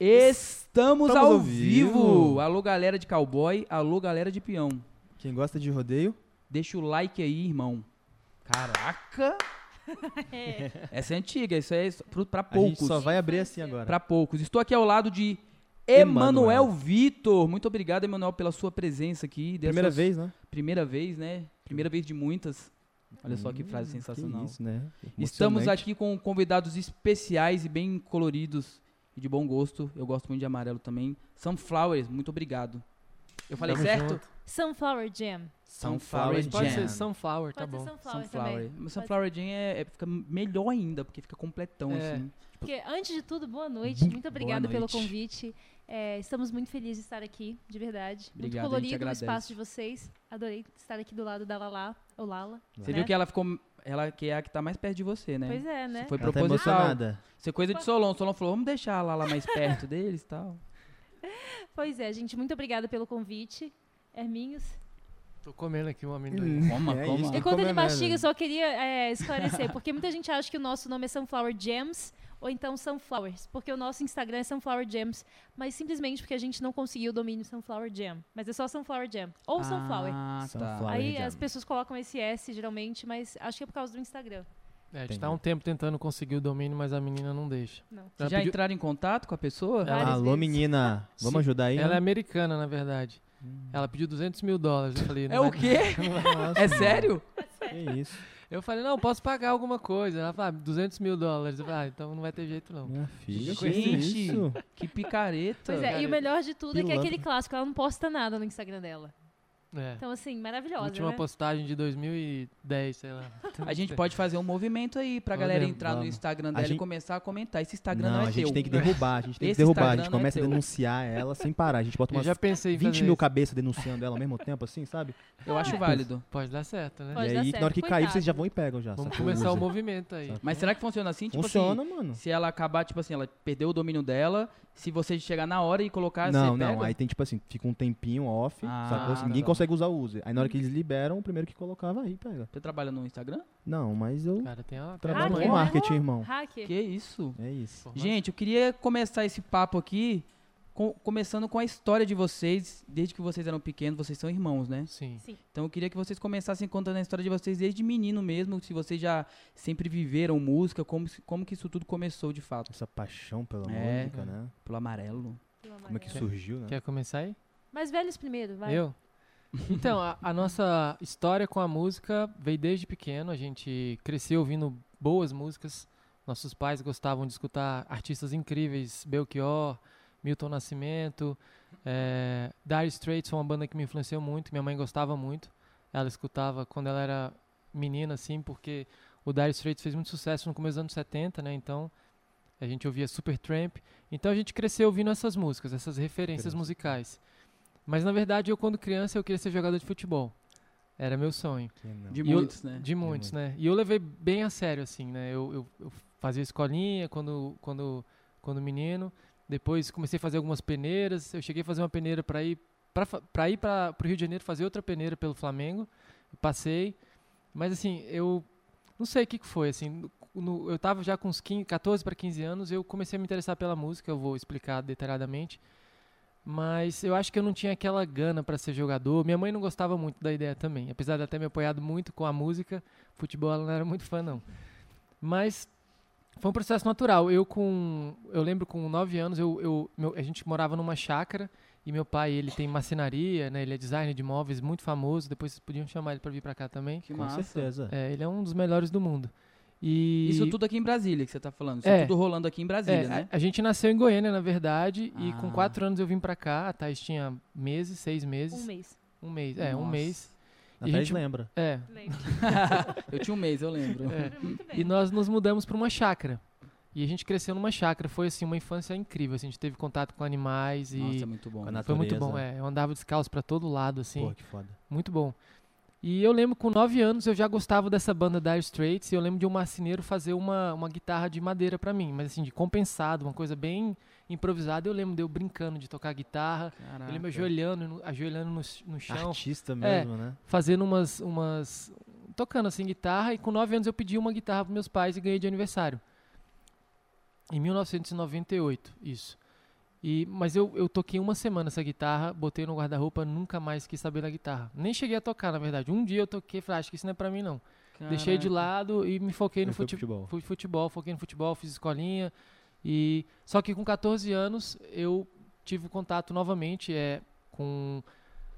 Estamos, Estamos ao, ao vivo. vivo. Alô, galera de cowboy. Alô, galera de peão. Quem gosta de rodeio, Deixa o like aí, irmão. Caraca! Essa é antiga, isso é pro- pra a gente poucos. só vai abrir assim agora. Pra poucos. Estou aqui ao lado de Emanuel Emanuel. Vitor. Muito obrigado, Emanuel, pela sua presença aqui. Primeira vez, né? Primeira vez, né? Primeira vez de muitas. Olha só que Hum, frase sensacional. Que isso, né? Estamos aqui com convidados especiais e bem coloridos e de bom gosto. Eu gosto muito de amarelo também. Sunflowers, muito obrigado. Eu falei Tamo certo? junto. Sunflower Jam. Sunflower Mas Pode Jam. ser Sunflower, tá Pode bom. ser Sunflower, Sunflower. também. Mas Sunflower Jam é, é- fica melhor ainda, porque fica completão É. assim. Porque, antes de tudo, boa noite. Muito obrigada pelo convite. É, estamos muito felizes de estar aqui, de verdade. Obrigado, muito colorido o espaço de vocês. Adorei estar aqui do lado da Lala, ou Lala. Você né? viu que ela ficou. Ela que é a que tá mais perto de você, né? Pois é, né? Isso foi Ela tá proposital. emocionada. Isso é coisa de Solon. Solon falou, vamos deixar ela lá mais perto deles e tal. Pois é, gente. Muito obrigada pelo convite. Herminhos. Tô comendo aqui um amendoim. Coma, É coma. Enquanto ele mastiga, eu só queria é, esclarecer, porque muita gente acha que o nosso nome é Sunflower Gems ou então Sunflowers, porque o nosso Instagram é Sunflower Gems, mas simplesmente porque a gente não conseguiu o domínio Sunflower Jam. Mas é só Sunflower Jam ou Sunflower. Ah, tá. Sunflower. Aí Jam. as pessoas colocam esse S geralmente, mas acho que é por causa do Instagram. É, a gente Entendi. tá há um tempo tentando conseguir o domínio, mas a menina não deixa. Não. Já pediu- entraram em contato com a pessoa? Ela- Alô, menina. Vamos Sim. ajudar aí? Ela é americana, na verdade. Ela pediu 200 mil dólares. Eu falei, É o quê? É sério? Que isso. Eu falei, não, posso pagar alguma coisa. Ela falou, ah, 200 mil dólares. Eu falei, ah, então não vai ter jeito não. Minha filha, Gente. que isso? Que picareta. Pois é, e o melhor de tudo é que é pilantra. aquele clássico, ela não posta nada no Instagram dela. É. Então, assim, maravilhosa, Última né? postagem de 2010, sei lá. A gente pode fazer um movimento aí pra Podemos, galera entrar no vamos. Instagram A dela e gente- começar a comentar. Esse Instagram Não, não, é a gente teu. tem que derrubar, a gente tem que Esse derrubar. A Instagram gente não é começa a teu. denunciar ela sem parar. A gente bota umas já pensei em 20 fazer mil cabeças denunciando ela ao mesmo tempo, assim, sabe? Eu acho válido. Pode dar certo, né? Pode e dar aí, certo, na hora que cair, coitado. vocês já vão e pegam já. Vamos começar o movimento aí. Mas será que funciona assim? Tipo Funciona, assim, mano. se ela acabar, tipo assim, ela perdeu o domínio dela, se você chegar na hora e colocar, Não, você não. Aí tem tipo assim, fica um tempinho off, Ah, sacou? Tá. ninguém consegue usar o user. Aí na hora que eles liberam, o primeiro que colocava aí pega. Você trabalha no Instagram? Não, mas eu Cara, tem uma trabalho Hacker, com né? marketing, irmão. Hacker. Que isso? É isso. Gente, eu queria começar esse papo aqui com- começando com a história de vocês. Desde que vocês eram pequenos, vocês são irmãos, né? Sim. Sim. Então eu queria que vocês começassem contando a história de vocês desde menino mesmo, se vocês já sempre viveram música, como, se- como que isso tudo começou de fato. Essa paixão pela É. música, né? Pelo amarelo. Pelo Como é que amarelo. surgiu, né? Quer começar aí? Mais velhos primeiro, vai. Eu? Então, a, a nossa história com a música veio desde pequeno. A gente cresceu ouvindo boas músicas. Nossos pais gostavam de escutar artistas incríveis, Belchior, Milton Nascimento, é, Dire Straits foi uma banda que me influenciou muito. Minha mãe gostava muito. Ela escutava quando ela era menina, assim, porque o Dire Straits fez muito sucesso no começo dos anos 70, né? Então, a gente ouvia Supertramp. Então, a gente cresceu ouvindo essas músicas, essas referências Referência. musicais. Mas na verdade, eu quando criança eu queria ser jogador de futebol. Era meu sonho. Não. De E eu- muitos, né? De muitos, né? E eu levei bem a sério, assim, né? Eu, eu, eu fazia escolinha quando, quando, quando menino. Depois comecei a fazer algumas peneiras. Eu cheguei a fazer uma peneira para ir para para ir para o Rio de Janeiro fazer outra peneira pelo Flamengo. Passei. Mas assim, eu não sei o que, que foi, assim, no- eu tava já com uns 15, 14 para 15 anos, eu comecei a me interessar pela música, eu vou explicar detalhadamente. Mas eu acho que eu não tinha aquela gana para ser jogador. Minha mãe não gostava muito da ideia também, apesar de ela ter me apoiado muito com a música, futebol ela não era muito fã não. Mas foi um processo natural. Eu com, eu lembro com 9 anos, eu, eu- meu- a gente morava numa chácara e meu pai ele tem marcenaria, né? Ele é designer de móveis muito famoso. Depois vocês podiam chamar ele para vir para cá também. Que Com massa. certeza. É, ele é um dos melhores do mundo. E Isso tudo aqui em Brasília que você tá falando. Isso É. tudo rolando aqui em Brasília, é, né? a, a gente nasceu em Goiânia, na verdade, e com Ah. quatro anos eu vim pra cá. A Thaís tinha meses, seis meses. Um mês. Um mês, é, um Nossa. mês. A E gente- lembra. É. Lembro. Eu tinha um mês, eu lembro. é. Lembro. E nós nos mudamos pra uma chácara. E a gente cresceu numa chácara. Foi, assim, uma infância incrível. assim, a gente teve contato com animais e Nossa, é muito bom. Com a foi muito natureza. bom. É, eu andava descalço pra todo lado, assim. Pô, que foda. Muito bom. E eu lembro com 9 anos eu já gostava dessa banda Dire Straits e eu lembro de um marceneiro fazer uma, uma guitarra de madeira pra mim, mas assim, de compensado, uma coisa bem improvisada. Eu lembro de eu brincando de tocar guitarra, eu lembro Caraca. ajoelhando, no- ajoelhando no, no chão, Artista mesmo, né? fazendo umas, umas. tocando assim guitarra. E com 9 anos eu pedi uma guitarra pros meus pais e ganhei de aniversário. Em 1998, isso. E, mas eu, eu toquei uma semana essa guitarra, botei no guarda-roupa, nunca mais quis saber da guitarra. Nem cheguei a tocar, na verdade. Um dia eu toquei e falei, "Ah, acho que isso não é pra mim, não. Deixei de Caraca. lado e me foquei no fute- futebol. fui futebol, foquei no futebol, fiz escolinha. E só que com 14 anos eu tive contato novamente é, com,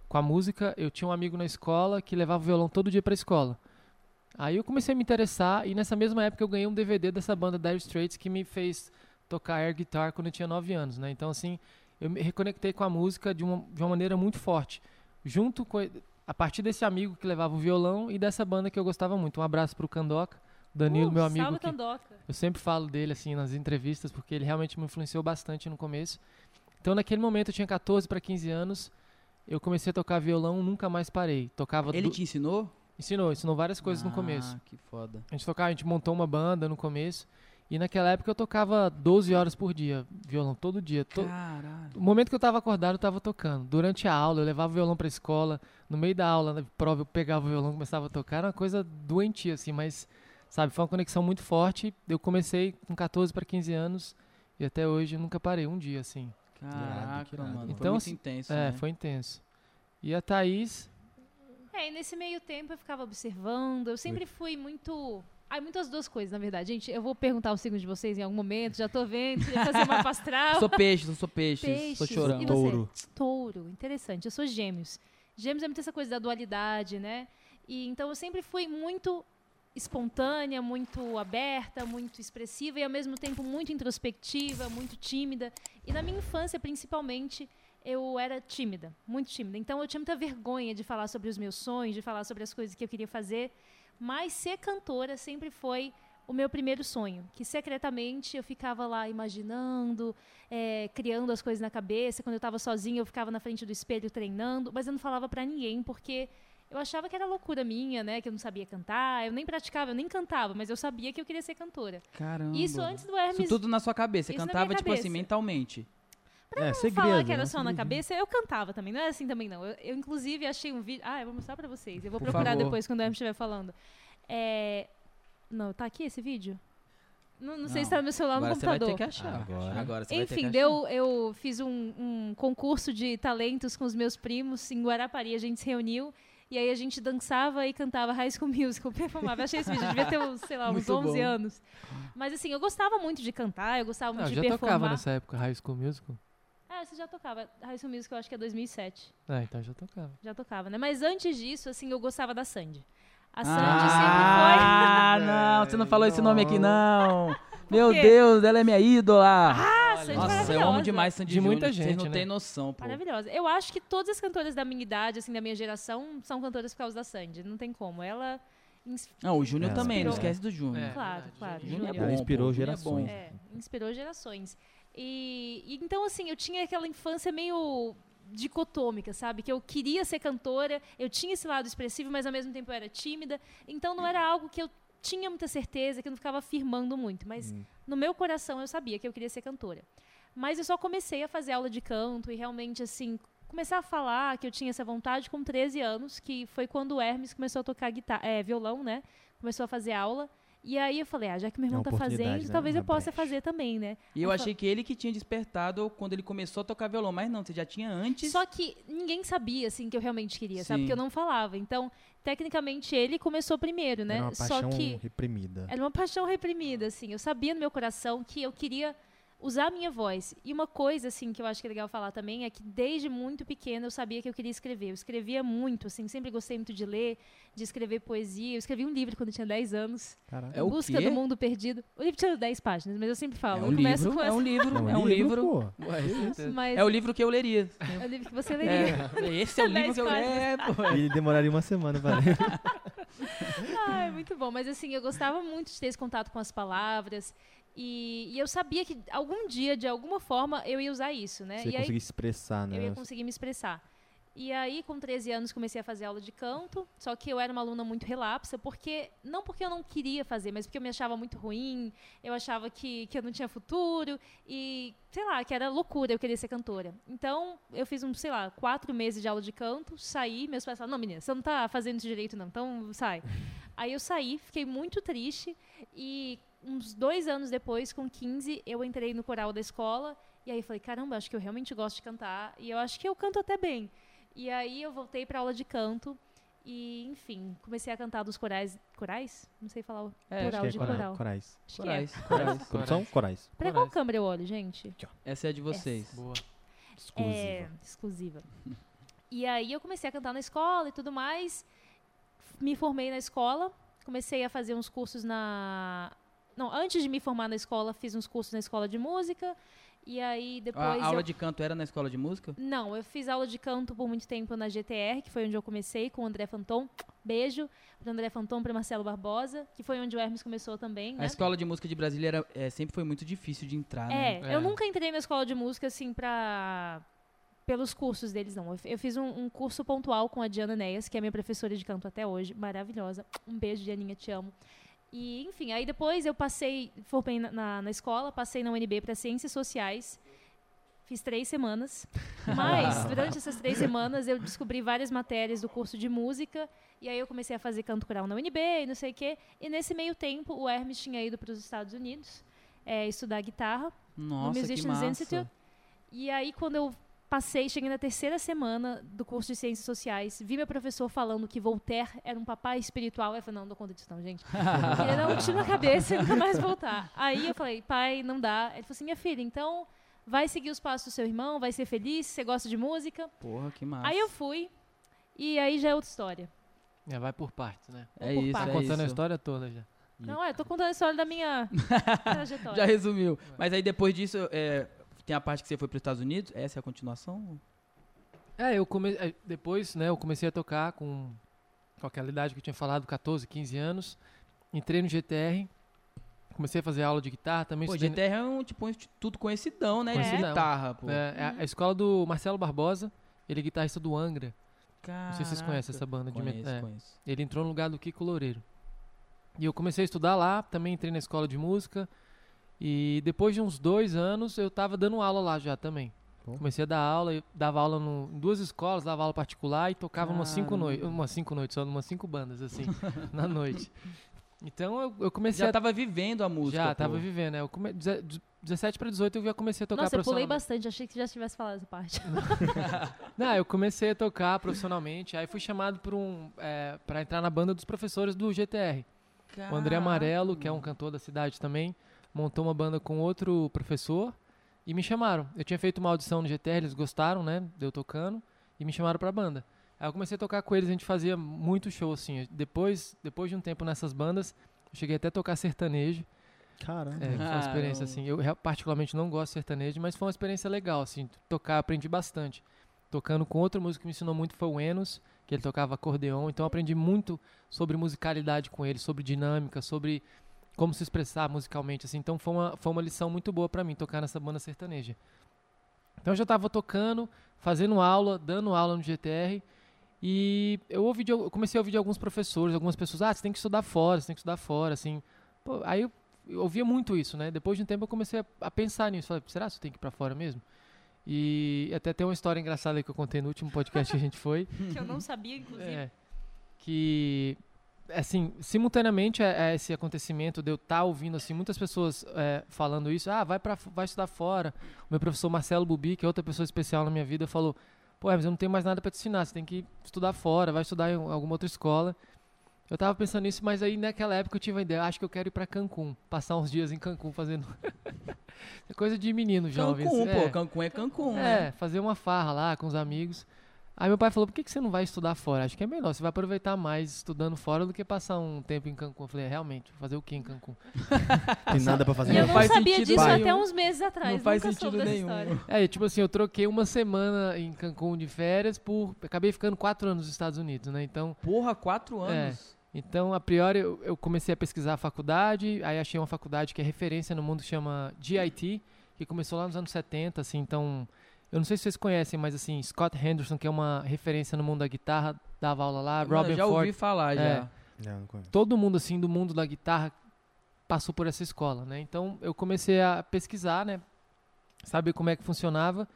com a música. Eu tinha um amigo na escola que levava o violão todo dia pra escola. Aí eu comecei a me interessar e nessa mesma época eu ganhei um DVD dessa banda Dire Straits que me fez tocar air guitar quando eu tinha 9 anos, né? Então assim, eu me reconectei com a música de uma, de uma maneira muito forte. Junto com a partir desse amigo que levava o violão e dessa banda que eu gostava muito. Um abraço pro Candoca, Danilo, Uh, meu amigo Salve, que Candoca. eu sempre falo dele assim nas entrevistas porque ele realmente me influenciou bastante no começo. Então naquele momento eu tinha 14 para 15 anos, eu comecei a tocar violão, nunca mais parei. Tocava Ele du- te ensinou? ensinou, ensinou várias coisas no Ah, começo. que foda. A gente tocava, a gente montou uma banda no começo e naquela época eu tocava 12 horas por dia, violão todo dia. To- Caralho. o momento que eu tava acordado, eu tava tocando. Durante a aula, eu levava o violão pra escola. No meio da aula, na prova, eu pegava o violão e começava a tocar. Era uma coisa doentia, assim, mas, sabe, foi uma conexão muito forte. Eu comecei com 14 para 15 anos e até hoje eu nunca parei um dia, assim. Caraca, mano. foi Então, muito assim, intenso, É, né? foi intenso. E a Thaís, É, e nesse meio tempo eu ficava observando. Eu sempre fui muito. Ai, muitas duas coisas, na verdade. Gente, eu vou perguntar o signo de vocês em algum momento, já tô vendo, queria fazer uma pastral. Sou peixe, eu sou peixe, sou Peixes. você? Touro. Touro, interessante. Eu sou gêmeos. Gêmeos é muito essa coisa da dualidade, né? E então eu sempre fui muito espontânea, muito aberta, muito expressiva e ao mesmo tempo muito introspectiva, muito tímida. E na minha infância, principalmente, eu era tímida, muito tímida. Então eu tinha muita vergonha de falar sobre os meus sonhos, de falar sobre as coisas que eu queria fazer. Mas ser cantora sempre foi o meu primeiro sonho, que secretamente eu ficava lá imaginando, é, criando as coisas na cabeça. Quando eu estava sozinha, eu ficava na frente do espelho treinando, mas eu não falava para ninguém porque eu achava que era loucura minha, né? Que eu não sabia cantar, eu nem praticava, eu nem cantava, mas eu sabia que eu queria ser cantora. Caramba. Isso antes do Hermes Isso tudo na sua cabeça. Você Isso cantava, tipo assim, cabeça. Mentalmente. É, não segredo. falar que era né? só na cabeça, eu cantava também. Não é assim também, não. Eu, eu, inclusive, achei um vídeo. Ah, eu vou mostrar pra vocês. Eu vou Por procurar favor. depois quando o Hermes estiver falando. É... Não, tá aqui esse vídeo? Não, não, sei Não. se tá no meu celular ou no Agora você vai computador. ter que achar. Agora. Agora você vai ter que Enfim, achar. deu, eu fiz um, um concurso de talentos com os meus primos em Guarapari. A gente se reuniu e aí a gente dançava e cantava High School Musical, performava. Eu achei esse vídeo, devia ter, uns, sei lá, uns Muito 11 bom. anos. Mas assim, eu gostava muito de cantar, eu gostava muito ah, eu de já performar. tocava nessa época, High School Musical. Ah, você já tocava. High School Musical eu acho que é 2007. É, então já tocava. Já tocava, né? Mas antes disso, assim, eu gostava da Sandy. A Sandy Ah, sempre não, você não falou esse nome aqui, não. Meu? Deus, ela é minha ídola. foi. Ah, Sandy Nossa, eu amo demais Sandy De muita Júnior, Vocês gente, não né? têm noção, pô. Maravilhosa. Eu acho que todas as cantoras da minha idade, assim, da minha geração, são cantoras por causa da Sandy. Não tem como. Ela. Não, o Júnior É, também, não esquece do Júnior. É. Claro, verdade, claro. Júnior. Júnior é bom, Ela inspirou pô, é gerações. É, inspirou gerações. E, e então, assim, eu tinha aquela infância meio dicotômica, sabe? Que eu queria ser cantora, eu tinha esse lado expressivo, mas ao mesmo tempo eu era tímida. Então não era algo que eu tinha muita certeza, que eu não ficava afirmando muito. Mas Hum. no meu coração eu sabia que eu queria ser cantora. Mas eu só comecei a fazer aula de canto e realmente, assim, começar a falar que eu tinha essa vontade com 13 anos, que foi quando o Hermes começou a tocar guitarra, é, violão, né? Começou a fazer aula. E aí eu falei, ah, já que meu É irmão uma tá fazendo, né? talvez eu possa brecha. fazer também, né? E eu Aí achei que ele que tinha despertado quando ele começou a tocar violão, mas não, você já tinha antes. Só que ninguém sabia, assim, que eu realmente queria, sabe? Sim. Porque eu não falava. Então, tecnicamente, ele começou primeiro, né? Era uma Só paixão que reprimida. era uma paixão reprimida, assim. Eu sabia no meu coração que eu queria usar a minha voz. E uma coisa, assim, que eu acho que é legal falar também é que desde muito pequena eu sabia que eu queria escrever. Eu escrevia muito, assim, sempre gostei muito de ler, de escrever poesia. Eu escrevi um livro quando eu tinha 10 anos, Caraca. É Em o Busca do Mundo Perdido. O livro tinha 10 páginas, mas eu sempre falo. É um começo livro, com é um livro, é um livro. Mas É o livro que eu leria. é o livro que você leria. É, esse é o livro que eu leria. É, pô. E demoraria uma semana pra ler. Ai, muito bom. Mas assim, eu gostava muito de ter esse contato com as palavras. E, e eu sabia que algum dia, de alguma forma, eu ia usar isso, né? Você aí conseguir se expressar, né? eu ia conseguir me expressar. E aí, com 13 anos, comecei a fazer aula de canto. Só que eu era uma aluna muito relapsa, porque não porque eu não queria fazer, mas porque eu me achava muito ruim. Eu achava que, que eu não tinha futuro. E, sei lá, que era loucura eu querer ser cantora. Então, eu fiz uns, sei lá, quatro meses de aula de canto, saí. Meus pais falaram: Não, menina, você não tá fazendo isso direito, não. Então, sai. aí eu saí, fiquei muito triste. E uns dois anos depois, com 15, eu entrei no coral da escola. E aí falei, caramba, acho que eu realmente gosto de cantar e eu acho que eu canto até bem. E aí eu voltei para aula de canto e, enfim, comecei a cantar dos corais. Corais? Não sei falar o É, plural é de cora- coral. corais. Acho que é. Corais, corais. Produção? Corais. Pra qual Corais. câmera eu olho, gente? Essa é a de vocês. Boa. Exclusiva. É, exclusiva. E aí eu comecei a cantar na escola e tudo mais. Me formei na escola, comecei a fazer uns cursos na. Não, antes de me formar na escola, fiz uns cursos na escola de música. E aí depois. A aula eu... de canto era na escola de música? Não, eu fiz aula de canto por muito tempo na GTR, que foi onde eu comecei, com o André Fanton. Beijo para André Fanton, para Marcelo Barbosa, que foi onde o Hermes começou também. A Né? escola de música de Brasília era, é, sempre foi muito difícil de entrar, né? É, É. eu nunca entrei na escola de música assim pra. pelos cursos deles, não. Eu, fiz um, um curso pontual com a Diana Enéas, que é minha professora de canto até hoje, maravilhosa. Um beijo, Dianinha, te amo. E, enfim, aí depois eu passei, formei na, na, na escola, passei na UNB para Ciências Sociais. Fiz três semanas. Mas, durante essas três semanas, eu descobri várias matérias do curso de música. E aí eu comecei a fazer canto coral na UNB e não sei o quê. E nesse meio tempo, o Hermes tinha ido para os Estados Unidos é, estudar guitarra. Nossa, que Musicians massa. Institute. E aí, quando eu passei, cheguei na terceira semana do curso de Ciências Sociais, vi meu professor falando que Voltaire era um papai espiritual. Eu falei, não, não dou conta disso não, gente. Ele não tiro na cabeça e nunca mais voltar. Aí eu falei, pai, não dá. Ele falou assim, minha filha, então vai seguir os passos do seu irmão, vai ser feliz, você gosta de música. Porra, que massa. Aí eu fui, e aí já é outra história. É, vai por partes, né? É por isso, Tá partes. é contando a isso. história toda já. Não, é, eu tô contando a história da minha trajetória. Já resumiu. Mas aí depois disso, é, tem a parte que você foi para os Estados Unidos. Essa é a continuação? É, eu come... é, depois, né, eu comecei a tocar com, com aquela idade que eu tinha falado, 14, 15 anos. Entrei no GTR, comecei a fazer aula de guitarra também. Pô, estudei- GTR é um tipo um instituto conhecidão, né? De Conhecidão. guitarra, pô. É, é a- escola do Marcelo Barbosa, ele é guitarrista do Angra. Caraca. Não sei se vocês conhecem essa banda de Conheço, metal. É. conheço. Ele entrou no lugar do Kiko Loureiro. E eu comecei a estudar lá, também entrei na escola de música. E depois de uns dois anos, eu tava dando aula lá já também. Pô. Comecei a dar aula, eu dava aula no- em duas escolas, dava aula particular e tocava umas cinco Caramba. noites, umas cinco noites, só umas cinco bandas, assim, na noite. Então eu, eu comecei Já a... tava vivendo a música, já pô. tava vivendo, né? Eu come... deze- 17 para 18 eu já comecei a tocar Nossa, eu pulei bastante, achei que já tivesse falado essa parte. Não, eu comecei a tocar profissionalmente, aí fui chamado por um, é, para entrar na banda dos professores do GTR. O André Amarelo, que é um cantor da cidade também, montou uma banda com outro professor e me chamaram. Eu tinha feito uma audição no GTR, eles gostaram, né, de eu tocando, e me chamaram pra banda. Aí eu comecei a tocar com eles, a gente fazia muito show, assim. Depois, depois de um tempo nessas bandas, eu cheguei até a tocar sertanejo. Caramba. É, foi uma experiência, assim. Eu particularmente não gosto de sertanejo, mas foi uma experiência legal, assim. Tocar, aprendi bastante. Tocando com outro músico que me ensinou muito foi o Enos, que ele tocava acordeon. Então eu aprendi muito sobre musicalidade com ele, sobre dinâmica, sobre como se expressar musicalmente, assim. Então foi uma, foi uma lição muito boa pra mim, tocar nessa banda sertaneja. Então eu já tava tocando, fazendo aula, dando aula no GTR. E eu, ouvi de eu comecei a ouvir de alguns professores, algumas pessoas, ah, você tem que estudar fora, você tem que estudar fora, assim. Pô, aí eu, eu ouvia muito isso, né? Depois de um tempo eu comecei a, a pensar nisso. Falei, será que eu tenho que ir pra fora mesmo? E até tem uma história engraçada que eu contei no último podcast que a gente foi. que eu não sabia, inclusive. É, que, assim, simultaneamente a, a esse acontecimento de eu estar ouvindo, assim, muitas pessoas é, falando isso, ah, vai, pra, vai estudar fora. O meu professor Marcelo Bubi, que é outra pessoa especial na minha vida, falou, pô, mas eu não tenho mais nada para te ensinar, você tem que estudar fora, vai estudar em alguma outra escola. Eu tava pensando nisso, mas aí naquela época eu tive a ideia, acho que eu quero ir para Cancún, passar uns dias em Cancún fazendo... é coisa de menino jovem. Cancún, assim, pô. é. Cancún é Cancún, É, né? fazer uma farra lá com os amigos. Aí meu pai falou, por que, que você não vai estudar fora? Acho que é melhor, você vai aproveitar mais estudando fora do que passar um tempo em Cancún. Eu falei, é, realmente, vou fazer o que em Cancún? Tem nada pra fazer. E eu Não não faz sabia disso nenhum. até uns meses atrás. Não faz Nunca sentido soube dessa nenhum. história. É, tipo assim, eu troquei uma semana em Cancún de férias por... Acabei ficando quatro anos nos Estados Unidos, né? Então, Porra, quatro anos. então a priori, eu, eu comecei a pesquisar a faculdade, aí achei uma faculdade que é referência no mundo, chama GIT, que começou lá nos anos 70, assim, então... Eu não sei se vocês conhecem, mas assim, Scott Henderson, que é uma referência no mundo da guitarra, dava aula lá, Mano, Robin já Ford, ouvi falar, É. já. Não, não conheço. todo mundo assim do mundo da guitarra passou por essa escola, né? Então eu comecei a pesquisar, né? Saber como é que funcionava.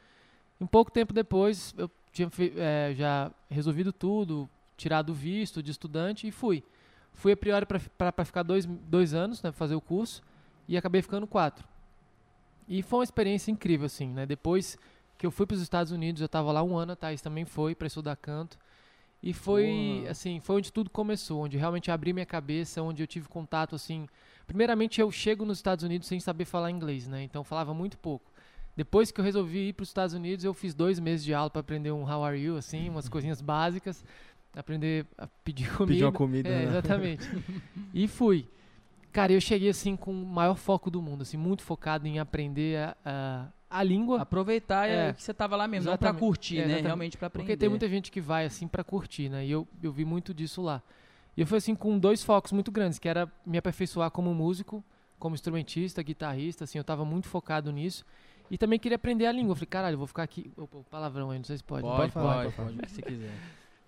Um pouco tempo depois eu tinha eh, já resolvido tudo, tirado o visto de estudante e fui. Fui a priori para ficar dois, dois anos, né? Fazer o curso e acabei ficando quatro. E foi uma experiência incrível, assim, né? Depois que eu fui para os Estados Unidos, eu estava lá um ano, a Thaís também foi para estudar canto. E foi, Boa. assim, foi onde tudo começou, onde realmente abri minha cabeça, onde eu tive contato, assim... Primeiramente, eu chego nos Estados Unidos sem saber falar inglês, né? Então, falava muito pouco. Depois que eu resolvi ir para os Estados Unidos, eu fiz dois meses de aula para aprender um How are you, assim, umas coisinhas básicas. Aprender a pedir comida. Pedir uma comida. É, né? exatamente. e fui. Cara, eu cheguei assim com o maior foco do mundo, assim, muito focado em aprender a, a, a língua. Aproveitar É. que você tava lá mesmo, não pra Exatamente. curtir, É, né? exatamente. Realmente pra aprender. Porque tem muita gente que vai assim pra curtir, né? E eu, eu vi muito disso lá. E eu fui assim com dois focos muito grandes, que era me aperfeiçoar como músico, como instrumentista, guitarrista, assim, eu tava muito focado nisso. E também queria aprender a língua. Eu falei, caralho, eu vou ficar aqui. Opa, palavrão aí, não sei se pode. Pode, pode, falar, pode, pode que você quiser.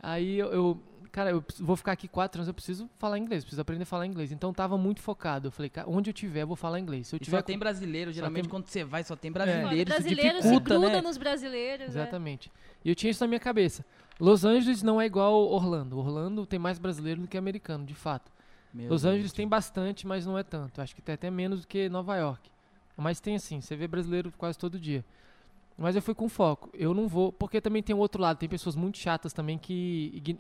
Aí eu, eu- cara, eu vou ficar aqui quatro anos, eu preciso falar inglês, preciso aprender a falar inglês. Então eu tava muito focado. Eu falei, cara, onde eu tiver, eu vou falar inglês. Se eu E tiver só tem brasileiro, geralmente tem- quando você vai só tem brasileiro, isso brasileiro se dificulta, gruda né? nos brasileiros. é. Exatamente. E eu tinha isso na minha cabeça. Los Angeles não é igual Orlando. Orlando tem mais brasileiro do que americano, de fato. Meu Los Deus. Angeles tem bastante, mas não é tanto. Acho que tem até menos do que Nova York. Mas tem assim, você vê brasileiro quase todo dia. Mas eu fui com foco. Eu não vou, porque também tem o outro lado, tem pessoas muito chatas também que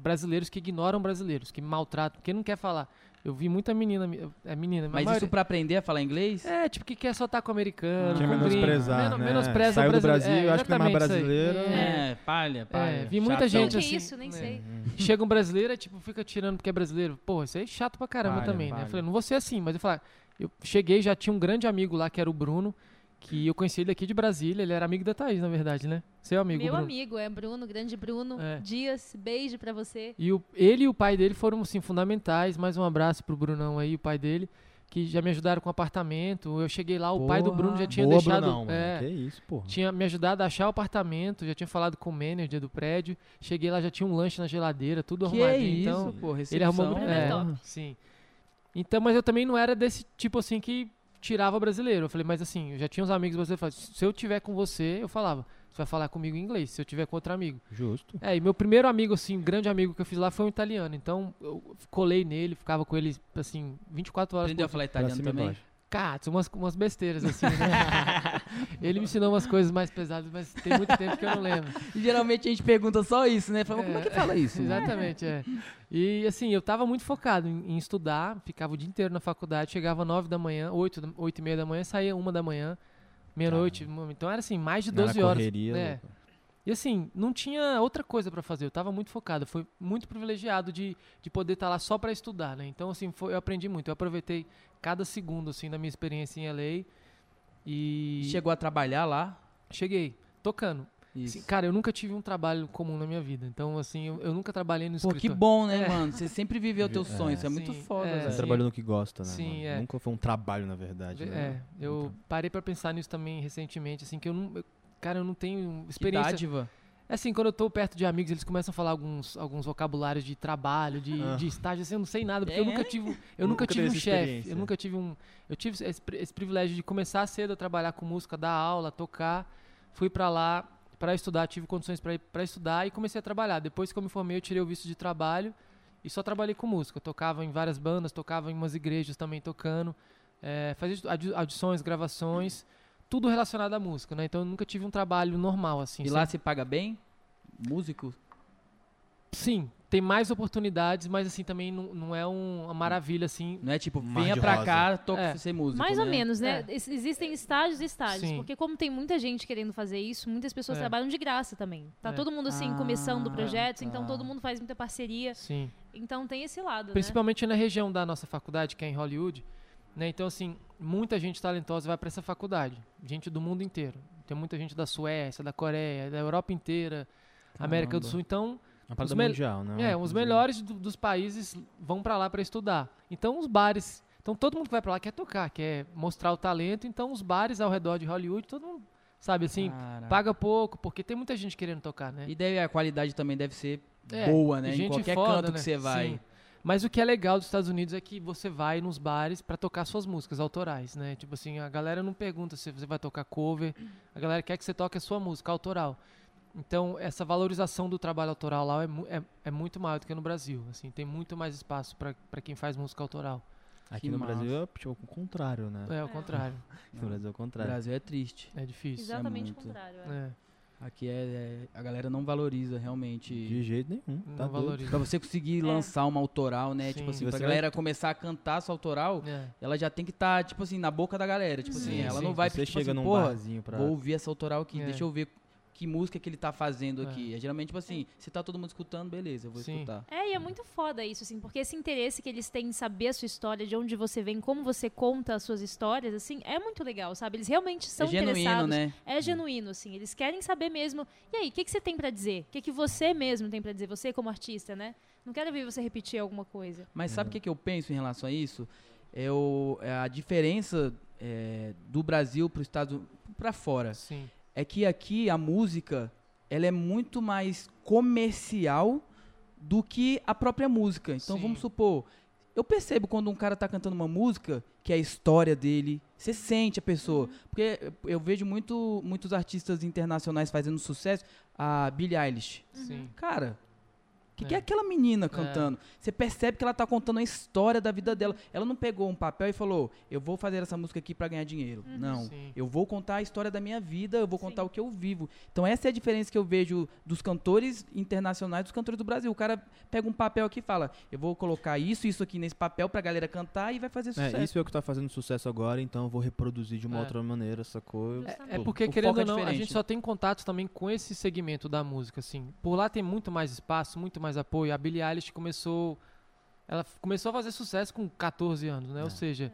brasileiros que ignoram brasileiros, que maltratam, porque não quer falar. Eu vi muita menina, é menina, Mas a isso pra aprender a falar inglês? é, tipo, que quer só estar com o americano, gringo. menosprezar, Meno- né? menospreza Saiu do. Brasil, É, acho que não é mais brasileiro. É, palha, palha. vi muita gente que assim, isso, nem né? sei. Chega um brasileiro, é tipo, fica tirando porque é brasileiro. Pô, isso aí é chato pra caramba Palha, também, né? palha. Eu falei, não vou ser assim, mas eu falei, eu cheguei, já tinha um grande amigo lá, que era o Bruno, que eu conheci ele aqui de Brasília, ele era amigo da Thaís, na verdade, né? Seu amigo, Meu Bruno. amigo, é Bruno, grande Bruno. É. Dias, beijo pra você. E o, ele e o pai dele foram, assim, fundamentais. Mais um abraço pro Brunão aí, o pai dele, que já me ajudaram com o apartamento. Eu cheguei lá, o pai do Porra. Bruno já tinha Boa, deixado... Brunão, é, Que isso, porra. tinha me ajudado a achar o apartamento, já tinha falado com o manager do prédio. Cheguei lá, já tinha um lanche na geladeira, tudo Que arrumadinho. isso, então, pô, recepção. Ele arrumou Bruno é, é. Sim. Então, mas eu também não era desse tipo assim que tirava brasileiro. Eu falei, mas assim, eu já tinha uns amigos brasileiros. Se eu tiver com você, eu falava, você vai falar comigo em inglês. Se eu tiver com outro amigo. Justo. É, e meu primeiro amigo, assim, um grande amigo que eu fiz lá foi um italiano. Então, eu colei nele, ficava com ele, assim, 24 horas Aprendeu a por falar Pra italiano e também? baixo. Cara, umas, umas besteiras, assim, né? ele me ensinou umas coisas mais pesadas, mas tem muito tempo que eu não lembro. E geralmente a gente pergunta só isso, né? Fala, como é que fala isso? Exatamente, é. E assim, eu tava muito focado em, em estudar, ficava o dia inteiro na faculdade, chegava nove da manhã, oito, da- oito e meia da manhã, saía uma da manhã, meia-noite. Então era assim, mais de Na 12 horas. correria, né? louco. E assim, não tinha outra coisa pra fazer, eu tava muito focado, foi muito privilegiado de, de poder estar lá só pra estudar, né? Então assim, foi- eu aprendi muito, eu aproveitei cada segundo assim da minha experiência em LA e Chegou a trabalhar lá? cheguei tocando. Assim, cara, eu nunca tive um trabalho comum na minha vida. Então, assim, eu, eu nunca trabalhei no Pô, escritório. que bom, né, É. mano? Você sempre viveu o teu É. sonho, isso é muito Sim, foda, é, Você velho. sim. trabalhou no que gosta, né? Sim, mano? é. Nunca foi um trabalho, na verdade. É, né? eu Então. parei pra pensar nisso também recentemente, assim, que eu não. eu- cara, eu não tenho Que experiência. dádiva. É assim, quando eu tô perto de amigos, eles começam a falar alguns, alguns vocabulários de trabalho, de, Ah. de estágio, assim, eu não sei nada, porque eu É? nunca tive. Eu Nunca nunca tive um chefe. Eu nunca tive um. Eu tive esse, esse privilégio de começar cedo a trabalhar com música, dar aula, tocar. Fui pra lá pra estudar, tive condições pra estudar e comecei a trabalhar. Depois que eu me formei, eu tirei o visto de trabalho e só trabalhei com música. Eu tocava em várias bandas, tocava em umas igrejas também tocando, é, fazia adi- audições, gravações, tudo relacionado à música, né? Então eu nunca tive um trabalho normal assim. E lá se paga bem? Músico? Sim, tem mais oportunidades, mas assim também não, não é um- uma maravilha assim. Não é tipo, Mar venha pra rosa. cá, toca É. ser músico, Mais ou né? menos, né? Es- Existem estágios e estágios. Sim. Porque como tem muita gente querendo fazer isso, muitas pessoas É. trabalham de graça também. Tá É. todo mundo assim, Ah, começando projetos, então tá. todo mundo faz muita parceria. Sim. Então tem esse lado, né? Principalmente na região da nossa faculdade, que é em Hollywood. Né? Então, assim, muita gente talentosa vai para essa faculdade. Gente do mundo inteiro. Tem muita gente da Suécia, da Coreia, da Europa inteira, América do Caramba. Sul. Então, Uma parada mundial, né? é, os melhores do- dos países vão para lá para estudar. Então, os bares. Então, todo mundo que vai para lá quer tocar, quer mostrar o talento. Então, os bares ao redor de Hollywood, todo mundo, sabe assim, Caraca. paga pouco, porque tem muita gente querendo tocar, né? E deve, a qualidade também deve ser É, boa, né? Em qualquer foda, canto né? que você vai. Sim. Mas o que é legal dos Estados Unidos é que você vai nos bares pra tocar suas músicas autorais, né? Tipo assim, a galera não pergunta se você vai tocar cover, a galera quer que você toque a sua música autoral. Então, essa valorização do trabalho autoral lá é, é, é muito maior do que no Brasil. Assim, tem muito mais espaço pra pra quem faz música autoral. Aqui Que no massa. Brasil é tipo, o contrário, né? É, ao contrário. No Brasil é o O contrário. Brasil é triste. É difícil. Exatamente o muito. contrário. é. É, Aqui é, é- a galera não valoriza realmente. De jeito nenhum. não Tá doido. valoriza. Pra você conseguir É. lançar uma autoral, né? Sim. Tipo assim, pra você galera começar a cantar sua autoral, É. ela já tem que estar, tipo assim, na boca da galera. Tipo assim, Sim, ela sim. não vai Você tipo chega assim, num porra, barzinho pra... vou ouvir essa autoral aqui, É. deixa eu ver que música que ele tá fazendo É. aqui. É geralmente, tipo assim, se tá todo mundo escutando, beleza, eu vou Sim. escutar. É, e é muito foda isso, assim, porque esse interesse que eles têm em saber a sua história, de onde você vem, como você conta as suas histórias, assim, é muito legal, sabe? Eles realmente são é genuíno, interessados. né? É genuíno, assim. Eles querem saber mesmo. E aí, o que, que você tem pra dizer? O que, que você mesmo tem pra dizer? Você como artista, né? Não quero ver você repetir alguma coisa. Mas sabe o que, que eu penso em relação a isso? É, o, é a diferença é, do Brasil pro Estado para fora. Sim. É que aqui a música ela é muito mais comercial do que a própria música. Então Sim. vamos supor, eu percebo quando um cara tá cantando uma música que é a história dele, você sente a pessoa. Porque eu vejo muito, muitos artistas internacionais fazendo sucesso, a Billie Eilish. Sim. Cara, que, É. que é aquela menina cantando? Você percebe que ela tá contando a história da vida dela. Ela não pegou um papel e falou, eu vou fazer essa música aqui pra ganhar dinheiro. Não. Sim. Eu vou contar a história da minha vida, eu vou contar Sim. o que eu vivo. Então essa é a diferença que eu vejo dos cantores internacionais dos cantores do Brasil. O cara pega um papel aqui e fala, eu vou colocar isso, isso aqui nesse papel pra galera cantar e vai fazer sucesso. É, isso é o que tá fazendo sucesso agora, então eu vou reproduzir de uma É. outra maneira essa coisa. É, é porque, O querendo é ou não, a gente só tem contato também com esse segmento da música, assim. Por lá tem muito mais espaço, muito mais apoio. A Billie Eilish começou... Ela começou a fazer sucesso com 14 anos, né? Ou É. seja,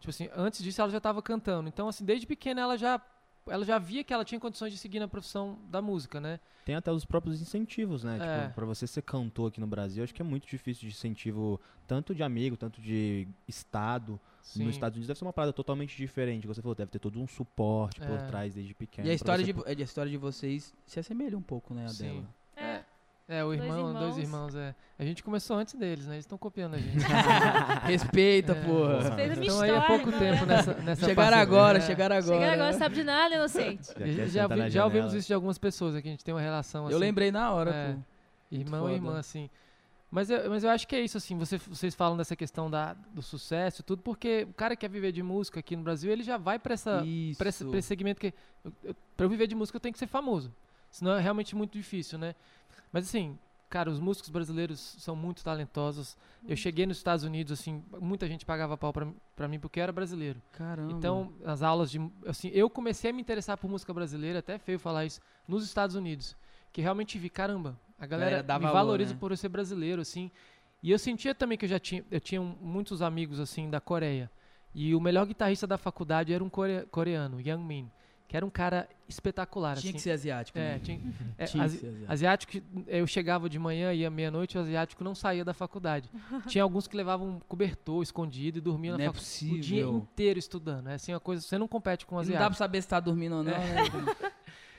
tipo assim, antes disso ela já estava cantando. Então, assim, desde pequena ela já... Ela já via que ela tinha condições de seguir na profissão da música, né? Tem até os próprios incentivos, né? É. Tipo, pra você ser cantor aqui no Brasil, acho que é muito difícil de incentivo, tanto de amigo, tanto de estado. Sim. Nos Estados Unidos deve ser uma parada totalmente diferente. Você falou, deve ter todo um suporte por É. trás desde pequeno. E a história, você de, é, a história de vocês se assemelha um pouco, né, a Sim. dela. É. É, o Dois irmão, dois irmãos. irmãos, é. A gente começou antes deles, né? Eles estão copiando a gente. Respeita, É. porra. Fez a minha Então aí há história, pouco né? tempo nessa, nessa Chegaram agora, É. chegaram agora. Chega agora, né? sabe de nada, inocente. Já Já, vi- já ouvimos isso de algumas pessoas aqui, a gente tem uma relação assim. Eu lembrei na hora, É. pô. Irmão foda. e irmã, assim. Mas eu, mas eu acho que é isso, assim, você- vocês falam dessa questão da, do sucesso e tudo, porque o cara que quer viver de música aqui no Brasil, ele já vai pra, essa, Isso. pra, esse, pra esse segmento que... Eu, eu, pra eu viver de música, eu tenho que ser famoso. Senão é realmente muito difícil, né? Mas assim, cara, os músicos brasileiros são muito talentosos. Eu cheguei nos Estados Unidos, assim, muita gente pagava pau pra, pra mim porque eu era brasileiro. Caramba. Então, as aulas de. Assim, eu comecei a me interessar por música brasileira, até feio falar isso, nos Estados Unidos. Que realmente vi, caramba, a galera, me valor, valoriza né? por eu ser brasileiro, assim. E eu sentia também que eu já tinha. Eu tinha muitos amigos, assim, da Coreia. E o melhor guitarrista da faculdade era um core- coreano, Young Min, que era um cara espetacular, Tinha assim. que ser asiático. É, né? tinha, é, Tinha asi- que ser asiático. Asiático, eu chegava de manhã, ia meia-noite, o asiático não saía da faculdade. Tinha alguns que levavam um cobertor escondido e dormiam na é faculdade o dia inteiro estudando. É assim uma coisa, você não compete com o E Não dá asiático. pra saber se tá dormindo ou não, né?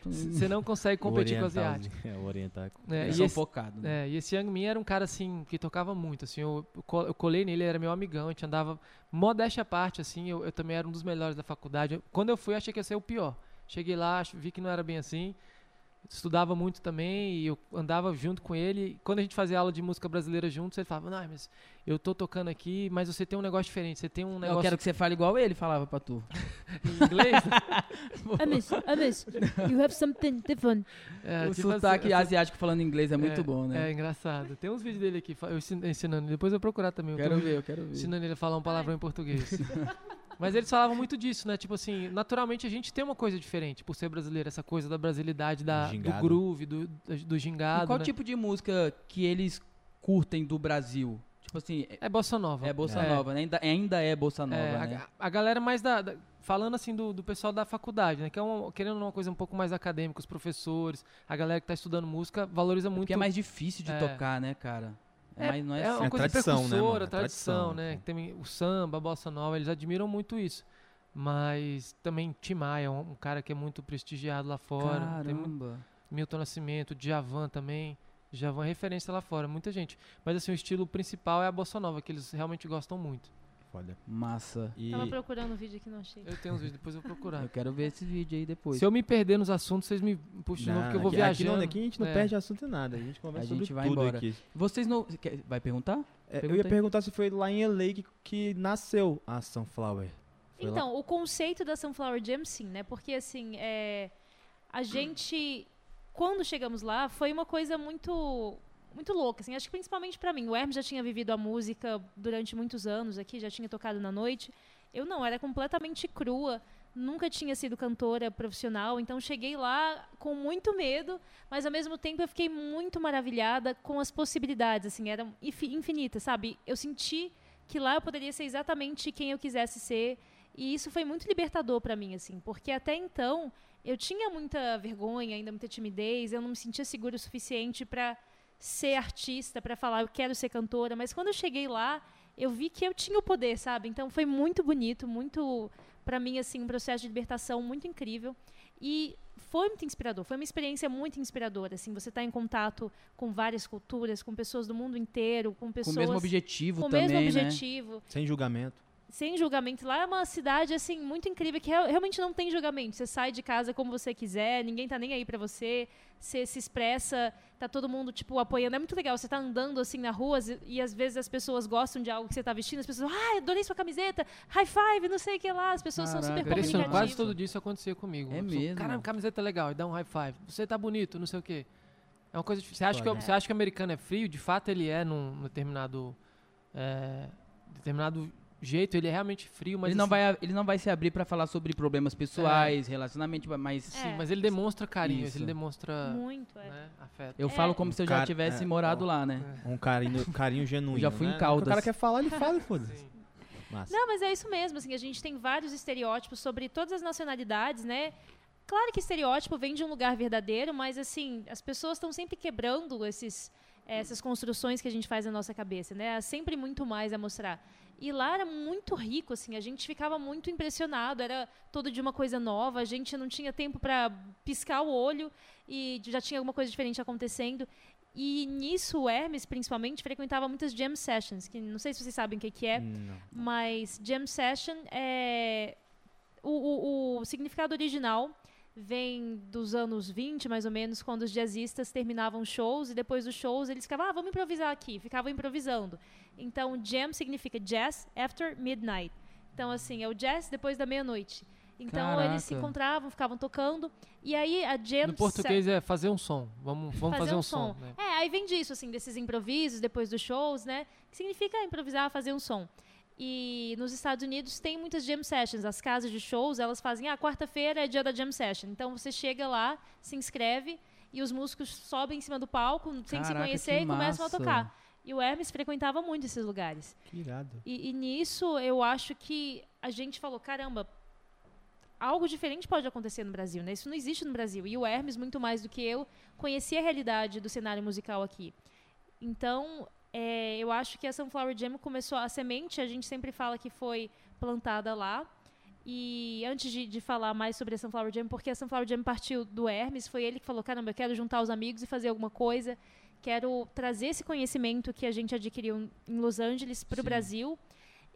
C- Você não consegue competir com o asiático. É, o oriental. É, Eles e, são esse, focados. né? é, e esse Young Min era um cara assim que tocava muito. Assim, eu, eu co- eu colei nele, ele era meu amigão, a gente andava modéstia à parte, assim, eu, eu também era um dos melhores da faculdade. Quando eu fui, achei que ia ser o pior. Cheguei lá, vi que não era bem assim. Estudava muito também e eu andava junto com ele. Quando a gente fazia aula de música brasileira juntos, ele falava: Não, mas eu tô tocando aqui, mas você tem um negócio diferente. Você tem um negócio Eu quero que você fale igual ele falava pra tu. em inglês. Amish, Amish, you have something different. É, o tipo assim, sotaque essa- asiático falando inglês é muito bom, né? É engraçado. Tem uns vídeos dele aqui, eu ensin- ensinando. Depois eu vou procurar também. eu Quero ver, eu quero ver. Ensinando ele a falar um palavrão em português. Mas eles falavam muito disso, né? Tipo assim, naturalmente a gente tem uma coisa diferente por ser brasileiro, essa coisa da brasilidade, da, do Gingado. groove, do, do, do E gingado. qual né? tipo de música que eles curtem do Brasil? Tipo assim, é, É bossa nova. é bossa É. nova, né? Ainda, ainda é bossa nova, É, a, né? a galera mais da, da- falando assim do, do pessoal da faculdade, né? Que é uma, querendo uma coisa um pouco mais acadêmica, os professores, a galera que tá estudando música valoriza muito. Porque é mais difícil de É. tocar, né, cara? É, É, mais, não é, é uma É coisa tradição, né, precursora? É tradição, tradição, né? pô. Tem o samba, a bossa nova, eles admiram muito isso. Mas também Tim Maia, um, um cara que é muito prestigiado lá fora. Tem Caramba. Milton Nascimento, Djavan também. Djavan é referência lá fora, muita gente. Mas assim, o estilo principal é a bossa nova, que eles realmente gostam muito. Foda. Massa. E Tava procurando o vídeo aqui, não achei. Eu tenho uns vídeos, depois eu vou procurar. Eu quero ver esse vídeo aí depois. Se eu me perder nos assuntos, vocês me puxam de novo, porque eu vou aqui, viajando. Aqui, não, aqui a gente não É. perde assunto em nada. A gente conversa A gente sobre vai tudo embora. aqui. Vocês não. quer- vai perguntar? É, eu ia perguntar se foi lá em LA que, que nasceu a Sunflower. Foi lá? Então, o conceito da Sunflower Jam, sim, né? Porque, assim, é, a gente, quando chegamos lá, foi uma coisa muito muito louca, assim. Acho que principalmente pra mim. O Hermes já tinha vivido a música durante muitos anos aqui, já tinha tocado na noite. Eu não, era completamente crua. Nunca tinha sido cantora profissional, então cheguei lá com muito medo, mas ao mesmo tempo eu fiquei muito maravilhada com as possibilidades, assim, eram infi- infinitas, sabe? Eu senti que lá eu poderia ser exatamente quem eu quisesse ser, e isso foi muito libertador para mim, assim, porque até então eu tinha muita vergonha, ainda muita timidez, eu não me sentia segura o suficiente para ser artista, para falar eu quero ser cantora, mas quando eu cheguei lá, eu vi que eu tinha o poder, sabe? Então foi muito bonito, muito para mim assim um processo de libertação muito incrível e foi muito inspirador. Foi uma experiência muito inspiradora, assim, você está em contato com várias culturas, com pessoas do mundo inteiro, com Com pessoas o mesmo objetivo com o também, mesmo né? objetivo Sem julgamento. Sem julgamento. Lá é uma cidade, assim, muito incrível, que real- realmente não tem julgamento. Você sai de casa como você quiser, ninguém tá nem aí pra você, você se expressa, tá todo mundo, tipo, apoiando. É muito legal, você tá andando, assim, na rua e, às vezes as pessoas gostam de algo que você tá vestindo, as pessoas, ah, adorei sua camiseta, high five, não sei o que lá. As pessoas são Caraca, super Impressionante. comunicativas. Quase todo dia isso acontecia comigo. É pessoa, mesmo? Caramba, camiseta legal, e dá um high five. Você tá bonito, não sei o quê. É uma coisa difícil. Você acha, que, você acha que o americano é frio? De fato, ele é num determinado. é, determinado jeito, ele é realmente frio, mas. ele, não assim, vai, ele não vai se abrir pra falar sobre problemas pessoais, relacionamento, mas Sim, É. mas ele demonstra carinho, Isso. ele demonstra Muito, é. né, afeto. eu É. falo como se eu já tivesse é, morado ó. lá, né? Um carinho, carinho genuíno. já fui em né? Caldas. O cara quer falar, ele fala e foda-se. Sim. Massa. Não, mas é isso mesmo, assim, a gente tem vários estereótipos sobre todas as nacionalidades, né? Claro que estereótipo vem de um lugar verdadeiro, mas assim, as pessoas estão sempre quebrando esses, essas construções que a gente faz na nossa cabeça, né? Há sempre muito mais a mostrar. E lá era muito rico, assim, a gente ficava muito impressionado, era todo de uma coisa nova, a gente não tinha tempo para piscar o olho e já tinha alguma coisa diferente acontecendo. E nisso o Hermes, principalmente, frequentava muitas jam sessions, que não sei se vocês sabem o que, que é, Não. mas jam session é o, o, o significado original vem dos anos 20, mais ou menos, quando os jazzistas terminavam shows e depois dos shows eles ficavam, ah, vamos improvisar aqui, ficavam improvisando. Então, jam significa jazz after midnight. Então, assim, é o jazz depois da meia-noite. Então, eles se Caraca. encontravam, ficavam tocando. E aí, a jam No português é fazer um som. Vamos, vamos fazer, um som. né? é, aí vem disso, assim, desses improvisos depois dos shows, né? Que significa improvisar, fazer um som. E nos Estados Unidos tem muitas jam sessions. As casas de shows, elas fazem, ah, quarta-feira é dia da jam session. Então você chega lá, se inscreve e os músicos sobem em cima do palco, sem se Caraca, conhecer, que e começam a tocar. E o Hermes frequentava muito esses lugares. Que irado. E, e nisso eu acho que a gente falou, caramba, algo diferente pode acontecer no Brasil, né? Isso não existe no Brasil. E o Hermes, muito mais do que eu, conhecia a realidade do cenário musical aqui. Então, é, eu acho que a Sunflower Jam começou, a semente, a gente sempre fala que foi plantada lá. E antes de, de falar mais sobre a Sunflower Jam, porque a Sunflower Jam partiu do Hermes, foi ele que falou, caramba, eu quero juntar os amigos e fazer alguma coisa. Quero trazer esse conhecimento que a gente adquiriu em Los Angeles para o. Brasil.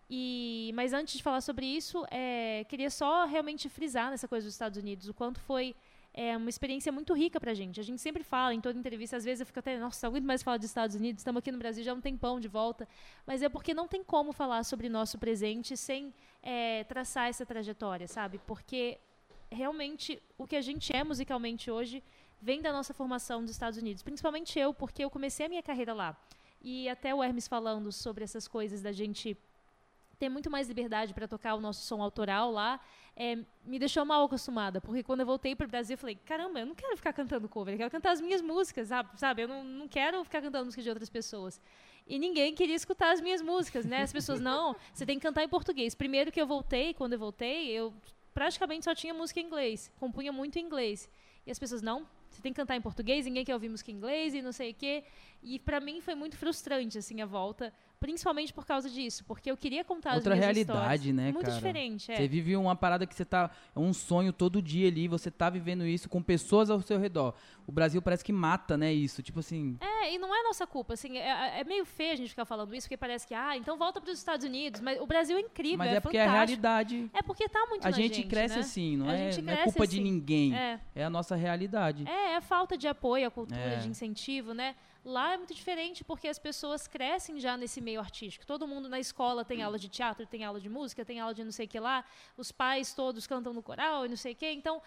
E, mas antes de falar sobre isso, é, queria só realmente frisar nessa coisa dos Estados Unidos, o quanto foi é, uma experiência muito rica pra gente. A gente sempre fala em toda entrevista, às vezes eu fico até, nossa, aguento mais falar dos Estados Unidos, estamos aqui no Brasil já há um tempão de volta, mas é porque não tem como falar sobre nosso presente sem é, traçar essa trajetória, sabe? Porque realmente o que a gente é musicalmente hoje vem da nossa formação dos Estados Unidos, principalmente eu, porque eu comecei a minha carreira lá. E até o Hermes falando sobre essas coisas da gente ter muito mais liberdade para tocar o nosso som autoral lá, é, me deixou mal acostumada, porque quando eu voltei para o Brasil, eu falei, caramba, eu não quero ficar cantando cover, eu quero cantar as minhas músicas, sabe? Eu não, não quero ficar cantando música de outras pessoas. E ninguém queria escutar as minhas músicas, né? As pessoas, não, você tem que cantar em português. Primeiro que eu voltei, quando eu voltei, eu praticamente só tinha música em inglês, compunha muito em inglês. E as pessoas, não, você tem que cantar em português, ninguém quer ouvir música em inglês e não sei o quê. E para mim foi muito frustrante, assim, a volta principalmente por causa disso, porque eu queria contar Outra as minhas realidade, histórias. né, Muito cara? diferente, é. Você vive uma parada que você tá. É um sonho todo dia ali, você tá vivendo isso com pessoas ao seu redor. O Brasil parece que mata, né, isso. Tipo assim. É, e não é nossa culpa, assim, é, é meio feio a gente ficar falando isso, porque parece que, ah, então volta para os Estados Unidos, mas o Brasil é incrível, mas é, é porque é a fantástico. realidade. É porque tá muito A na gente, cresce né? assim, não A é, gente não é cresce culpa de assim. ninguém. É. É a nossa realidade. É, é falta de apoio à cultura, É. de incentivo, né? Lá é muito diferente porque as pessoas crescem já nesse meio artístico. Todo mundo na escola tem aula de teatro, tem aula de música, tem aula de não sei o que lá. Os pais todos cantam no coral e não sei o que. Então,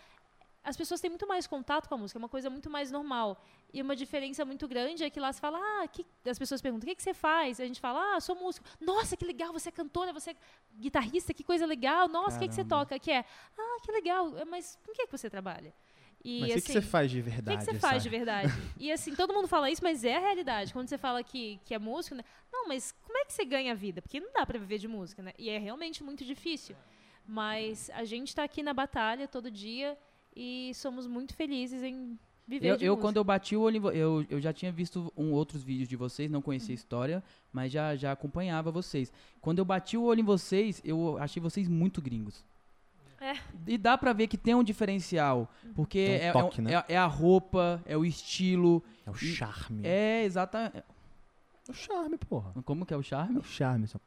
as pessoas têm muito mais contato com a música, é uma coisa muito mais normal. E uma diferença muito grande é que lá se fala, ah, que... as pessoas perguntam, o que, que você faz? A gente fala, ah, sou músico. Nossa, que legal, você é cantora, você é guitarrista, que coisa legal. Nossa, o que, que você toca? Que é, ah, que legal, É, mas com o que, que você trabalha? E, Mas o que, que você assim, faz de o que, verdade? que você faz de verdade? E assim, todo mundo fala isso, mas é a realidade. Quando você fala que, que é músico, né? Não, mas como é que você ganha a vida? Porque não dá pra viver de música, né? E é realmente muito difícil. Mas a gente tá aqui na batalha todo dia e somos muito felizes em viver Eu, de eu, música. quando eu bati o olho, eu, eu já tinha visto um, outros vídeos de vocês, não Uhum. conhecia a história, mas já, já acompanhava vocês. Quando eu bati o olho em vocês, eu achei vocês muito gringos. É. E dá pra ver que tem um diferencial, porque Tem um é, é toque, né? é- é a roupa, é o estilo, É o E- charme. é exatamente... o charme, porra. Como que é o É charme? o charme. só-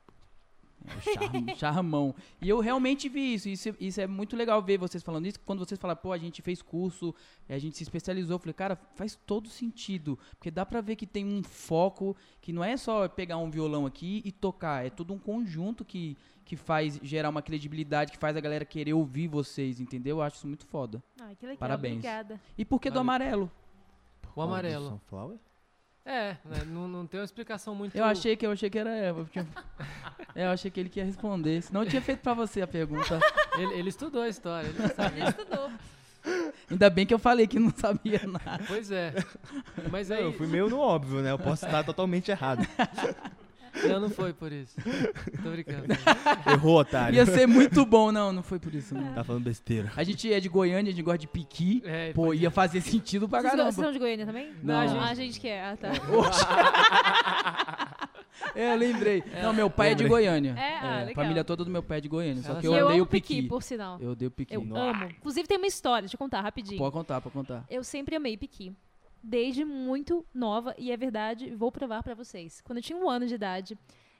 É o charme, charmão. E eu realmente vi isso. isso. Isso é muito legal ver vocês falando isso. Quando vocês falam, pô, a gente fez curso, a gente se especializou. Eu falei, cara, faz todo sentido. Porque dá pra ver que tem um foco, que não é só pegar um violão aqui e tocar. É todo um conjunto que, que faz gerar uma credibilidade, que faz a galera querer ouvir vocês, entendeu? Eu acho isso muito foda. Ai, que legal, Parabéns. obrigada. E por que do amarelo? O amarelo. Sunflower? É, né, não, não tem uma explicação muito. Eu achei que eu achei que era. Tinha- É, eu achei que ele que ia responder. Senão eu tinha feito pra você a pergunta. Ele, ele estudou a história, ele sabe. Ele estudou. Ainda bem que eu falei que não sabia nada. Pois é. Mas Não, aí. eu fui meio no óbvio, né? Eu posso estar totalmente errado. Não, não foi por isso. Tô brincando. Errou, otário. Ia ser muito bom. Não, não foi por isso. Não. Tá falando besteira. A gente é de Goiânia, a gente gosta de piqui. É, Pô, ia fazer sentido pra Vocês, vocês caramba. são de Goiânia também? Não. a Ah, gente- a gente que é. Ah, tá. É, eu lembrei. Não, meu pai é de Goiânia. É? Ah, a legal. família toda do meu pai é de Goiânia. Só Ela que eu eu andei amo o piqui. piqui, por sinal. Eu dei o piqui. Eu Nossa. amo. Inclusive tem uma história, deixa eu contar rapidinho. Pode contar, pode contar. Eu sempre amei piqui. Desde muito nova, e é verdade, vou provar pra vocês. Quando eu tinha um ano de idade,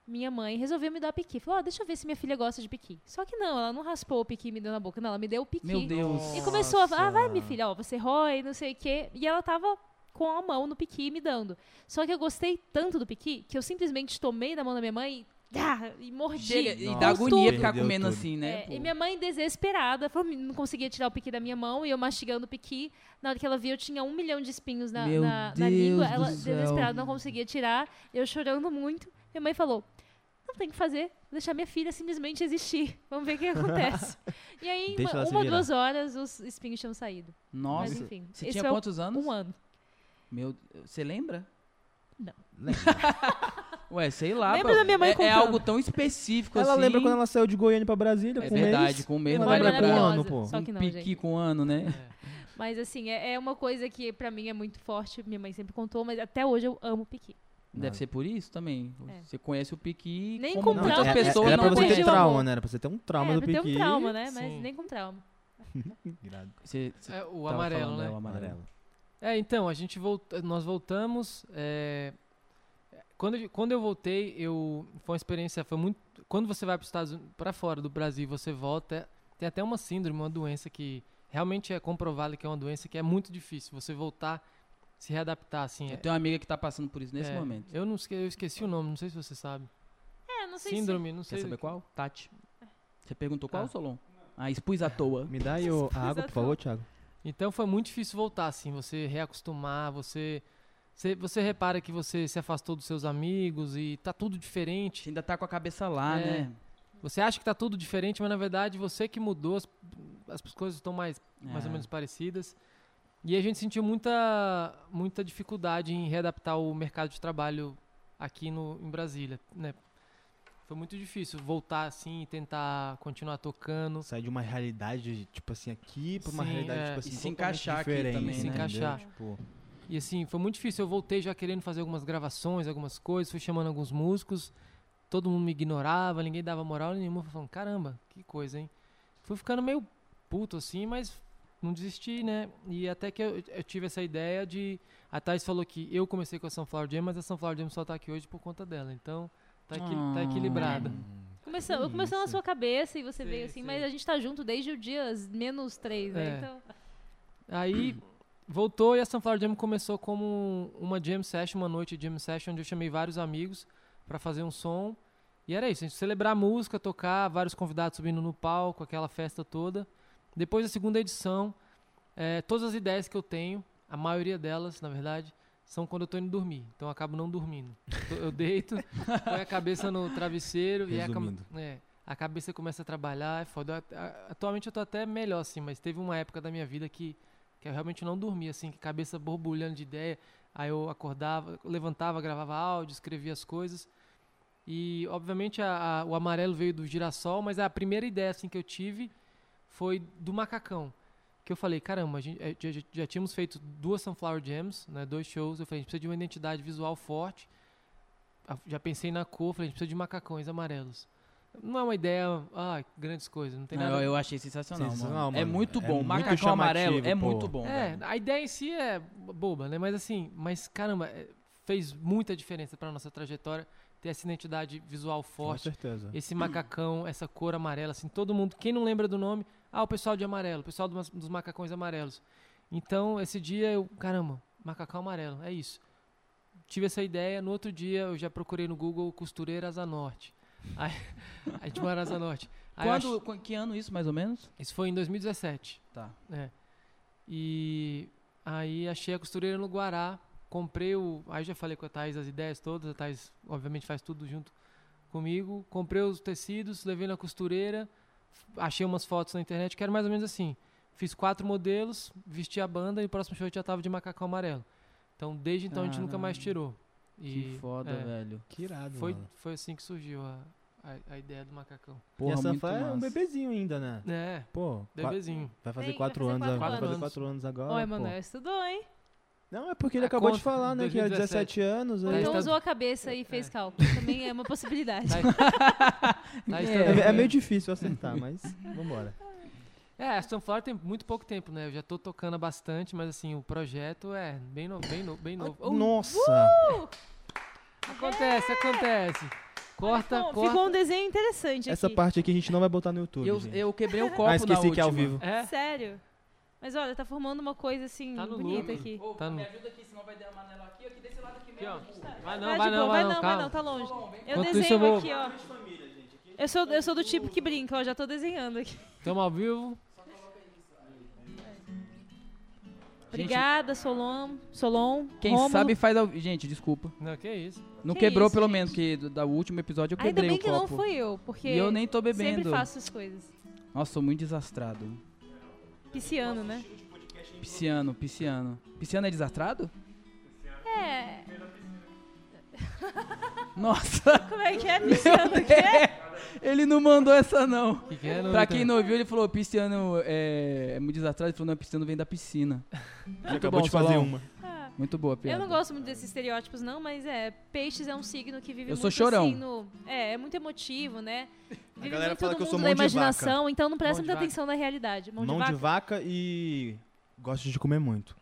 minha mãe resolveu me dar piqui. Falou, ó, deixa eu ver se minha filha gosta de piqui. Só que não, ela não raspou o piqui e me deu na boca, não, ela me deu o piqui. Meu Deus. E começou a falar, ah, vai minha filha, ó, você rói, não sei o quê. E ela tava com a mão no piqui me dando. Só que eu gostei tanto do piqui, que eu simplesmente tomei da mão da minha mãe e, ah, e mordi. Chega, e dá agonia ficar comendo tudo. assim, né? É, e minha mãe desesperada, falou, não conseguia tirar o piqui da minha mão, e eu mastigando o piqui. Na hora que ela viu, eu tinha um milhão de espinhos na, na, na língua. Ela, desesperada, não conseguia tirar. Eu chorando muito. Minha mãe falou, não tem o que fazer, vou deixar minha filha simplesmente existir. Vamos ver o que acontece. e aí, em Deixa uma, uma duas horas, os espinhos tinham saído. Mas Nossa. enfim, Você tinha quantos anos? um ano. Meu, você lembra? Lembra. Ué, sei lá. Lembra da minha mãe é, é algo tão específico Ela assim. lembra quando ela saiu de Goiânia pra Brasília É com verdade, mês? com um mês Ela não vai lembra com um ano, pô. Só que não, um piqui gente. com um ano, né? É. Mas assim, é, é uma coisa que pra mim é muito forte. Minha mãe sempre contou, mas até hoje eu amo piqui. Deve ser por isso também. É. Você conhece o piqui Nem com muitas trauma. é- pessoas era não pra você ter trauma, né? Era pra você ter um trauma é, do pra ter piqui. um trauma, né? Mas Sim. nem com trauma. Você, você É, o amarelo, falando, né? é, o amarelo. Amarelo. É, então, a gente volta, nós voltamos. é, quando, eu- quando eu voltei, eu foi uma experiência, foi muito. Quando você vai para Estados para fora do Brasil, e você volta, tem até uma síndrome, uma doença que realmente é comprovada que é uma doença que é muito difícil. Você voltar, se readaptar, assim. Eu é- tenho uma amiga que tá passando por isso nesse é, momento. Eu não eu esqueci o nome, não sei se você sabe. É, não sei Síndrome, não Quer sei. saber qual? Tati. Você perguntou qual, Ah. Solon? Ah, expus à toa. Me dá aí o- a água, por favor, Thiago. Então foi muito difícil voltar, assim, você reacostumar, você, você, você repara que você se afastou dos seus amigos e tá tudo Você diferente. ainda tá com a cabeça lá, É. né? Você acha que tá tudo diferente, mas na verdade você que mudou, as, as coisas estão mais, mais ou É. menos parecidas. E a gente sentiu muita, muita dificuldade em readaptar o mercado de trabalho aqui no, em Brasília, né? Foi muito difícil voltar assim e tentar continuar tocando. Sair de uma realidade, tipo assim, aqui pra uma Sim, realidade, é. tipo E assim, se totalmente encaixar aqui também, Se né? encaixar. Tipo, E assim, foi muito difícil. Eu voltei já querendo fazer algumas gravações, algumas coisas, fui chamando alguns músicos, todo mundo me ignorava, ninguém dava moral nenhuma. Falando, caramba, que coisa, hein? Fui ficando meio puto assim, mas não desisti, né? E até que eu, eu tive essa ideia de. A Thais falou que eu comecei com a Sunflower Jam, mas a Sunflower Jam só tá aqui hoje por conta dela. Então, tá, equi tá Ah. equilibrada. Começou, começou na sua cabeça e você Sim, veio assim, sim. mas a gente tá junto desde o dia menos três, né? É. Então, Aí voltou e a Sunflower Jam começou como uma jam session, uma noite de jam session, onde eu chamei vários amigos pra fazer um som. E era isso, a gente celebrar a música, tocar, vários convidados subindo no palco, aquela festa toda. Depois da segunda edição, eh, todas as ideias que eu tenho, a maioria delas, na verdade, são quando eu tô indo dormir. Então eu acabo não dormindo. Eu deito, ponho a cabeça no travesseiro e a, Resumindo. é, a cabeça começa a trabalhar, é foda. Atualmente eu tô até melhor, assim, mas teve uma época da minha vida que, que eu realmente não dormia, assim, cabeça borbulhando de ideia. Aí eu acordava, levantava, gravava áudio, escrevia as coisas. E, obviamente, a- a- o amarelo veio do girassol, mas a primeira ideia, assim, que eu tive foi do macacão. Que eu falei, caramba, a gente, eh, já, já- já tínhamos feito duas Sunflower Jams, né, dois shows. Eu falei, a gente precisa de uma identidade visual forte. Já pensei na cor, falei, a gente precisa de macacões amarelos. Não é uma ideia, ah, grandes coisas, não tem Não, nada. eu, eu achei sensacional, Sensacional, mano. É mano. muito É bom. muito Macacão amarelo chamativo, é pô. muito bom. É, velho. a ideia em si é boba, né? Mas assim, mas caramba, é, fez muita diferença pra nossa trajetória ter essa identidade visual Com forte, certeza. esse macacão, essa cor amarela, assim, todo mundo, quem não lembra do nome, ah, o pessoal de amarelo, o pessoal do- dos macacões amarelos. Então, esse dia eu, caramba, macacão amarelo, é isso. Tive essa ideia, no outro dia eu já procurei no Google costureira Asa Norte. Aí, a gente mora na Asa Norte. Aí Quando, qu- Que ano isso, mais ou menos? isso foi em 2017. Tá. É. E aí achei a costureira no Guará, comprei o. Aí já falei com a Thais as ideias todas, a Thais obviamente faz tudo junto comigo. Comprei os tecidos, levei na costureira, achei umas fotos na internet, que era mais ou menos assim. Fiz quatro modelos, vesti a banda e o próximo show já tava de macacão amarelo. Então desde então a gente nunca mais Caramba. Tirou. Que E, foda, é, velho. Que irado, Foi, mano. foi assim que surgiu a, a, a ideia do macacão. Porra, e a Sanfla é um bebezinho ainda, né? É, Pô, bebezinho. vai fazer Tem, vai quatro fazer anos, quatro agora, vai fazer quatro anos agora. Ó, pô. Emanuel estudou, hein? Não, é porque ele A acabou de conta, falar, né? Que era 2017. 17 anos. Ou aí- então tá- usou a cabeça e fez cálculo. Também é uma possibilidade. Tá- Tá É, estudando. é meio difícil acertar, mas vambora. É, a Sunflower tem muito pouco tempo, né? Eu já tô tocando bastante, mas assim, o projeto é bem novo, bem novo, bem novo. Nossa! Acontece, acontece. Corta, Ficou, corta. ficou um desenho interessante Essa aqui. parte aqui a gente não vai botar no YouTube, Eu, gente. eu quebrei o copo ah, esqueci na que é ao última. vivo. É? Sério. Mas olha, tá formando uma coisa assim, Tá no bonita loop. aqui. Ô, Tá no- me ajuda aqui, senão vai dar amarelo aqui, aqui desse lado aqui Aqui, ó. mesmo. Vai não, Tá vai de não, vai não, não, vai não, tá longe. Eu Enquanto desenho eu vou- aqui, ó. Eu sou, eu sou do tipo que brinca, ó, já tô desenhando aqui. Estamos ao vivo. Obrigada, Solon, Solon, Quem Rômulo. sabe faz ao... Gente, desculpa. Não, que isso. Não Que quebrou isso, pelo gente? menos, porque do, da último episódio eu Ainda quebrei bem o que não copo. fui eu, porque E eu nem tô bebendo. sempre faço as coisas. Nossa, sou muito desastrado. Pisciano, né? Pisciano, pisciano. Pisciano é desastrado? É. Nossa, Como é que é pisciano? o quê? ele não mandou essa não. Que que é, Pra quem não ouviu, ele falou, pisciano é, é muito desastrado. Ele falou, não, pisciano vem da piscina. Já acabou bom, de fazer uma. Ah, Muito boa a Eu não gosto muito desses estereótipos, não, mas é. Peixes é um signo que vive Eu muito sou chorão. assim no. É, é muito emotivo, né? Vive galera muito fala no que eu sou mundo da vaca. imaginação, então não presta muita vaca. atenção na realidade. Mão, Mão de de vaca? vaca e gosto de comer muito.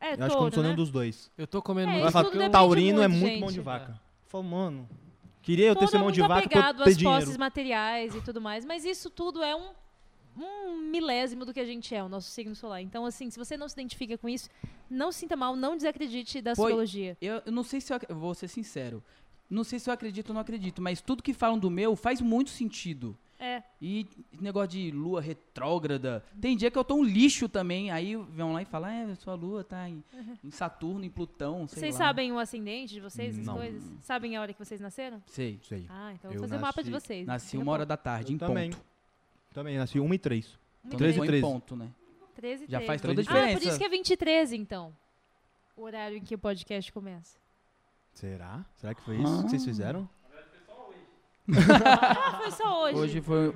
É, eu acho que eu não touro, sou né? nenhum dos dois. Eu tô comendo É, muito. Taurino é muito, muito gente. mão de vaca. Fala, mano, queria eu ter é mão de vaca pra eu apegado ter às posses dinheiro. materiais e tudo mais, mas isso tudo é um, um milésimo do que a gente é, o nosso signo solar. Então, assim, se você não se identifica com isso, não se sinta mal, não desacredite da Foi- astrologia. Eu, eu não sei se eu, eu vou ser sincero. Não sei se eu acredito ou não acredito, mas tudo que falam do meu faz muito sentido. É. E negócio de lua retrógrada. Tem dia que eu tô um lixo também. Aí vão lá e falam, é, sua lua tá em, em Saturno, em Plutão, sei Vocês lá. sabem o ascendente de vocês, essas Não. coisas? Sabem a hora que vocês nasceram? Sei. Sei. Ah, então eu vou fazer o mapa de nasci- vocês. Nasci uma hora da tarde, Eu em também. ponto. Também, nasci 1 e 3. Então 13 e foi em 13. ponto, né? 13 e Já 13. faz toda a Ah, diferença. por isso que é 20 e 13, então. O horário em que o podcast começa. Será? Será que foi isso que vocês Ah. fizeram? Ah, foi só hoje. Hoje foi,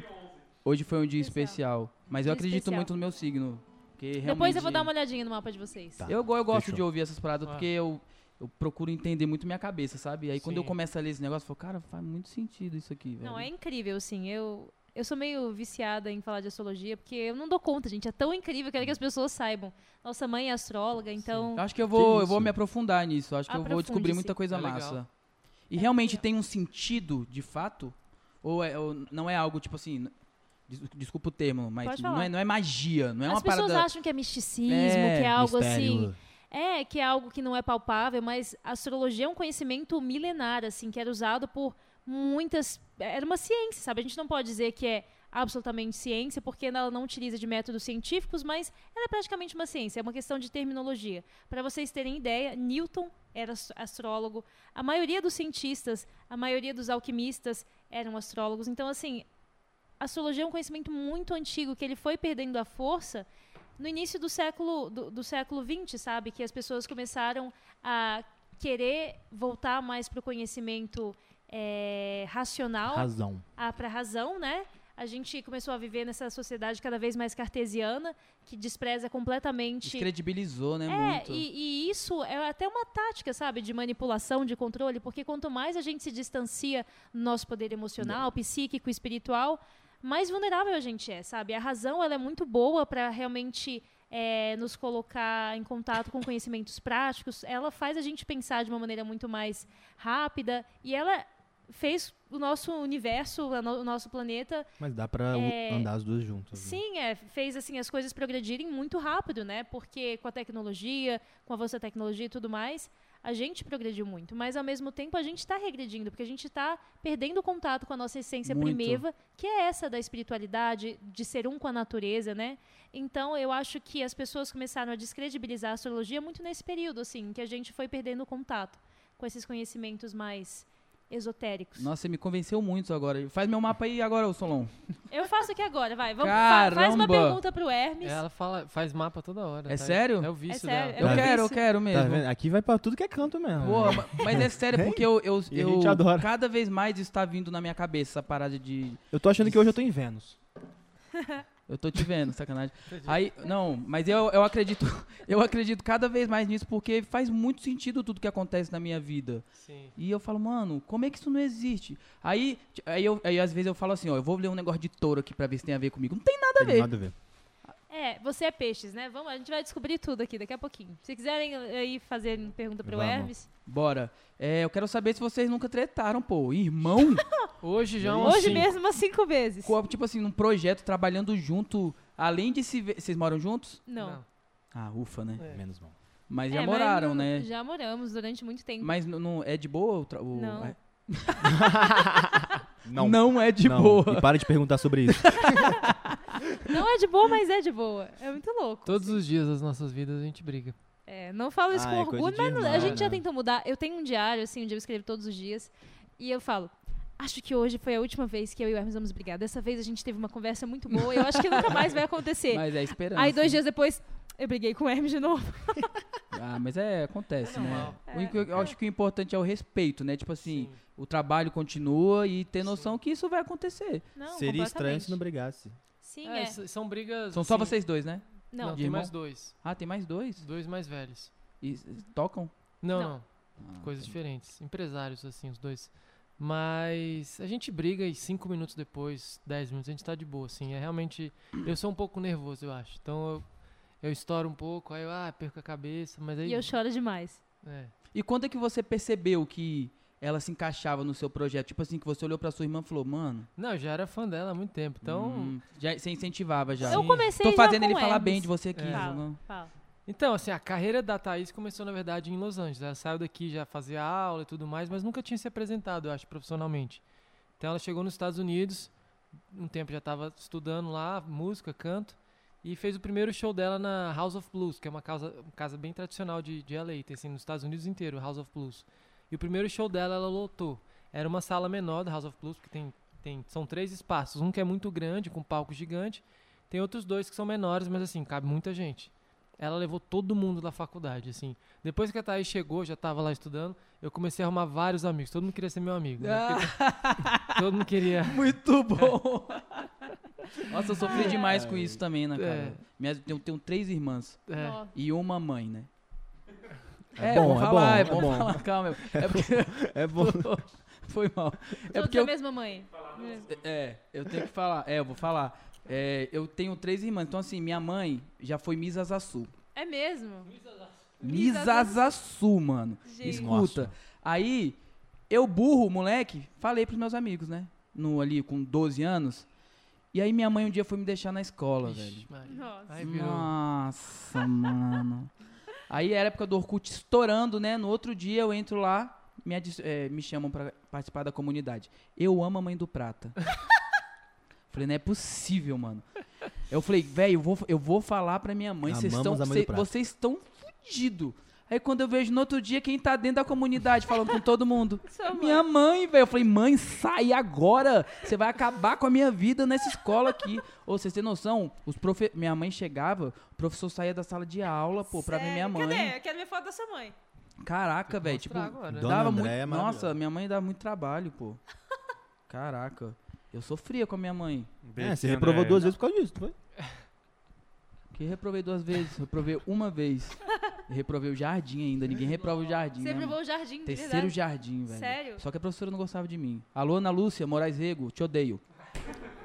hoje foi um dia Especial. especial. Mas eu Dia acredito especial. muito no meu signo. Porque Depois eu vou dar uma olhadinha no mapa de vocês. Tá. Eu, eu gosto Fechou. de ouvir essas paradas Ah. porque eu, eu procuro entender muito minha cabeça, sabe? Aí quando eu Sim. começo a ler esse negócio, eu falo, cara, faz muito sentido isso aqui, velho. Não, é incrível, assim. Eu, eu sou meio viciada em falar de astrologia, porque eu não dou conta, gente. É tão incrível, eu quero que as pessoas saibam. Nossa mãe é astróloga, então. Eu acho que eu vou, eu vou me aprofundar nisso. Acho que eu vou descobrir muita coisa É legal. massa. E É realmente tem um sentido, de fato? Ou, é- ou não é algo tipo assim. des- Desculpa o termo, mas não é, não é magia, não é As uma pessoas parada. acham que é misticismo, É, que é algo Mistério. assim. É, que é algo que não é palpável, mas a astrologia é um conhecimento milenar, assim, que era usado por muitas. Era uma ciência, sabe? A gente não pode dizer que é absolutamente ciência, porque ela não utiliza de métodos científicos, mas ela é praticamente uma ciência, é uma questão de terminologia. Para vocês terem ideia, Newton era ast- astrólogo, a maioria dos cientistas, a maioria dos alquimistas eram astrólogos. Então, assim, a astrologia é um conhecimento muito antigo que ele foi perdendo a força no início do século do, do século XX, sabe, que as pessoas começaram a querer voltar mais para o conhecimento eh, racional, Razão. para razão, né? A gente começou a viver nessa sociedade cada vez mais cartesiana, que despreza completamente Descredibilizou, né? é, muito. e, e isso é até uma tática, sabe, de manipulação, de controle, porque quanto mais a gente se distancia do nosso poder emocional, psíquico, espiritual, mais vulnerável a gente é, sabe? A razão ela é muito boa para realmente é, nos colocar em contato com conhecimentos práticos. Ela faz a gente pensar de uma maneira muito mais rápida e ela fez o nosso universo, a o nosso planeta Mas dá pra u- É, andar as duas juntas. né? Sim, é, fez assim as coisas progredirem muito rápido, né? Porque com a tecnologia, com o avanço da tecnologia e tudo mais, a gente progrediu muito, mas ao mesmo tempo a gente está regredindo, porque a gente está perdendo o contato com a nossa essência Muito. primeva, que é essa da espiritualidade, de ser um com a natureza, né? Então eu acho que as pessoas começaram a descredibilizar a astrologia muito nesse período, assim, que a gente foi perdendo o contato com esses conhecimentos mais esotéricos. Nossa, você me convenceu muito agora. Faz meu mapa aí agora, Solon. Eu faço aqui agora, vai. Vamos, fa- faz uma Caramba! pergunta pro Hermes. Ela fala, faz mapa toda hora. É tá? sério? É o vício sério, dela. é Eu o quero, eu quero Tá mesmo. vendo? Aqui vai pra tudo que é canto mesmo. Pô, mas é sério, porque eu, eu, eu gente adora. cada vez mais está vindo na minha cabeça essa parada de. Eu tô achando que hoje eu tô em Vênus. Eu tô te vendo, sacanagem. Aí, não, mas eu, eu acredito, eu acredito cada vez mais nisso porque faz muito sentido tudo que acontece na minha vida. Sim. E eu falo, mano, como é que isso não existe? Aí, aí, eu, aí às vezes eu falo assim, ó, eu vou ler um negócio de touro aqui pra ver se tem a ver comigo. Não tem nada a Tem ver. nada a ver. É, você é peixes, né? Vamos, a gente vai descobrir tudo aqui daqui a pouquinho. Se quiserem aí fazer pergunta pro Vamos. Hermes. Bora. É, eu quero saber se vocês nunca tretaram, pô. Irmão, Hoje já é um Hoje assim. mesmo, umas cinco vezes. co- tipo assim, num projeto, trabalhando junto, além de se ver. Vocês moram juntos? Não. Ah, ufa, né? É. Menos mal. Mas É, já mas moraram, não- né? Já moramos durante muito tempo. Mas não- não é de boa o, tra- o- Não. é- Não. Não é de Não. boa. E para de perguntar sobre isso. Não é de boa, mas é de boa. É muito louco. Todos os dias das nossas vidas a gente briga. É, não falo isso Ah, com é orgulho, mas a gente já né? tentou mudar. Eu tenho um diário, assim, onde eu escrevo todos os dias. E eu falo, acho que hoje foi a última vez que eu e o Hermes vamos brigar. Dessa vez a gente teve uma conversa muito boa e eu acho que nunca mais vai acontecer. Mas é esperança. Aí dois dias depois, eu briguei com o Hermes de novo. Ah, mas é, acontece, É né? normal. O eu- eu acho que o importante é o respeito, né? Tipo assim, o trabalho continua e ter noção que isso vai acontecer. Não, Seria estranho se não brigasse. Sim, É, é. são brigas. São só assim, vocês dois, né? Não, Não, tem irmão? mais dois. Ah, tem mais dois? Dois mais velhos. E tocam? Não, Não. não. Ah, Coisas diferentes. Empresários, assim, os dois. Mas a gente briga e cinco minutos depois, dez minutos, a gente tá de boa, assim. É realmente. Eu sou um pouco nervoso, eu acho. Então eu, eu estouro um pouco, aí eu ah, perco a cabeça, mas aí. E eu choro demais. É. E quando é que você percebeu que ela se encaixava no seu projeto? Tipo assim, que você olhou pra sua irmã e falou, mano, Não, eu já era fã dela há muito tempo. Então. hum, já, você incentivava já. Eu comecei Tô já fazendo com ele falar Hermes. bem de você aqui. É. não- Fala, fala. Então, assim, a carreira da Thaís começou, na verdade, em Los Angeles. Ela saiu daqui já fazia aula e tudo mais, mas nunca tinha se apresentado, eu acho, profissionalmente. Então ela chegou nos Estados Unidos, um tempo já estava estudando lá, música, canto, e fez o primeiro show dela na House of Blues, que é uma casa, uma casa bem tradicional de, de LA, tem assim, nos Estados Unidos inteiro, House of Blues. E o primeiro show dela, ela lotou. Era uma sala menor da House of Blues, porque tem, tem, são três espaços. Um que é muito grande, com palco gigante, tem outros dois que são menores, mas assim, cabe muita gente ela levou todo mundo da faculdade, assim. Depois que a Thaís chegou, já tava lá estudando, eu comecei a arrumar vários amigos. Todo mundo queria ser meu amigo. né? Porque todo mundo queria. Muito bom! Nossa, eu sofri demais com Ai. isso também, né, cara? É. Minhas, eu tenho três irmãs É, e uma mãe, né? É, bom, vou é falar, bom, é é bom bom. falar, calma. É porque É bom. foi mal. É porque a eu, mesma mãe. é, eu tenho que falar. É, eu vou falar. É, eu tenho três irmãs, então assim, minha mãe já foi Miss Azaçu. É mesmo? Miss Azaçu, mano. Gente. Escuta. Aí, eu burro, moleque, falei pros meus amigos, né? No, ali, com 12 anos. E aí minha mãe um dia foi me deixar na escola, velho. Ixi, Maria. Nossa. Nossa, mano. Aí era a época do Orkut estourando, né? No outro dia eu entro lá, me, eh, me chamam pra participar da comunidade. Eu amo a mãe do Prata. falei, não é possível, mano. Eu falei, velho, eu vou, eu vou falar pra minha mãe, vocês estão fudidos. Aí quando eu vejo no outro dia quem tá dentro da comunidade falando com todo mundo. Mãe. Minha mãe, velho. Eu falei, mãe, sai agora. Você vai acabar com a minha vida nessa escola aqui. Ô, vocês têm noção? Os profe... Minha mãe chegava, o professor saía da sala de aula, pô, pra ver minha Sério? mãe. Cadê? Eu quero ver foto da sua mãe. Caraca, velho. Tipo, agora. Dona dava Andréia é muito. Nossa, minha mãe dava muito trabalho, pô. Caraca. Eu sofria com a minha mãe. É, você reprovou duas vezes por causa disso, não foi? Que reprovei duas vezes. Reprovei uma vez. Reprovei o jardim ainda. Ninguém reprova o jardim. Você né, mano? provou o jardim, Terceiro verdade? jardim, velho. Sério? Só que a professora não gostava de mim. Alô, Ana Lúcia, Moraes Rego, te odeio.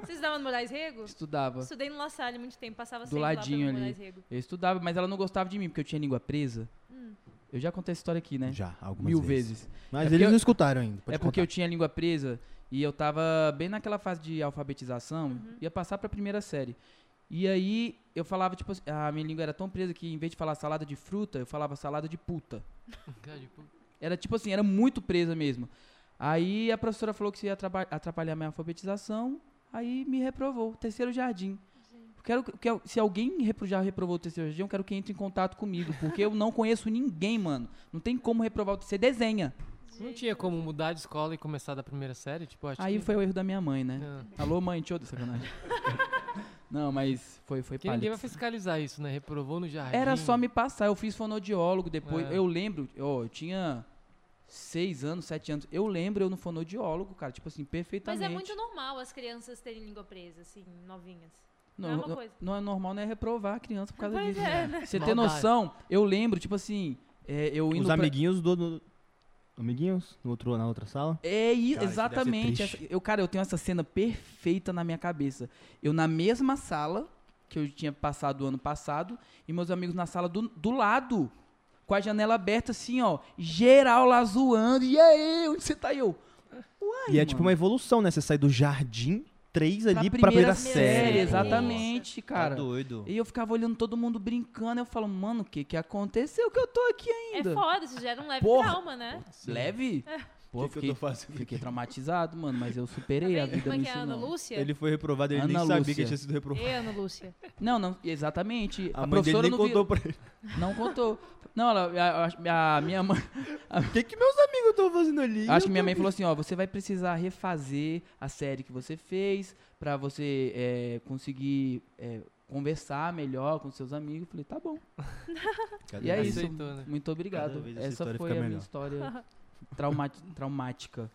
Você estudava no Moraes Rego? Estudava. Estudei no La Salle muito tempo, passava Do ladinho lá ali. Moraes Rego. Eu estudava, mas ela não gostava de mim, porque eu tinha língua presa. Hum. Eu já contei essa história aqui, né? Já, algumas Mil vezes. vezes. Mas É eles eu- não escutaram ainda. pode é porque eu contar. tinha língua presa e eu tava bem naquela fase de alfabetização, Uhum. ia passar pra primeira série. E aí eu falava, tipo, assim, a minha língua era tão presa que em vez de falar salada de fruta, eu falava salada de puta. Era tipo assim, era muito presa mesmo. Aí a professora falou que isso ia atrapa- atrapalhar minha alfabetização, aí me reprovou. Terceiro jardim. Quero, quero, se alguém repro- já reprovou o terceiro jardim, eu quero que entre em contato comigo, porque eu não conheço ninguém, mano. Não tem como reprovar o terceiro. Você desenha. Não tinha como mudar de escola e começar da primeira série? Tipo, acho Aí que... foi o erro da minha mãe, né? Ah. Alô, mãe, te odeio, sacanagem. não, mas foi, foi Porque ninguém vai fiscalizar isso, né? Reprovou no jardim. Era só me passar, eu fiz fonoaudiólogo depois. É. Eu lembro, ó, eu tinha seis anos, sete anos. Eu lembro eu no fonoaudiólogo, cara, tipo assim, Mas perfeitamente. é muito normal as crianças terem língua presa, assim, novinhas. Não, não é uma não- coisa. não é normal, não é reprovar a criança por causa Pois disso. é, né? né? Você tem Maldade. noção? Eu lembro, tipo assim, é, eu indo Os pra- amiguinhos do... do- Amiguinhos? No outro, na outra sala? É, i- Cara, isso exatamente. Essa- eu, cara, eu tenho essa cena perfeita na minha cabeça. Eu na mesma sala que eu tinha passado o ano passado e meus amigos na sala do, do lado, com a janela aberta assim, ó, geral lá zoando. E aí, onde você tá? E eu, uai, e é tipo mano, uma evolução, né? Você sai do jardim 3 pra ali pra primeira série. série. Exatamente, Tá cara. doido. E eu ficava olhando todo mundo brincando, eu falo, mano, o que que aconteceu que eu tô aqui ainda? É foda, isso gera um leve Porra. trauma, né? Leve? Pô, O que, que fiquei, eu tô fazendo? fiquei traumatizado, mano, mas eu superei a vida como é no que é a Ana ensino. Lúcia? Ele foi reprovado, ele Ana nem sabia Lúcia. que ele tinha sido reprovado. E Ana Lúcia? Não, não, exatamente. A, A, mãe dele professora nem não, contou vi- pra ele. não contou. Não, ela, a, a- a minha mãe, O que, que meus amigos estão fazendo ali? acho que minha mãe aqui. falou assim, ó, você vai precisar refazer a série que você fez pra você é, conseguir é, conversar melhor com seus amigos. Eu falei, tá bom. Cada E é isso. Aceitou, né? Muito obrigado. Essa Essa história foi a minha melhor. história trauma- traumática.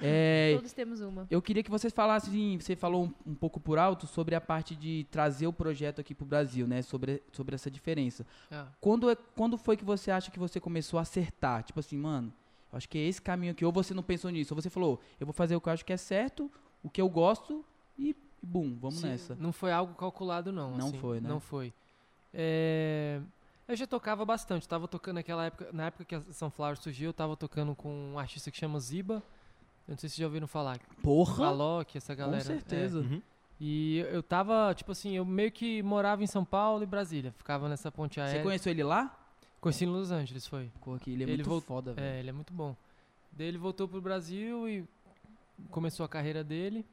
É, Todos temos uma. Eu queria que vocês falassem, você falou um, um pouco por alto sobre a parte de trazer o projeto aqui pro Brasil, né? Sobre, sobre essa diferença. Ah, Quando, é- quando foi que você acha que você começou a acertar? Tipo assim, mano, eu acho que é esse caminho aqui. Ou você não pensou nisso, ou você falou, eu vou fazer o que eu acho que é certo, o que eu gosto e, e bum, vamos sim, nessa. Não foi algo calculado, não. Não assim, foi, né? Não foi. É, Eu já tocava bastante. Tava tocando naquela época, na época que a Sunflower surgiu, eu tava tocando com um artista que chama Ziba. Eu não sei se vocês já ouviram falar. Porra! Alok, essa Com galera. é. certeza. Uhum. E eu tava, tipo assim, eu meio que morava em São Paulo e Brasília. Ficava nessa ponte Você aérea. conheceu ele lá? Conheci em Los Angeles, foi. Aqui, ele é Ele muito foda, velho. É, ele é muito bom. Daí ele voltou pro Brasil e começou a carreira dele.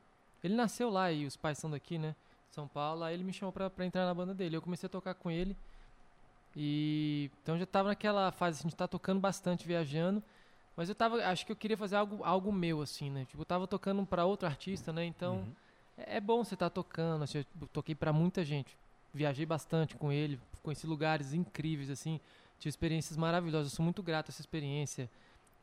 Ele nasceu lá e os pais são daqui, né? São Paulo. Aí ele me chamou pra, pra entrar na banda dele. Eu comecei a tocar com ele. E então já tava naquela fase assim, de estar tocando bastante, viajando. Mas eu tava, acho que eu queria fazer algo, algo meu, assim, né? Tipo, eu tava tocando pra outro artista, né? Então Uhum. é, é bom você estar tocando. Assim, eu toquei pra muita gente. Viajei bastante com ele, conheci lugares incríveis, assim. Tive experiências maravilhosas. Eu sou muito grato a essa experiência.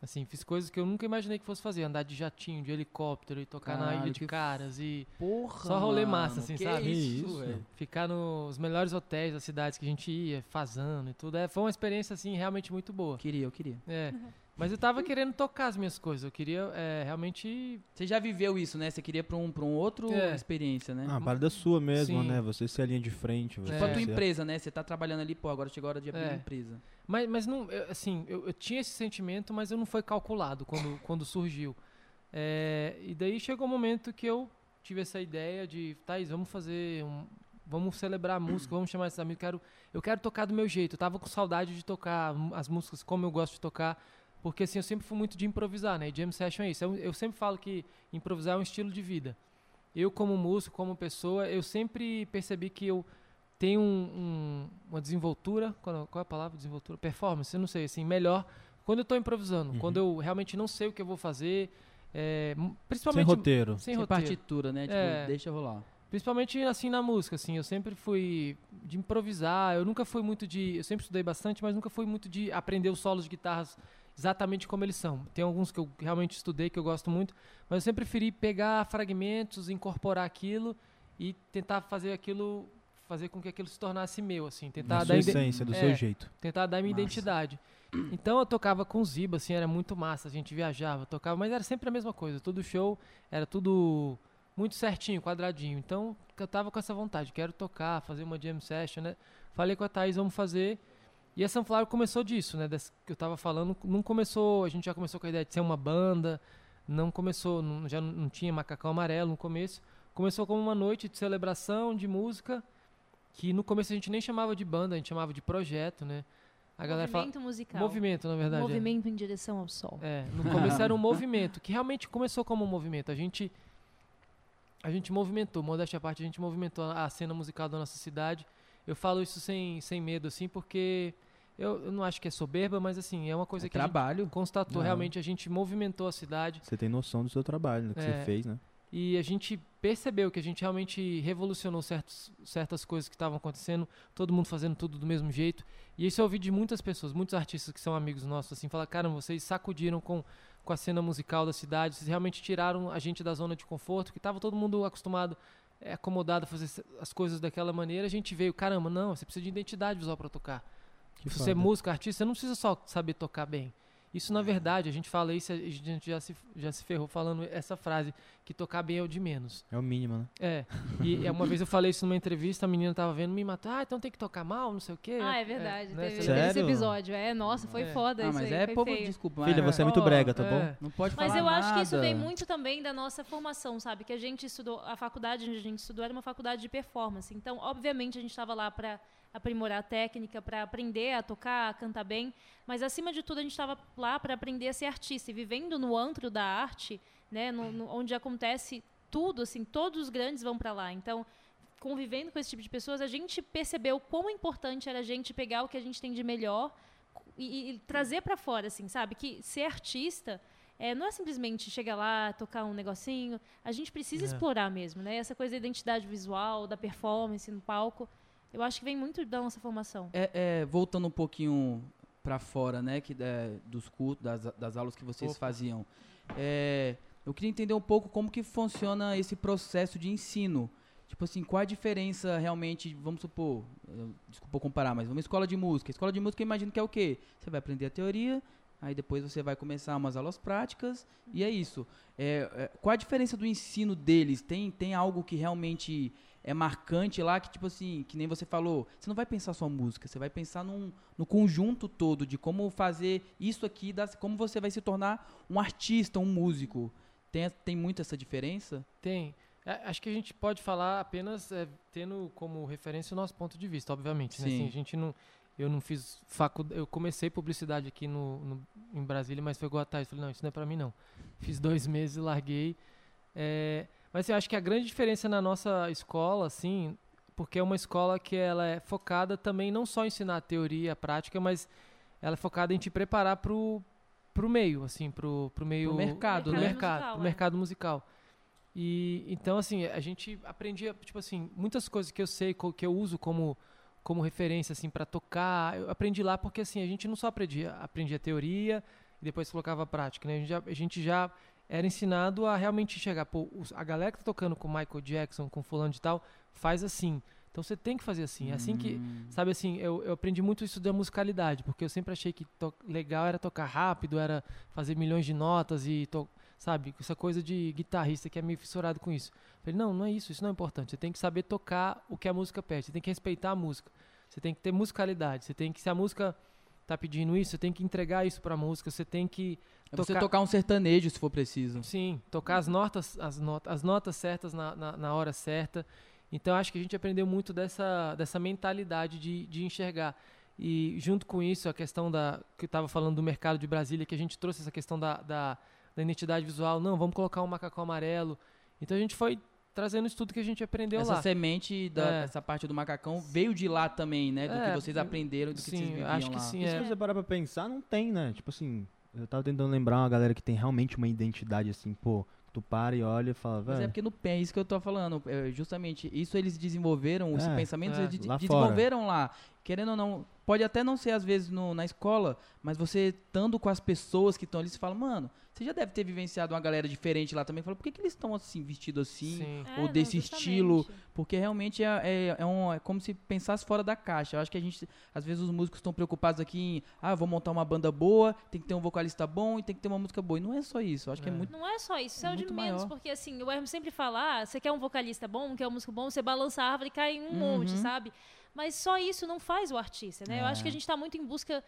Assim, fiz coisas que eu nunca imaginei que fosse fazer. Andar de jatinho, de helicóptero e tocar na Caralho, Ilha de Caras e Porra, Só rolê mano, massa, assim, que sabe? Isso, Isso. velho. ficar nos melhores hotéis das cidades que a gente ia, fazendo e tudo. É, foi uma experiência, assim, realmente muito boa. Queria, eu queria. É. Mas eu tava querendo tocar as minhas coisas. Eu queria é, realmente. Você já viveu isso, né? Você queria pra um, pra um outro É. experiência, né? Ah, a parada sua mesmo, Sim. né? Você ser a linha de frente. Você Tipo a tua É. empresa, né? Você tá trabalhando ali, pô, agora chegou a hora de abrir É. uma empresa. Mas, mas não, eu, assim, eu, eu tinha esse sentimento, mas eu não foi calculado quando, quando surgiu. É, e daí chegou o um momento que eu tive essa ideia de, Thaís, vamos fazer um. Vamos celebrar a música, vamos chamar esses amigos. Quero, eu quero tocar do meu jeito. Eu tava com saudade de tocar as músicas como eu gosto de tocar. Porque assim, eu sempre fui muito de improvisar, né? E jam session é isso. Eu, eu sempre falo que improvisar é um estilo de vida. Eu, como músico, como pessoa, eu sempre percebi que eu tenho um- um- uma desenvoltura. Qual, qual é a palavra? Desenvoltura? Performance? Eu não sei, assim, melhor quando eu tô improvisando. Uhum. Quando eu realmente não sei o que eu vou fazer. é, m- Sem principalmente. roteiro. Sem Sem roteiro. partitura, né? Tipo, É. deixa rolar. Principalmente assim na música, assim, eu sempre fui de improvisar, eu nunca fui muito de, eu sempre estudei bastante, mas nunca fui muito de aprender os solos de guitarras exatamente como eles são. Tem alguns que eu realmente estudei que eu gosto muito, mas eu sempre preferi pegar fragmentos, incorporar aquilo e tentar fazer aquilo, fazer com que aquilo se tornasse meu, assim, tentar Da dar sua essência, do É. seu jeito. tentar dar minha Massa. identidade. Então eu tocava com Ziba, assim, era muito massa, a gente viajava, tocava, mas era sempre a mesma coisa, todo show era tudo muito certinho, quadradinho. Então eu tava com essa vontade, quero tocar, fazer uma jam session, né? Falei com a Thaís, vamos fazer. E a Sunflower começou disso, né? Que eu tava falando, não começou, a gente já começou com a ideia de ser uma banda, não começou, não- já não tinha macacão amarelo no começo. Começou como uma noite de celebração, de música, que no começo a gente nem chamava de banda, a gente chamava de projeto, né? A galera fala. Movimento musical. Movimento, na verdade. é. Movimento em direção ao sol. É, no começo era um movimento, que realmente começou como um movimento. A gente, a gente movimentou, modéstia à parte, a gente movimentou a cena musical da nossa cidade. Eu falo isso sem, sem medo, assim, porque eu, eu não acho que é soberba, mas assim, é uma coisa É que a trabalho. gente constatou, Não. realmente a gente movimentou a cidade. Você tem noção do seu trabalho, do que É. você fez, né? E a gente percebeu que a gente realmente revolucionou certos, certas coisas que estavam acontecendo, todo mundo fazendo tudo do mesmo jeito. E isso eu ouvi de muitas pessoas, muitos artistas que são amigos nossos, assim, falar, cara, vocês sacudiram com, com a cena musical da cidade, vocês realmente tiraram a gente da zona de conforto, que estava todo mundo acostumado, é, acomodado a fazer as coisas daquela maneira. A gente veio, caramba, não, você precisa de identidade visual para tocar. Que Se você é foda. músico, artista, você não precisa só saber tocar bem. Isso, na verdade, a gente fala isso, a gente já se, já se ferrou falando essa frase, que tocar bem é o de menos. É o mínimo, né? É, e é, uma vez eu falei isso numa entrevista, a menina tava vendo, me matou, ah, então tem que tocar mal, não sei o quê. Ah, é verdade. né, teve, esse episódio. É, nossa, foi É. foda Ah, isso mas aí, é foi povo, feio. desculpa. Filha, mas você é muito Oh, brega, tá é. bom? Não pode Mas falar eu acho que isso nada. vem muito também da nossa formação, sabe? Que a gente estudou, a faculdade onde a gente estudou era uma faculdade de performance. Então, obviamente, a gente estava lá para aprimorar a técnica, para aprender a tocar, a cantar bem, mas acima de tudo a gente estava lá para aprender a ser artista e vivendo no antro da arte, né, no, no- onde acontece tudo, assim, todos os grandes vão para lá. Então, convivendo com esse tipo de pessoas, a gente percebeu quão importante era a gente pegar o que a gente tem de melhor e, e trazer para fora, assim, sabe? Que ser artista é, não é simplesmente chegar lá, tocar um negocinho. A gente precisa É. explorar mesmo, né? Essa coisa da identidade visual, da performance no palco. Eu acho que vem muito da nossa formação. É, é, voltando um pouquinho pra fora, né, que é, dos cultos, das, das aulas que vocês Opa. faziam. É, eu queria entender um pouco como que funciona esse processo de ensino. Tipo assim, qual a diferença realmente, vamos supor, desculpa comparar, mas uma escola de música. Escola de música eu imagino que é o quê? Você vai aprender a teoria, aí depois você vai começar umas aulas práticas, e é isso. É, é, qual a diferença do ensino deles? Tem, tem algo que realmente é marcante lá, que tipo assim, que nem você falou, você não vai pensar só música, você vai pensar num, no conjunto todo de como fazer isso aqui, das, como você vai se tornar um artista, um músico. Tem, tem muito essa diferença? Tem. É, Acho que a gente pode falar apenas é, tendo como referência o nosso ponto de vista, obviamente. né? Sim. Assim, a gente não, eu não fiz faculdade, eu comecei publicidade aqui no, no- em Brasília, mas foi Thais, falei, não, isso não é pra mim não. Fiz dois meses e larguei. É, mas assim, eu acho que a grande diferença na nossa escola, assim, porque é uma escola que ela é focada também não só em ensinar a teoria, a prática, mas ela é focada em te preparar pro, pro meio, assim, pro, pro meio... Pro mercado, pro né? mercado, musical, pro é. mercado musical. E então assim, a gente aprendia, tipo assim, muitas coisas que eu sei, que eu uso como como referência assim para tocar, eu aprendi lá porque assim, a gente não só aprendia, aprendia teoria, e depois colocava a prática, né? A gente já, a gente já era ensinado a realmente enxergar, pô, a galera que tá tocando com Michael Jackson, com fulano de tal, faz assim. Então você tem que fazer assim. É assim que, Hum. sabe assim, eu, eu aprendi muito isso da musicalidade, porque eu sempre achei que legal era tocar rápido, era fazer milhões de notas e, sabe, essa coisa de guitarrista que é meio fissurado com isso. Falei, não, não é isso, isso não é importante. Você tem que saber tocar o que a música pede, você tem que respeitar a música. Você tem que ter musicalidade, você tem que, se a música tá pedindo isso, você tem que entregar isso pra música, você tem que É você tocar- tocar um sertanejo se for preciso. Sim, tocar as notas, as notas, as notas certas na, na, na hora certa. Então acho que a gente aprendeu muito dessa, dessa mentalidade de, de enxergar. E junto com isso, a questão da. que eu estava falando do mercado de Brasília, que a gente trouxe essa questão da, da, da identidade visual. Não, vamos colocar um macacão amarelo. Então a gente foi trazendo isso tudo que a gente aprendeu Essa lá. semente da, É. essa parte do macacão veio de lá também, né? Do É, que vocês aprenderam, do que sim, vocês viviam acho que lá. sim. E se é. você parar pra pensar, não tem, né? Tipo assim, eu tava tentando lembrar uma galera que tem realmente uma identidade assim, pô, tu para e olha e fala, Mas é velho. porque no PEN, é isso que eu tô falando. é, justamente, isso eles desenvolveram, esse É, pensamento, é, eles lá desenvolveram lá. Querendo ou não, pode até não ser às vezes no- na escola, mas você estando com as pessoas que estão ali, você fala, mano, você já deve ter vivenciado uma galera diferente lá também. Fala, por que, que eles estão assim, vestidos assim? Sim. É, ou não, desse justamente. estilo. Porque realmente é, é, é um, é como se pensasse fora da caixa. Eu acho que a gente, às vezes, os músicos estão preocupados aqui em, ah, vou montar uma banda boa, tem que ter um vocalista bom e tem que ter uma música boa. E não é só isso. Eu acho que é É. muito. Não é só isso, isso É é, o de menos, maior. porque assim, o Hermes sempre fala, ah, você quer um vocalista bom, quer um músico bom, você balança a árvore e cai em um Uhum. monte, sabe? Mas só isso não faz o artista, né? Eu acho que a É. gente está muito em busca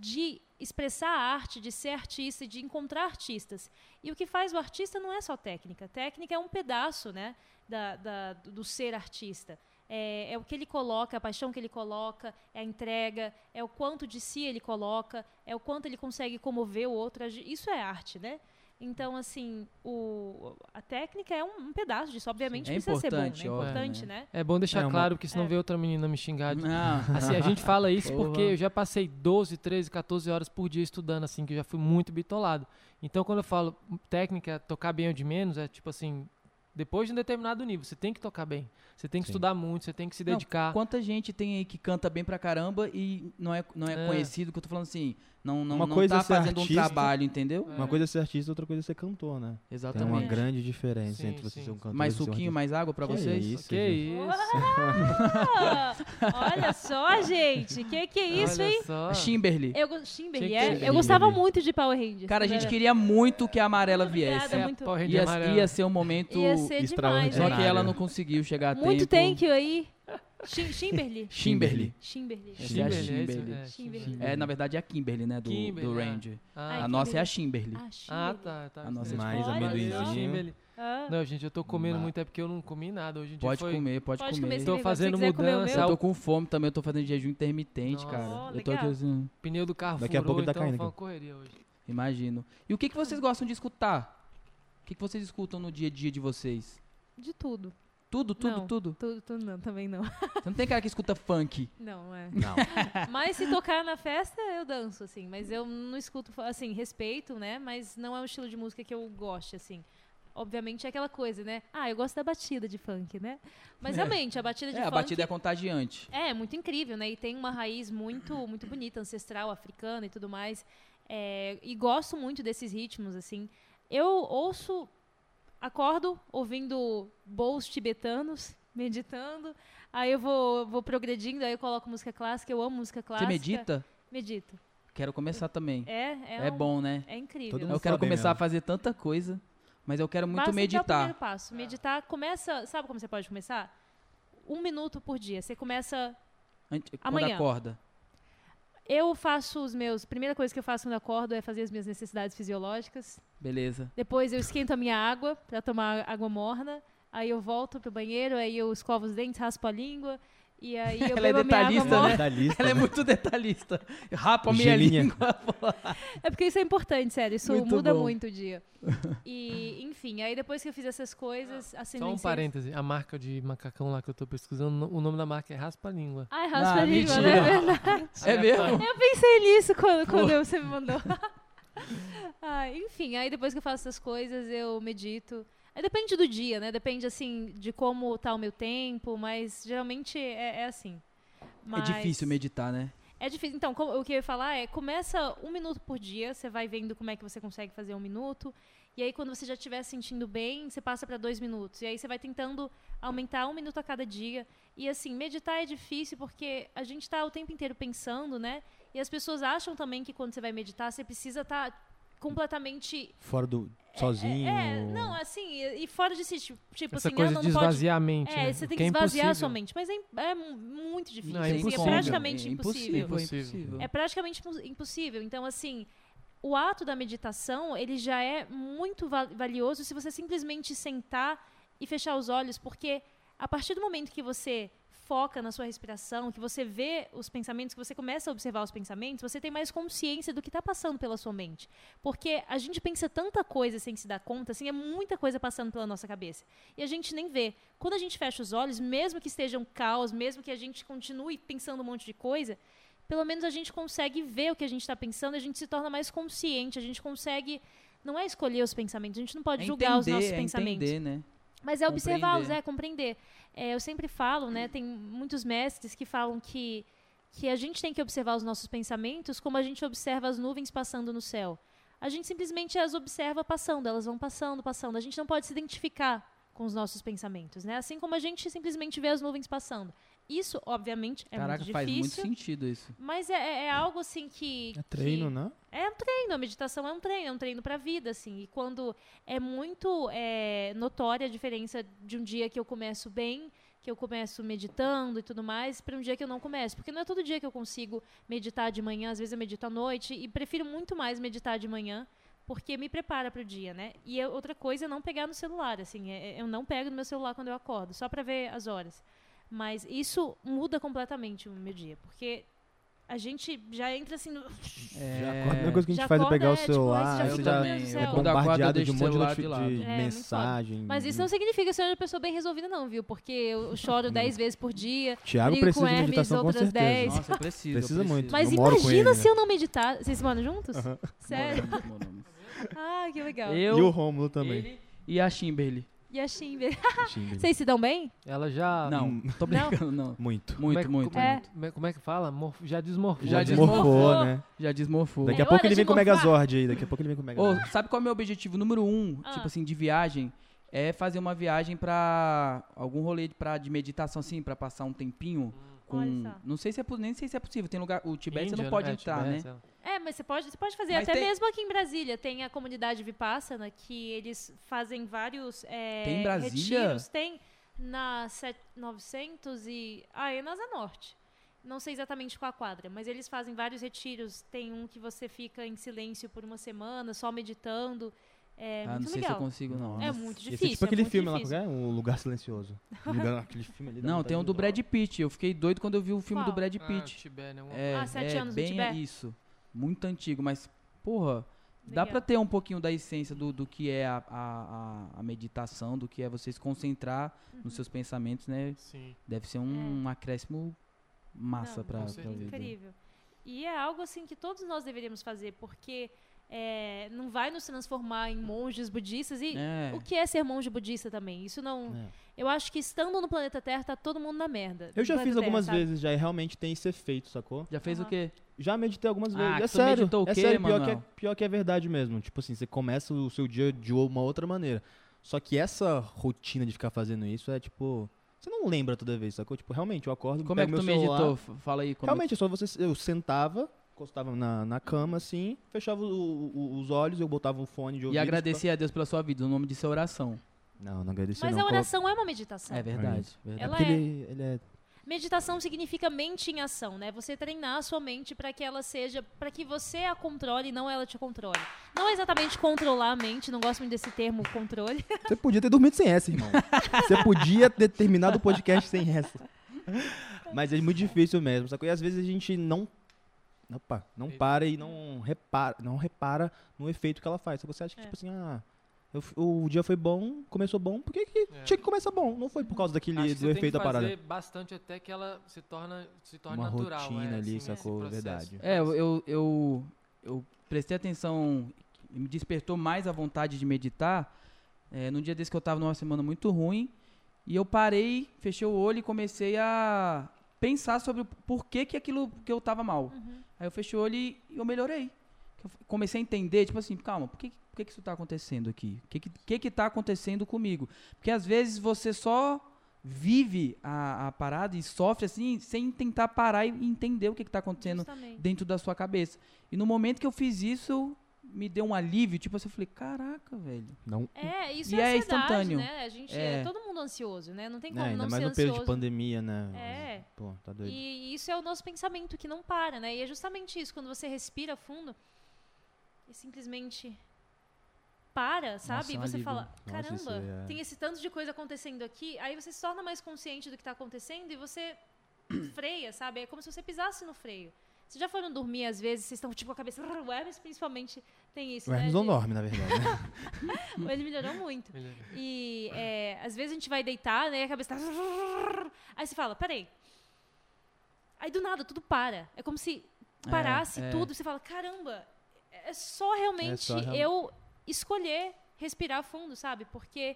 de expressar a arte, de ser artista, de encontrar artistas. E o que faz o artista não é só técnica. Técnica é um pedaço, né, da, da- do ser artista. É, é o que ele coloca, a paixão que ele coloca, é a entrega, é o quanto de si ele coloca, é o quanto ele consegue comover o outro. Isso é arte, né? Então, assim, o, a técnica é um, um pedaço disso. Obviamente É precisa ser bom, né? É importante, né? né? É bom deixar É uma- claro, porque senão É. vê outra menina me xingar de Não. Assim, a gente fala isso Porra. porque eu já passei 12, 13, 14 horas por dia estudando, assim, que eu já fui muito bitolado. Então, quando eu falo técnica, tocar bem ou de menos, é tipo assim, depois de um determinado nível, você tem que tocar bem. Você tem que Sim. estudar muito, você tem que se Não, dedicar. Quanta gente tem aí que canta bem pra caramba e não é, não é, É. conhecido, que eu tô falando assim, não, não, Uma não coisa tá é ser fazendo artista, um trabalho, entendeu? É. Uma coisa é ser artista, outra coisa é ser cantor, né? Tem Exatamente. uma grande diferença Sim, entre você sim. ser um cantor Mais e ser um suquinho, mais água pra Que vocês? isso, que gente. isso? Olha só, gente. Que que é isso, Olha hein? só. Chimberly. Eu, Chimberly, é? ter Eu gostava muito de Power Rangers. Cara, a quando gente queria muito que a amarela viesse. É, muito- Ia, ia ser um momento. Ia ser demais. extraordinário. Só que ela não conseguiu chegar a Muito tempo. thank you aí. Chimberly. Chimberly. Chimberly. Essa é a Chimberly, é. É. É, na verdade, é a Kimberly, né? Do, Kimberly, do é. Ranger. Ah, a nossa é a Kimberly. Chimberly. Ah, ah, Chimberly. tá, tá. A nossa é. Mais amendoinzinho. Ah, Não, gente, eu tô comendo muito, é porque eu não comi nada. Hoje em dia Pode foi... comer, pode, Pode comer. comer, Tô fazendo mudança. Eu tô com fome também, eu tô fazendo jejum intermitente, Nossa. cara. Eu tô assim, Pneu do carro Daqui a pouco ele tá então caindo foi correria hoje. imagino. E o que, que vocês gostam de escutar? O que, que vocês escutam no dia a dia de vocês? de tudo. Tudo, tudo, Não. tudo. Tudo, tudo não, também não. Você não tem cara que escuta funk. Não, é. Não. Mas se tocar na festa, eu danço, assim. Mas eu não escuto, assim, respeito, né? Mas não é um estilo de música que eu goste, assim. Obviamente é aquela coisa, né? Ah, eu gosto da batida de funk, né? Mas É. realmente, a batida de É, a funk... batida é contagiante. É, muito incrível, né? E tem uma raiz muito, muito bonita, ancestral, africana e tudo mais. É, e gosto muito desses ritmos, assim. Eu ouço, acordo ouvindo bowls tibetanos, meditando. Aí eu vou, vou progredindo, aí eu coloco música clássica. Eu amo música Você clássica. medita? Medito. Quero começar também. É, é, É um- bom, né? É incrível. Todo mundo Eu quero fala bem começar a mesmo. fazer tanta coisa, mas eu quero muito Basta dar o meditar. primeiro passo. Meditar começa. Sabe como você pode começar? Um minuto por dia. Você começa. Ante- Quando Amanhã. acorda. Eu faço os meus. Primeira coisa que eu faço quando acordo é fazer as minhas necessidades fisiológicas. Beleza. Depois eu esquento a minha água para tomar água morna. Aí eu volto pro banheiro, aí eu escovo os dentes, raspo a língua. E aí eu Ela é detalhista, né? Detalhista, Ela é né? muito detalhista. Rapa a minha Gelinha. língua. É porque isso é importante, sério. Isso Muito muda bom. muito o dia. E, enfim, aí depois que eu fiz essas coisas, assim, Só um parêntese, a marca de macacão lá que eu tô pesquisando, o nome da marca é Raspa Língua. Ai, raspa a Ah, língua, mentira. né? É verdade. É mesmo? Eu pensei nisso quando, quando você me mandou. Ah, enfim, aí depois que eu faço essas coisas, eu medito. Aí depende do dia, né? Depende, assim, de como tá o meu tempo, mas geralmente é, é assim. É Mas difícil meditar, né? É difícil. Então, o que eu ia falar é, começa um minuto por dia, você vai vendo como é que você consegue fazer um minuto. E aí, quando você já estiver se sentindo bem, você passa para dois minutos. E aí, você vai tentando aumentar um minuto a cada dia. E assim, meditar é difícil porque a gente está o tempo inteiro pensando, né? E as pessoas acham também que quando você vai meditar, você precisa estar completamente. Fora do. Sozinho. É, não, assim, e, fora de si. Tipo, tipo Essa assim, coisa ah, de não, não pode. esvaziar a mente. É, né? você tem Que que é esvaziar a impossível. sua mente. Mas é, é mu- muito difícil. Não, é assim, impossível. é praticamente É impossível. Impossível. impossível. É praticamente impo- impossível. Então, assim, o ato da meditação, ele já é muito va- valioso se você simplesmente sentar e fechar os olhos, porque a partir do momento que você foca na sua respiração, que você vê os pensamentos, que você começa a observar os pensamentos, você tem mais consciência do que está passando pela sua mente. Porque a gente pensa tanta coisa sem se dar conta, assim, é muita coisa passando pela nossa cabeça. E a gente nem vê. Quando a gente fecha os olhos, mesmo que esteja um caos, mesmo que a gente continue pensando um monte de coisa, pelo menos a gente consegue ver o que a gente está pensando, a gente se torna mais consciente, a gente consegue. Não é escolher os pensamentos, a gente não pode É julgar os entender, nossos é pensamentos. entender, né? Mas é observá-los, é compreender. É, eu sempre falo, né? Tem muitos mestres que falam que, que a gente tem que observar os nossos pensamentos como a gente observa as nuvens passando no céu. A gente simplesmente as observa passando, elas vão passando, passando. A gente não pode se identificar com os nossos pensamentos, né? Assim como a gente simplesmente vê as nuvens passando. Isso, obviamente, é Caraca, muito faz muito difícil. sentido isso. Mas é, é- é algo assim que. É treino, que- né? É um treino, a meditação é um treino, é um treino pra vida, assim. E quando é muito é, notória a diferença de um dia que eu começo bem, que eu começo meditando e tudo mais, para um dia que eu não começo. Porque não é todo dia que eu consigo meditar de manhã, às vezes eu medito à noite, e prefiro muito mais meditar de manhã, porque me prepara para o dia, né? E é outra coisa é não pegar no celular, assim. é- eu não pego no meu celular quando eu acordo, só para ver as horas. Mas isso muda completamente o meu dia, porque a gente já entra assim no... É, Já acorda, a primeira coisa que a gente faz é pegar o é, tipo, celular, aí você já você eu fica, também. Eu é eu bombardeado de um monte de, de lado. de É, mensagem. Mas isso não significa que eu seja uma pessoa bem resolvida, não, viu? Porque eu choro 10 vezes por dia. Thiago brigo precisa com de Hermes, meditação com outras certeza. 10. Nossa, eu preciso. eu Precisa preciso. muito. Mas Eu imagina ele, se né? eu não meditar. Vocês moram juntos? Aham. Sério? Moramos, moramos. Ah, que legal. Eu, E o Rômulo também. ele e a Kimberly. E a Shimber? Xinga. Vocês se dão bem? Ela já. Não, Hum. tô brincando, não. Muito. é Muito, que- muito, Como é, muito. como é- é que fala? Morf- já desmorfou. Já né? desmorfou. Desmorfou, né? Já desmorfou. Daqui a É pouco ele vem com o. Megazord aí. Daqui a pouco ele vem com o Megazord. sabe qual é o meu objetivo número um, Ah. tipo assim, de viagem? É fazer uma viagem pra algum rolê de, pra, de meditação, assim, pra passar um tempinho com... Olha só. Não sei se é, nem sei se é possível. Tem lugar... O Tibete você Índia, não pode né? entrar, Tibete, né? é. É, mas você pode, você pode fazer Mas até tem- mesmo aqui em Brasília. Tem a comunidade Vipassana, que eles fazem vários é, Tem em Brasília? retiros. Tem na set- 900 e... Ah, é na Asa Norte. Não sei exatamente qual a quadra, mas eles fazem vários retiros. Tem um que você fica em silêncio por uma semana, só meditando. É ah, muito não sei legal. se eu consigo, não. É muito Esse difícil. é tipo aquele é filme lá, difícil. é? O Lugar Silencioso. Aquele filme ali Não, tem um do Brad Pitt. Eu fiquei doido quando eu vi o filme Qual? do Brad Ah, Pitt. Tibete, né? Um- É, Ah, Sete é Anos no bem isso. Muito antigo, mas, porra, dá Legal. pra ter um pouquinho da essência do, do que é a, a, a- a meditação, do que é você se concentrar Uhum. nos seus pensamentos, né? Sim. Deve ser um acréscimo massa Não, pra, com pra certeza. vida. Incrível. E é algo assim que todos nós deveríamos fazer, porque é, não vai nos transformar em monges budistas. E É. o que é ser monge budista também? Isso não. É. Eu acho que estando no planeta Terra, tá todo mundo na merda. Eu já fiz algumas sabe? vezes já e realmente tem esse efeito, sacou? Já fez Aham. o quê? Já meditei algumas Ah, vezes. que é sério. meditou o é quê, sério, pior que, é, pior que é verdade mesmo. Tipo assim, você começa o seu dia de uma outra maneira. Só que essa rotina de ficar fazendo isso é tipo. Você não lembra toda vez, sacou? Tipo, realmente, eu acordo, Como é pego que tu meu meditou? Fala aí. Como é Realmente, é só você. Eu sentava, encostava na, na cama assim, fechava o- o- os olhos, eu botava um fone de E ouvido. agradecer a Deus pela sua vida. O nome disso é oração. Não, não agradeci Mas não. a oração é uma meditação. É verdade. É verdade. Ela é- ele, ele é. Meditação significa mente em ação, né? Você treinar a sua mente para que ela seja, para que você a controle e não ela te controle. Não é exatamente controlar a mente, não gosto muito desse termo controle. Você podia ter dormido sem essa, irmão. Você podia ter terminado o podcast sem essa. Mas é muito difícil mesmo, sacou? E às vezes a gente não. Opa, não para e não repara, não repara no efeito que ela faz. Que você acha que, É. tipo assim, ah, eu o dia foi bom, começou bom, por que, que É. tinha que começar bom? Não foi por causa daquele Acho que do você tem efeito que da parada. fazer bastante até que ela se torna, se torne Uma natural. rotina é, ali, assim, sacou? Verdade. É, eu, eu, eu, eu prestei atenção, me despertou mais a vontade de meditar. É, num dia desse que eu tava numa semana muito ruim. E eu parei, fechei o olho e comecei a, pensar sobre o porquê que aquilo que eu tava mal. Uhum. Aí eu fechei o olho e eu melhorei. Eu comecei a entender, tipo assim, calma, por que, por que, que isso tá acontecendo aqui? O que, que, que que tá acontecendo comigo? Porque às vezes você só vive a, a parada e sofre assim, sem tentar parar e entender o que, que tá acontecendo Justamente. dentro da sua cabeça. E no momento que eu fiz isso, me deu um alívio, tipo assim, eu falei, caraca, velho. Não. É, isso E é, é instantâneo. né? A gente é. É. todo mundo ansioso, né? Não tem como É, ainda não mais ser no período ansioso. de pandemia, né? É. Pô, tá doido. E isso é o nosso pensamento que não para, né? E é justamente isso, quando você respira fundo e simplesmente para, sabe? é um e você alívio. fala, Nossa, caramba, é- tem esse tanto de coisa acontecendo aqui. Aí você se torna mais consciente do que está acontecendo e você freia, sabe? É como se você pisasse no freio. Vocês já foram dormir, às vezes, vocês estão tipo com a cabeça. O Hermes, principalmente, tem isso. O Hermes né? não dorme, na verdade. Né? Ele melhorou muito. E é, às vezes a gente vai deitar, né? E a cabeça tá. Aí você fala, peraí. Aí do nada tudo para. É como se É, parasse é. tudo. Você fala, caramba, é só realmente só real- eu escolher respirar fundo, sabe? Porque.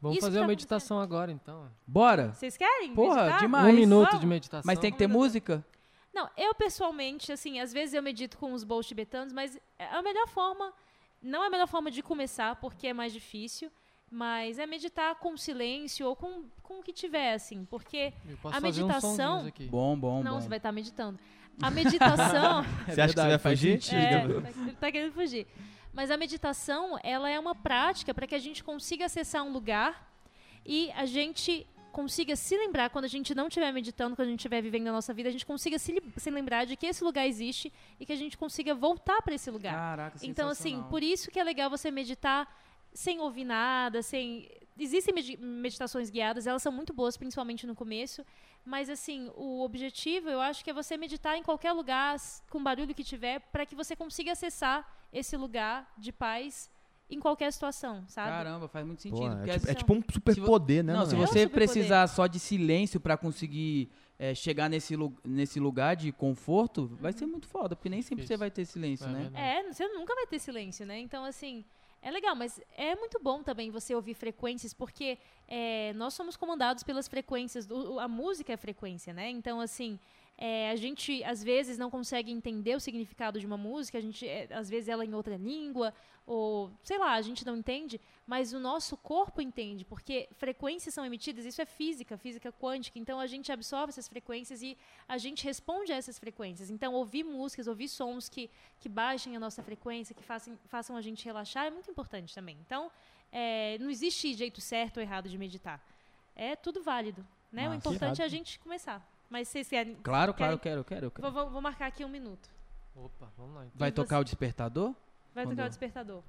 Vamos Isso fazer tá uma meditação agora, então. Bora? Vocês querem? Porra, meditar? demais. um minuto Vamos. de meditação. Mas tem que ter Vamos, música? Não, eu pessoalmente, assim, às vezes eu medito com os bowls tibetanos, mas é a melhor forma. Não é a melhor forma de começar, porque é mais difícil. Mas é meditar com silêncio ou com, com o que tiver, assim. Porque Eu posso a meditação- aqui. Bom, bom, não, bom. você vai estar meditando. A meditação. Você acha que você vai fugir? é, ele tá querendo fugir. Mas a meditação, ela é uma prática para que a gente consiga acessar um lugar e a gente consiga se lembrar, quando a gente não estiver meditando, quando a gente estiver vivendo a nossa vida, a gente consiga se, se lembrar de que esse lugar existe e que a gente consiga voltar para esse lugar. Caraca, Então, assim, por isso que é legal você meditar sem ouvir nada, sem. Existem medi- meditações guiadas, elas são muito boas, principalmente no começo. Mas, assim, o objetivo, eu acho que é você meditar em qualquer lugar, com barulho que tiver, para que você consiga acessar esse lugar de paz em qualquer situação, sabe? Caramba, faz muito sentido. Pô, é, tipo, assim- é tipo um superpoder, né? Não, se mano? É um você precisar só de silêncio pra conseguir é, chegar nesse, lu- nesse lugar de conforto, vai ser muito foda, porque nem sempre Isso. você vai ter silêncio, É né? É, você nunca vai ter silêncio, né? Então, assim, é legal, mas é muito bom também você ouvir frequências, porque é, nós somos comandados pelas frequências, do- a música é frequência, né? Então, assim, é, a gente às vezes não consegue entender o significado de uma música, a gente, é, às vezes ela é em outra língua, ou sei lá, a gente não entende, mas o nosso corpo entende, porque frequências são emitidas, isso é física, física quântica, então a gente absorve essas frequências e a gente responde a essas frequências. Então, ouvir músicas, ouvir sons que, que baixem a nossa frequência, que façam, façam a gente relaxar, é muito importante também. Então, é, não existe jeito certo ou errado de meditar. É tudo válido. Né? O Massa. importante é a gente começar. Mas vocês querem. Claro, claro, eu Querem- quero, eu quero, eu quero. Vou, vou- vou marcar aqui um minuto. Opa, vamos lá. Então. Vai tocar você? o despertador? Vai Quando- tocar o despertador.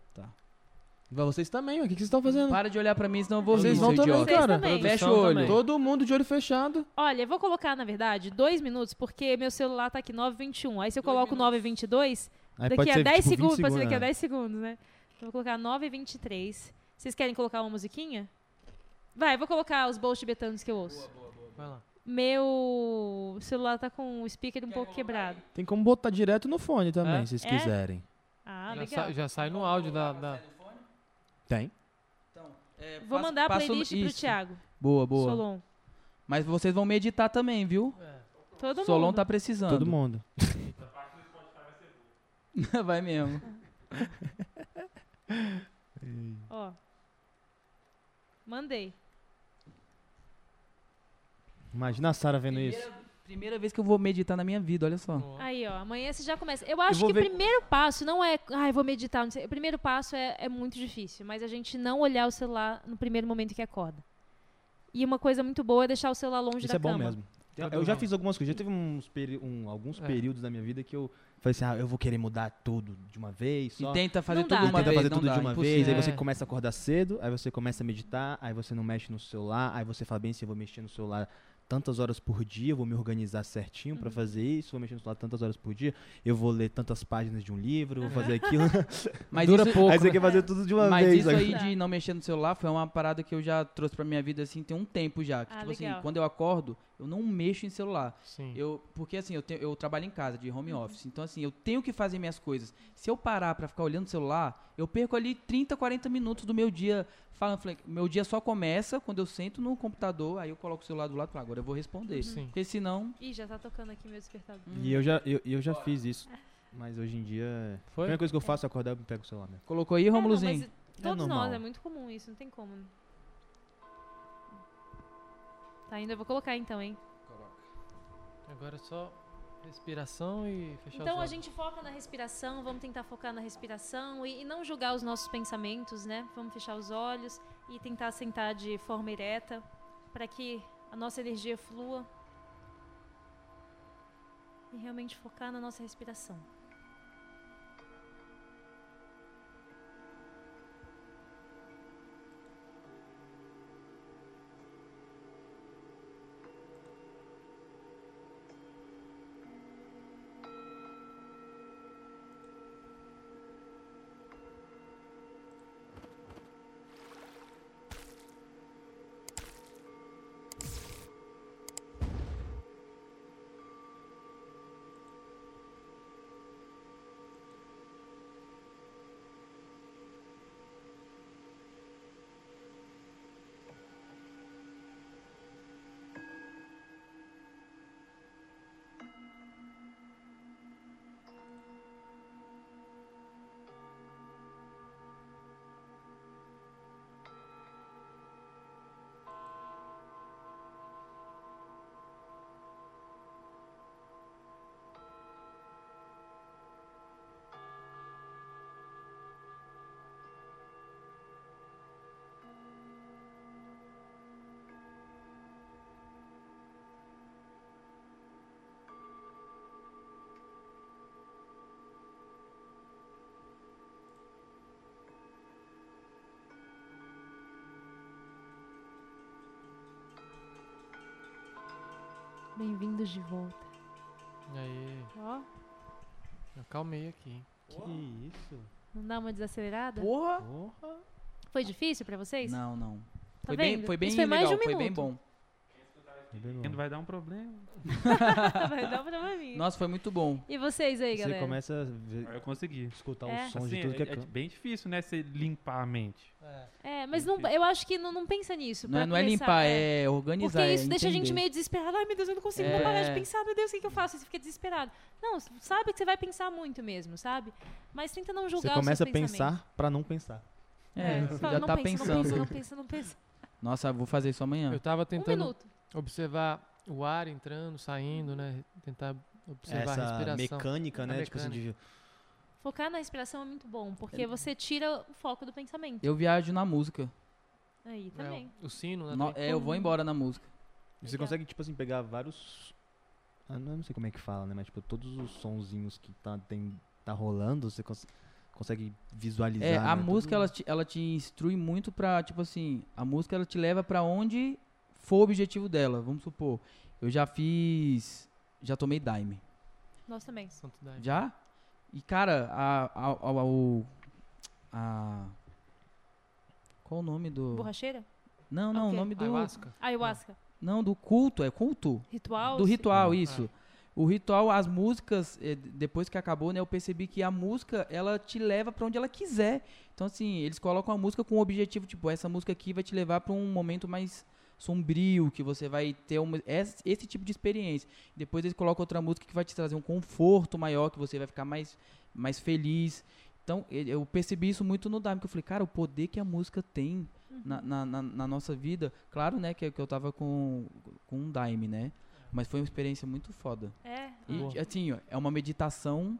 Vai vocês também, o que que vocês estão fazendo? Para de olhar pra mim, senão eu vou Vocês vão também, idiota. Vocês cara. também. Fecha o olho. também. Todo mundo de olho fechado. Olha, eu vou colocar, na verdade, dois minutos, porque meu celular tá aqui 9h21. Aí se eu coloco 9h22, Aí daqui a ser, 10 tipo, 20 segundos, pode ser daqui a né? 10 segundos, né? Então, vou colocar 9h23. Vocês querem colocar uma musiquinha? Vai, eu vou colocar os bowls tibetanos que eu ouço. Vai lá. Meu celular tá com o speaker um pouco quebrado. Tem como botar direto no fone também, É? se vocês É? quiserem. Ah, já, legal. sa- já sai no áudio da. da- Tem. É, Vou passa- mandar a playlist pro isso. Thiago. Boa, boa. Solon. Mas vocês vão meditar também, viu? Todo Solon mundo. tá precisando. Todo mundo. Vai mesmo. Ó. Mandei. Imagina a Sara vendo isso. Primeira, vez que eu vou meditar na minha vida, olha só. Aí, ó. Amanhã você já começa. Eu acho vou que o ver- primeiro passo não é. Ai, vou meditar. Não sei. O primeiro passo é, é muito difícil. Mas a gente não olhar o celular no primeiro momento que acorda. E uma coisa muito boa é deixar o celular longe Isso da é bom cama. mesmo. Eu, Tá eu já bom. fiz algumas coisas. Já teve uns peri- um- alguns É. períodos da minha vida que eu falei assim, ah, eu vou querer mudar tudo de uma vez. Só. E tenta fazer Não tudo dá. de uma Tenta vez. fazer não tudo dá, de uma impossível. vez, aí você É. começa a acordar cedo, aí você começa a meditar, aí você não mexe no celular, aí você fala bem se eu vou mexer no celular tantas horas por dia, eu vou me organizar certinho Uhum. pra fazer isso, vou mexer no celular tantas horas por dia, eu vou ler tantas páginas de um livro, vou fazer aquilo. Mas Dura isso, pouco. aí você né? quer fazer tudo de uma Mas vez. isso aí- de não mexer no celular foi uma parada que eu já trouxe pra minha vida assim tem um tempo já. Que, Ah, tipo legal. assim, quando eu acordo, eu não mexo em celular. Sim. Eu, porque assim, eu, tenho, eu trabalho em casa, de home office. Então, assim, eu tenho que fazer minhas coisas. Se eu parar pra ficar olhando o celular, eu perco ali 30, 40 minutos do meu dia falando. falei, Meu dia só começa quando eu sento no computador, aí eu coloco o celular do lado e falo, agora eu vou responder. Sim. Porque senão. Ih, já tá tocando aqui meu despertador. E eu já, eu, eu já fiz isso. Mas hoje em dia. A Foi? primeira coisa que eu faço é acordar e pego o celular mesmo. Colocou aí, É, Romulozinho? mas todos nós, normal. é muito comum isso, não tem como. né? Tá, ainda vou colocar então, hein? Agora é só respiração e fechar os Então a gente foca na respiração, vamos tentar focar na respiração e, e não julgar os nossos pensamentos, né? Vamos fechar os olhos e tentar sentar de forma ereta para que a nossa energia flua e realmente focar na nossa respiração. Bem-vindos de volta. Aí, Ó, eu acalmei aqui. hein? Que isso? não dá uma desacelerada? Porra! Porra. Foi difícil pra vocês? Não, não. Tá Foi bem, vendo? foi bem Isso foi mais legal, de um foi bem minuto. bom. Não vai dar um problema. Vai dar pra mim. Nossa, foi muito bom. E vocês aí, Você galera? começa a ver- Aí eu consegui. escutar É. os sons Assim, de tudo que é, é, é bem difícil, né? Você limpar a mente. É, mas não, eu acho que não, não pensa nisso. Não é, não é limpar, é organizar. Porque é isso deixa a gente meio desesperado. Ai, meu Deus, eu não consigo É. não parar de pensar. Meu Deus, o que, que eu faço? Você fica desesperado. Não, sabe que você vai pensar muito mesmo, sabe? Mas tenta não Você julgar começa a os seus pensamentos. pensar pra não pensar. É, Você fala, já não tá pensa, pensando. Não pensa, não pensa, não pensa. Nossa, vou fazer isso amanhã. Eu tava Um tentando minuto. Observar o ar entrando, saindo, né? Tentar observar a Essa respiração. mecânica, A né? Tipo assim, de... Focar na respiração é muito bom, porque você tira o foco do pensamento. Eu viajo na música. Aí É, também. o sino, né? No- é, eu vou embora na música. Você Legal. consegue, tipo assim, pegar vários. Ah, não, eu não sei como é que fala, né? Mas, tipo, todos os sonzinhos que tá, tem, tá rolando, você cons- consegue visualizar. É, a né? música, Tudo- ela te, ela te instrui muito pra, tipo assim, a música ela te leva pra onde for o objetivo dela. Vamos supor, eu já fiz, já tomei Daime. Nós também. Santo Daime. Já? E, cara, a, a, a, o- a- Qual o nome do... Borracheira? Não, não, Ah, o o nome do... Ayahuasca. Ayahuasca. Não, do culto, é culto? Ritual? Do ritual, Ah, isso. O ritual, as músicas, eh, depois que acabou, né, eu percebi que a música, ela te leva pra onde ela quiser. Então, assim, eles colocam a música com o objetivo, tipo, essa música aqui vai te levar pra um momento mais sombrio, que você vai ter uma, esse, esse tipo de experiência. Depois eles colocam outra música que vai te trazer um conforto maior, que você vai ficar mais, mais feliz. Então, eu percebi isso muito no Dime, que eu falei, cara, o poder que a música tem na, na, na- na nossa vida. Claro, né, que, que eu tava com, com um Dime, né? Mas foi uma experiência muito foda. É, E, assim, ó, é uma meditação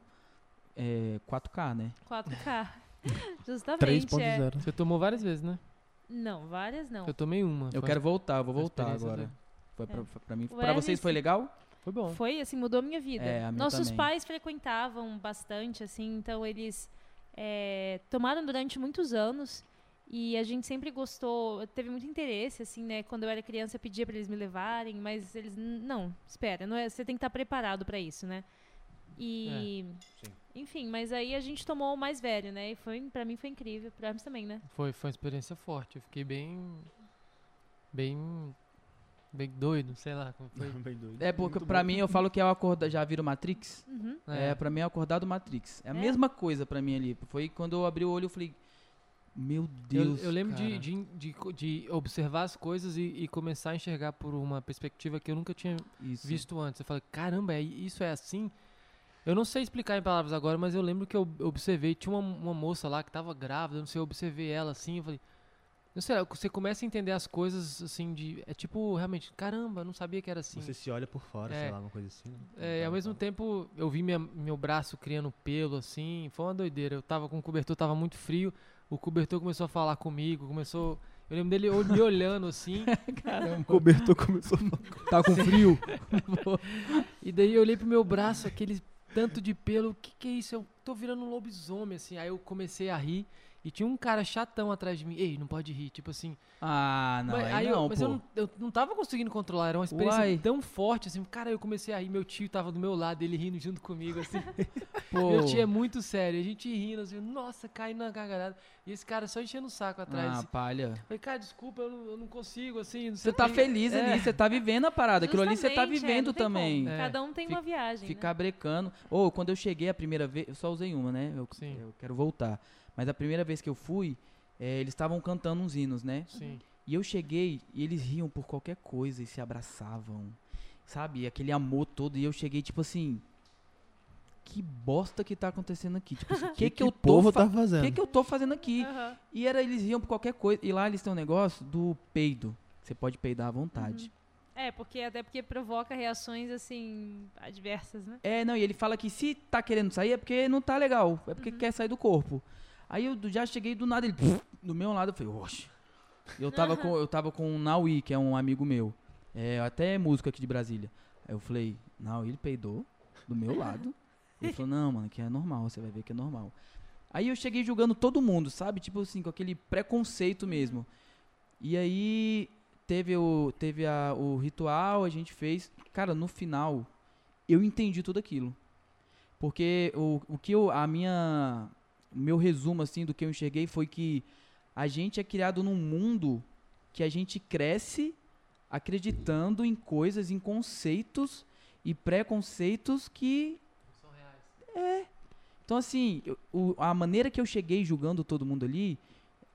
é, 4K, né? 4K. Justamente, é. 3.0. Você tomou várias vezes, né? Não, várias não. Eu tomei uma. Eu foi- quero voltar, eu vou foi voltar agora. do- Foi pra, pra mim. O Pra vocês foi legal? Foi bom. Foi, assim, mudou a minha vida. É, Nossos também. pais frequentavam bastante, assim, então eles é, tomaram durante muitos anos e a gente sempre gostou, teve muito interesse, assim, né? Quando eu era criança, eu pedia para eles me levarem, mas eles, "N- não, espera, não é, você tem que estar preparado para isso, né? E, sim. Enfim, mas aí a gente tomou o mais velho, né? E foi, para mim foi incrível, para Hermes também, né? Foi, foi uma experiência forte. Eu fiquei bem. Bem. Bem doido, sei lá. Como foi. Bem doido. É, porque Muito pra bom. mim eu falo que é o acordar. Já viram Matrix? Uhum. É, pra mim é o acordar do Matrix. É a É? mesma coisa pra mim ali. Foi quando eu abri o olho eu falei. Meu Eu, Deus. eu lembro de, cara. de, de, de observar as coisas e, e começar a enxergar por uma perspectiva que eu nunca tinha Isso. visto antes. Eu falei, caramba, é, isso é assim? Eu não sei explicar em palavras agora, mas eu lembro que eu observei, tinha uma, uma moça lá que tava grávida, não sei, eu observei ela assim, eu falei, não sei, você começa a entender as coisas assim de, é tipo, realmente, caramba, eu não sabia que era assim. Você se olha por fora, É. sei lá, uma coisa assim. né? É, e ao mesmo tempo eu vi minha- meu braço criando pelo assim, foi uma doideira. Eu tava com o cobertor, tava muito frio, o cobertor começou a falar comigo, começou. Eu lembro dele me olhando assim, Caramba. O cobertor começou a Tá com frio? e daí eu olhei pro meu braço, aquele tanto de pelo, o que que é isso? Eu tô virando um lobisomem, assim. Aí eu comecei a rir e tinha um cara chatão atrás de mim. Ei, não pode rir, tipo assim. Ah, não, mas, aí aí eu- não, mas pô. eu, não, eu não tava conseguindo controlar, era uma experiência Uai. tão forte, assim. Cara, eu comecei a rir, meu tio tava do meu lado, ele rindo junto comigo, assim. Pô. Meu tio é muito sério, a gente rindo, assim, nossa, caindo na gargalhada. E esse cara só enchendo o saco atrás. Ah, assim. palha. Falei, cara, desculpa, eu não, eu não consigo, assim. não Você tá o quê." feliz É. ali, você tá vivendo a parada. Aquilo ali você tá Justamente, é, vivendo tem também. É. Cada um tem uma viagem. né? Ficar brecando. Ou quando eu cheguei a primeira vez, eu só usei uma, né? Eu, Sim. eu quero voltar. Mas a primeira vez que eu fui, eh, eles estavam cantando uns hinos, né? Sim. E eu cheguei e eles riam por qualquer coisa e se abraçavam. Sabe? Aquele amor todo. E eu cheguei, tipo assim. Que bosta que tá acontecendo aqui? Tipo assim, o que, que, eu o tô povo fa- tá fazendo? que, que eu tô fazendo aqui? Aham. E era, eles riam por qualquer coisa. E lá eles têm um negócio do peido. Você pode peidar à vontade. É, porque até porque provoca reações assim adversas, né? É, não, e ele fala que se tá querendo sair é porque não tá legal. É porque quer sair do corpo. Aí eu já cheguei do nada, ele do meu lado, eu falei, oxe. Eu tava, com, eu tava com o Naui, que é um amigo meu. É, até músico aqui de Brasília. Aí eu falei, Naui, ele peidou do meu lado. Ele falou, não, mano, que é normal, você vai ver que é normal. Aí eu cheguei julgando todo mundo, sabe? Tipo assim, com aquele preconceito mesmo. E aí teve o, teve a, o ritual, a gente fez. Cara, no final, eu entendi tudo aquilo. Porque o, o que eu, a minha, meu resumo assim do que eu enxerguei foi que a gente é criado num mundo que a gente cresce acreditando em coisas, em conceitos e preconceitos que São reais. então, assim, eu- o- a maneira que eu cheguei julgando todo mundo ali,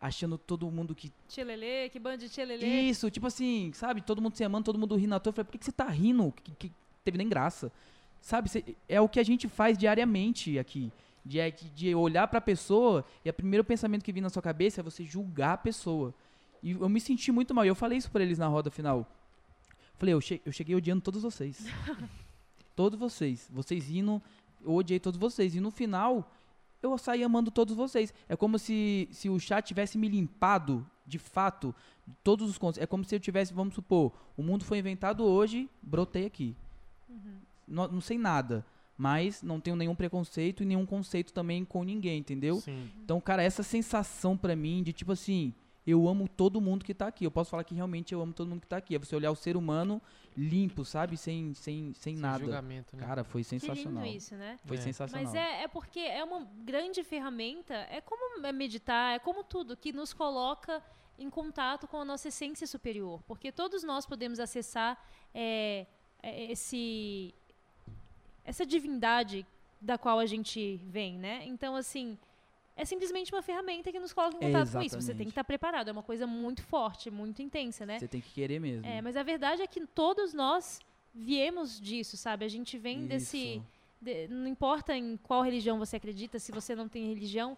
achando todo mundo que. Tchelelê, que bando de tchelelê. Isso, tipo assim, sabe? Todo mundo se amando, todo mundo rindo à toa. Eu falei, por que, que você tá rindo? Que, que teve nem graça. Sabe? Cê- é o que a gente faz diariamente aqui. De, é de- de olhar pra pessoa e o primeiro pensamento que vem na sua cabeça é você julgar a pessoa. E eu me senti muito mal. E eu falei isso pra eles na roda final. Falei, eu, che- eu cheguei odiando todos vocês. todos vocês. Vocês rindo, eu odiei todos vocês. E no final, eu saí amando todos vocês. É como se, se o chat tivesse me limpado, de fato, todos os contos. É como se eu tivesse, vamos supor, o mundo foi inventado hoje, brotei aqui. Não, não sei nada. Mas não tenho nenhum preconceito e nenhum conceito também com ninguém, entendeu? Sim. Então, cara, essa sensação pra mim de tipo assim, eu amo todo mundo que tá aqui. Eu posso falar que realmente eu amo todo mundo que tá aqui. É você olhar o ser humano limpo, sabe? Sem, sem, sem Sem nada. julgamento, né? Cara, foi Que sensacional. lindo isso, né? Foi É. sensacional. Mas é, é porque é uma grande ferramenta, é como é meditar, é como tudo, que nos coloca em contato com a nossa essência superior. Porque todos nós podemos acessar é, é, esse, essa divindade da qual a gente vem, né? Então, assim, é simplesmente uma ferramenta que nos coloca em É, contato com isso. Você tem que estar preparado, é uma coisa muito forte, muito intensa, né? Você tem que querer mesmo. É, mas a verdade é que todos nós viemos disso, sabe? A gente vem desse, Isso. de- não importa em qual religião você acredita, se você não tem religião,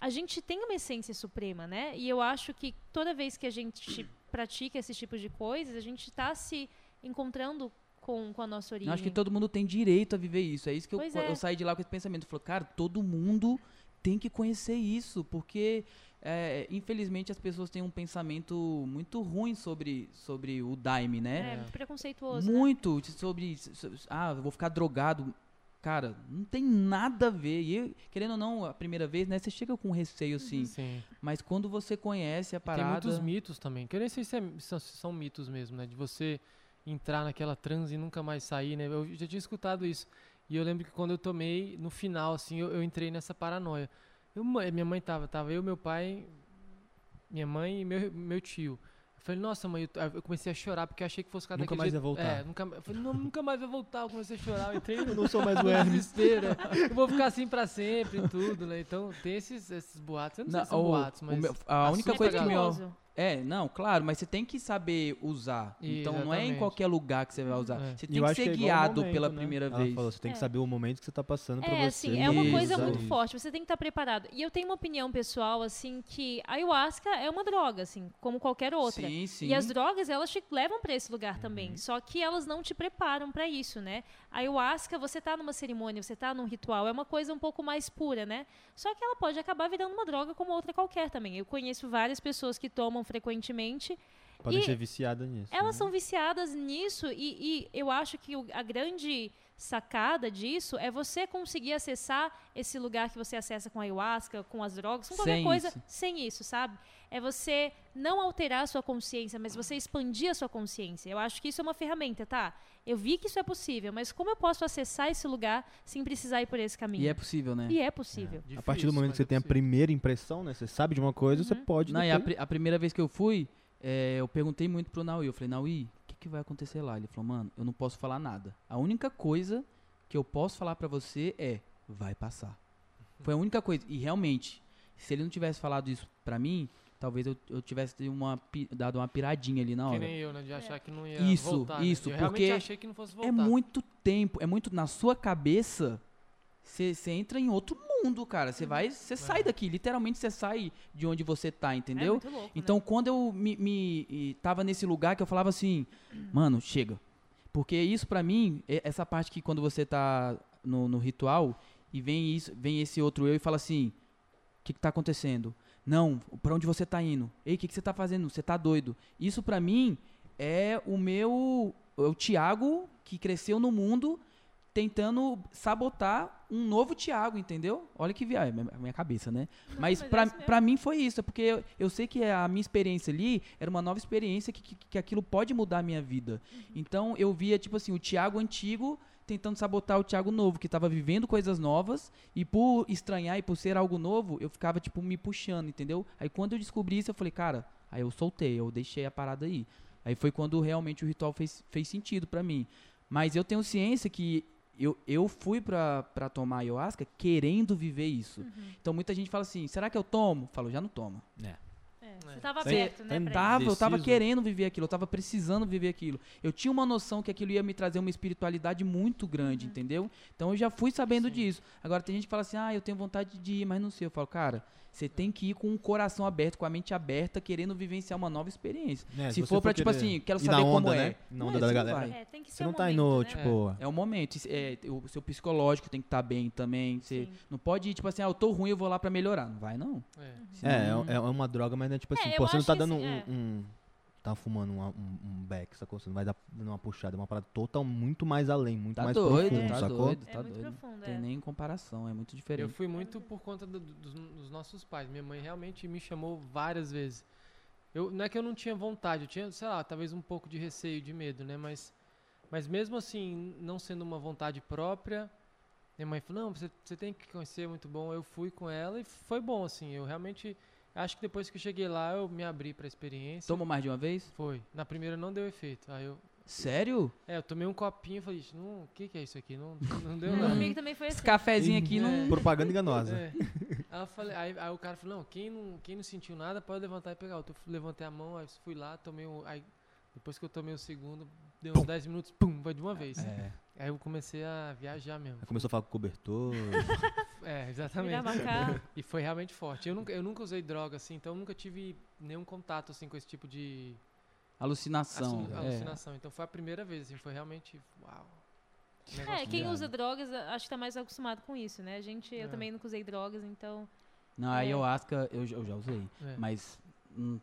a gente tem uma essência suprema, né? E eu acho que toda vez que a gente pratica esse tipo de coisas, a gente está se encontrando com, com a nossa origem. Eu acho que todo mundo tem direito a viver isso. É isso que eu, é. eu saí de lá com esse pensamento. Falei, cara, todo mundo tem que conhecer isso, porque é, infelizmente as pessoas têm um pensamento muito ruim sobre, sobre o Daime, É, né? muito preconceituoso, né? muito sobre, so- ah, eu vou ficar drogado. Cara, não tem nada a ver. E eu, querendo ou não, a primeira vez, né, você chega com receio assim. Sim. Mas quando você conhece a Tem parada, muitos mitos também, que eu nem sei se, é- se são mitos mesmo, né? De você entrar naquela transe e nunca mais sair, né? Eu já tinha escutado isso. E eu lembro que quando eu tomei, no final, assim, eu, eu entrei nessa paranoia. Eu, minha mãe tava, tava eu, meu pai, minha mãe e meu, meu tio. Eu Falei, nossa, mãe, eu, eu comecei a chorar porque eu achei que fosse ficar Nunca mais jeito. vai voltar. É, nunca, eu falei, não, nunca mais vai voltar. Eu comecei a chorar, eu entrei Eu no não sou mais o Hermes. né? Eu vou ficar assim pra sempre e tudo, né? Então tem esses, esses boatos. Eu não, sei se são o- boatos, o mas. meu- a única assusta coisa que a me. É, não, claro, mas você tem que saber usar. Então não é em Exatamente. qualquer lugar que você vai usar. É. Você tem eu que ser é igual o guiado momento, pela né? primeira Ela vez. falou, você tem que É. saber o momento que você tá passando É, você. assim, é uma Isso, coisa isso. muito forte. Você tem que estar preparado. E eu tenho uma opinião pessoal, assim, que a ayahuasca é uma droga, assim, como qualquer outra. Sim, sim. E as drogas, elas te levam para esse lugar Uhum. também. Só que elas não te preparam para isso, né? A ayahuasca, você tá numa cerimônia, você tá num ritual, é uma coisa um pouco mais pura, né? Só que ela pode acabar virando uma droga como outra qualquer também. Eu conheço várias pessoas que tomam frequentemente. Podem E ser viciada nisso. Elas né? são viciadas nisso e, e eu acho que o- a grande sacada disso é você conseguir acessar esse lugar que você acessa com a ayahuasca, com as drogas, com qualquer Sem coisa isso. sem isso, sabe? É você não alterar a sua consciência, mas você expandir a sua consciência. Eu acho que isso é uma ferramenta, tá? Eu vi que isso é possível, mas como eu posso acessar esse lugar sem precisar ir por esse caminho? E é possível, né? E é possível. A partir do Difícil, momento que você é tem a primeira impressão, né? Você sabe de uma coisa, você Uhum. pode. Não, e a, pri- a primeira vez que eu fui, é, eu perguntei muito pro Naui. Eu falei, Naui, o que, que vai acontecer lá? Ele falou, mano, eu não posso falar nada. A única coisa que eu posso falar pra você é, vai passar. Foi a única coisa. E realmente, se ele não tivesse falado isso pra mim, talvez eu, eu tivesse dado uma, dado uma piradinha ali na Que hora. nem eu, né? De achar que não ia Isso, voltar. né? isso, Eu realmente porque achei que não fosse voltar. É muito tempo, é muito na sua cabeça. Você entra em outro mundo, cara. Você vai, você sai daqui, literalmente você sai de onde você tá, É entendeu? muito louco, né? Então, quando eu me, me- tava nesse lugar que eu falava assim, mano, chega. Porque isso pra mim, é- essa parte que quando você tá no, no ritual e vem isso, vem esse outro eu e fala assim, o que que tá acontecendo? Não, pra onde você tá indo? Ei, o que que você tá fazendo? Você tá doido? Isso pra mim é o meu, é o Tiago que cresceu no mundo tentando sabotar um novo Tiago, entendeu? Olha que viagem, minha, minha cabeça, né? Não, Mas, mas é pra, pra mim foi isso, é porque eu, eu sei que a minha experiência ali era uma nova experiência que, que, que aquilo pode mudar a minha vida. Uhum. Então eu via, tipo assim, o Thiago antigo tentando sabotar o Thiago novo, que tava vivendo coisas novas, e por estranhar e por ser algo novo, eu ficava, tipo, me puxando, entendeu? Aí quando eu descobri isso, eu falei, cara, aí eu soltei, eu deixei a parada aí. Aí foi quando realmente o ritual fez, fez sentido pra mim. Mas eu tenho ciência que eu, eu fui pra, pra tomar ayahuasca querendo viver isso. Uhum. Então muita gente fala assim, será que eu tomo? Falo, já não toma. É, É. Você tava Você aberto, né? Tava, eu tava querendo viver aquilo, eu tava precisando viver aquilo. Eu tinha uma noção que aquilo ia me trazer uma espiritualidade muito grande, entendeu? Então eu já fui sabendo Sim. disso. Agora tem gente que fala assim, ah, eu tenho vontade de ir, mas não sei. Eu falo, cara, você tem que ir com o coração aberto, com a mente aberta, querendo vivenciar uma nova experiência. É, se você for pra, tipo assim, quero saber onda, como né? é. Na Não onda é, da não galera. vai. É, tem que ser Você não tá momento, indo, né? tipo. É o momento. É, o seu psicológico tem que estar bem também. Você Sim. não pode ir, tipo assim, ah, eu tô ruim, eu vou lá pra melhorar. Não vai, não. É. É, Senão- é, é uma droga, mas não é tipo É, assim, pô, você não tá dando assim, um, é. um- Tá fumando um, um, um beck, sacou? Você não vai dar uma puxada, é uma parada total muito mais além, muito Tá mais doido, profundo, tá sacou? doido, É tá muito doido. profundo, Tem é. nem comparação, é muito Eu diferente. fui muito por conta do- dos, dos nossos pais. Minha mãe realmente me chamou várias vezes. Eu, não é que eu não tinha vontade, eu tinha, sei lá, talvez um pouco de receio, de medo, né? Mas, mas mesmo assim, não sendo uma vontade própria, minha mãe falou, não, você, você tem que conhecer, é muito bom. Eu fui com ela e foi bom, assim. Eu realmente, acho que depois que eu cheguei lá, eu me abri pra experiência. Toma mais de uma vez? Foi. Na primeira não deu efeito. Aí eu, Sério? é, eu tomei um copinho e falei, "Ixi, não, o que que é isso aqui? Não, não deu nada. Comigo também foi Esse assim. cafezinho aqui não. É. Propaganda enganosa. É. Aí, eu falei, aí, aí o cara falou, não quem, não, quem não sentiu nada pode levantar e pegar. Eu levantei a mão, aí fui lá, tomei um. Aí, depois que eu tomei o segundo, deu uns 10 minutos, pum, vai de uma vez. É. Aí eu comecei a viajar mesmo. Aí começou a falar com cobertor. É, exatamente. E foi realmente forte. Eu nunca, eu nunca usei droga assim, então eu nunca tive nenhum contato assim com esse tipo de Alucinação. é. alucinação. Então foi a primeira vez, assim, foi realmente. Uau. É, quem usa drogas, acho que tá mais acostumado com isso, né? A gente, eu É. também nunca usei drogas, então. Não, a É. ayahuasca eu, já- eu já usei. É, Mas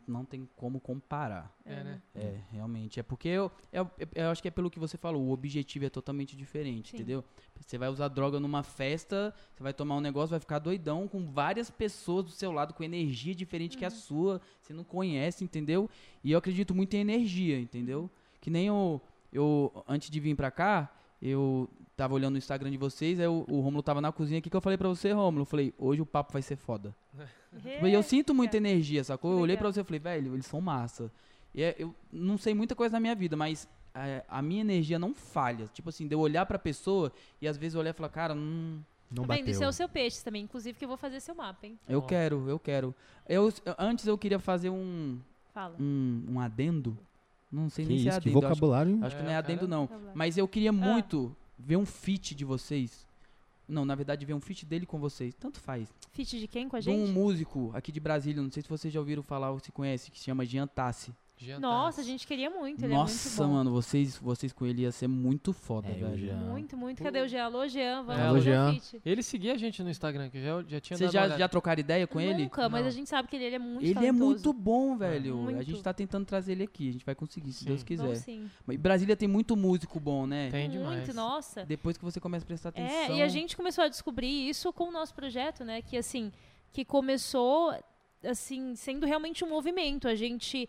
não tem como comparar. é, né? É, realmente. É porque eu, eu, eu acho que é pelo que você falou, o objetivo é totalmente diferente, Sim. entendeu? Você vai usar droga numa festa, você vai tomar um negócio, vai ficar doidão com várias pessoas do seu lado, com energia diferente que a sua, você não conhece, entendeu? E eu acredito muito em energia, entendeu? Que nem eu, eu antes de vir pra cá, eu tava olhando o Instagram de vocês, aí o, o Romulo tava na cozinha, o que, que eu falei pra você, Romulo? Eu falei, hoje o papo vai ser foda. É. Tipo, E eu sinto muita energia, sacou? Eu olhei pra Legal. você e falei, velho, eles são massa. E é- eu não sei muita coisa na minha vida, mas é, a minha energia não falha. Tipo assim, de eu olhar pra pessoa e às vezes eu olhar e falar, cara, hum, Não Tá vendo? bateu. Isso é o seu peixe também. Inclusive que eu vou fazer seu mapa, hein? eu Ó. quero, eu quero. Eu, antes eu queria fazer um, Fala. um, um adendo. Não sei Que nem se é isso, que adendo. Acho, vocabulário. acho que É, não é o adendo, cara- não. Tá. Mas eu queria muito ver um feat de vocês. Não, na verdade, ver um feat dele com vocês. Tanto faz. Feat de quem com a De um gente? músico aqui de Brasília, não sei se vocês já ouviram falar ou se conhece, que se chama Jean Tassi. Jean Nossa, a gente queria muito. Ele Nossa, é muito bom. mano, vocês, vocês com ele ia ser muito foda, É, velho. Jean. Muito, muito. Cadê o Jean? Alô, Jean. Vamos É, alô, Jean. Ele seguia a gente no Instagram, que já, já tinha Vocês já, já trocaram ideia com ele? Nunca, mas Não. a gente sabe que ele, ele é muito Ele é talentoso. muito bom, velho. A Muito. gente tá tentando trazer ele aqui. A gente vai conseguir, se Sim. Deus quiser. Não, sim. Mas Brasília tem muito músico bom, né? Tem demais. Muito, nossa. Depois que você começa a prestar atenção. É, e a gente começou a descobrir isso com o nosso projeto, né? Que assim, que começou assim, sendo realmente um movimento. A gente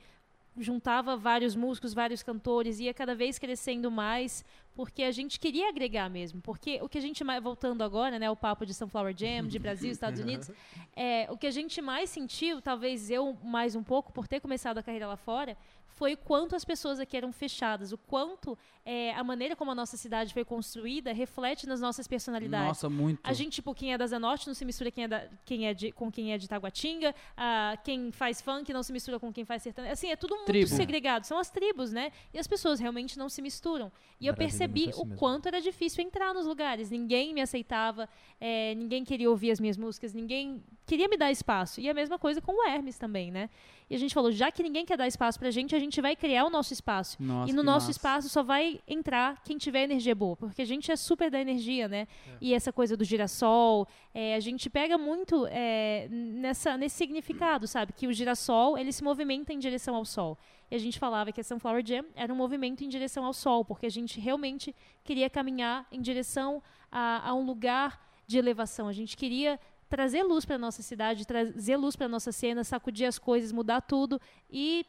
juntava vários músicos, vários cantores, ia cada vez crescendo mais, porque a gente queria agregar mesmo. Porque o que a gente mais, voltando agora, né, o papo de Sunflower Jam, de Brasil, Estados Unidos, é, o que a gente mais sentiu, talvez eu mais um pouco, por ter começado a carreira lá fora, foi o quanto as pessoas aqui eram fechadas, o quanto é, a maneira como a nossa cidade foi construída reflete nas nossas personalidades. Nossa, muito. A gente, tipo, quem é da Zanorte não se mistura quem é da- quem é de- com quem é de Taguatinga. ah, quem faz funk não se mistura com quem faz sertanejo. Assim, é tudo muito Tribo. segregado. São as tribos, né? E as pessoas realmente não se misturam. E eu é percebi o mesmo. quanto era difícil entrar nos lugares. Ninguém me aceitava, eh, ninguém queria ouvir as minhas músicas, ninguém queria me dar espaço. E a mesma coisa com o Hermes também, né? E a gente falou, já que ninguém quer dar espaço pra gente, a gente vai criar o nosso espaço. Nossa, E no nosso massa. espaço só vai entrar quem tiver energia boa, porque a gente é super da energia, né? E essa coisa do girassol, é, a gente pega muito é, nessa, nesse significado, sabe? Que o girassol, ele se movimenta em direção ao sol. E a gente falava que a Sunflower Jam era um movimento em direção ao sol, porque a gente realmente queria caminhar em direção a, a um lugar de elevação. A gente queria trazer luz para nossa cidade, trazer luz para nossa cena, sacudir as coisas, mudar tudo e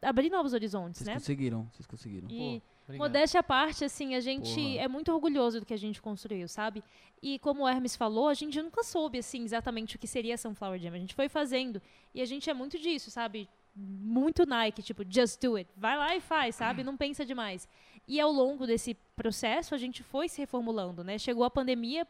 abrir novos horizontes, Vocês né? conseguiram, vocês conseguiram. E Obrigado. modéstia à parte, assim, a gente Porra. é muito orgulhoso do que a gente construiu, sabe? E como o Hermes falou, a gente nunca soube, assim, exatamente o que seria a Sunflower Jam. A gente foi fazendo. E a gente é muito disso, sabe? Muito Nike, tipo, just do it. Vai lá e faz, sabe? Não pensa demais. E ao longo desse processo, a gente foi se reformulando, né? Chegou a pandemia,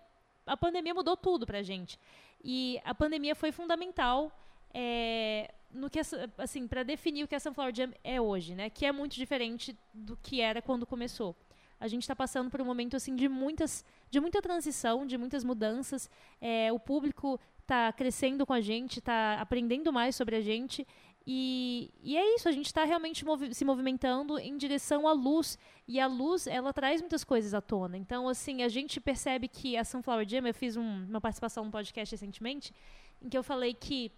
a pandemia mudou tudo pra gente. E a pandemia foi fundamental é, no que assim para definir o que a Sunflower Jam é hoje, né? Que é muito diferente do que era quando começou. A gente está passando por um momento assim de muitas, de muita transição, de muitas mudanças. É, o público está crescendo com a gente, está aprendendo mais sobre a gente. E, e é isso, a gente está realmente movi- se movimentando em direção à luz. E a luz, ela traz muitas coisas à tona. Então, assim, a gente percebe que a Sunflower Jam, eu fiz um- uma participação no podcast recentemente, em que eu falei que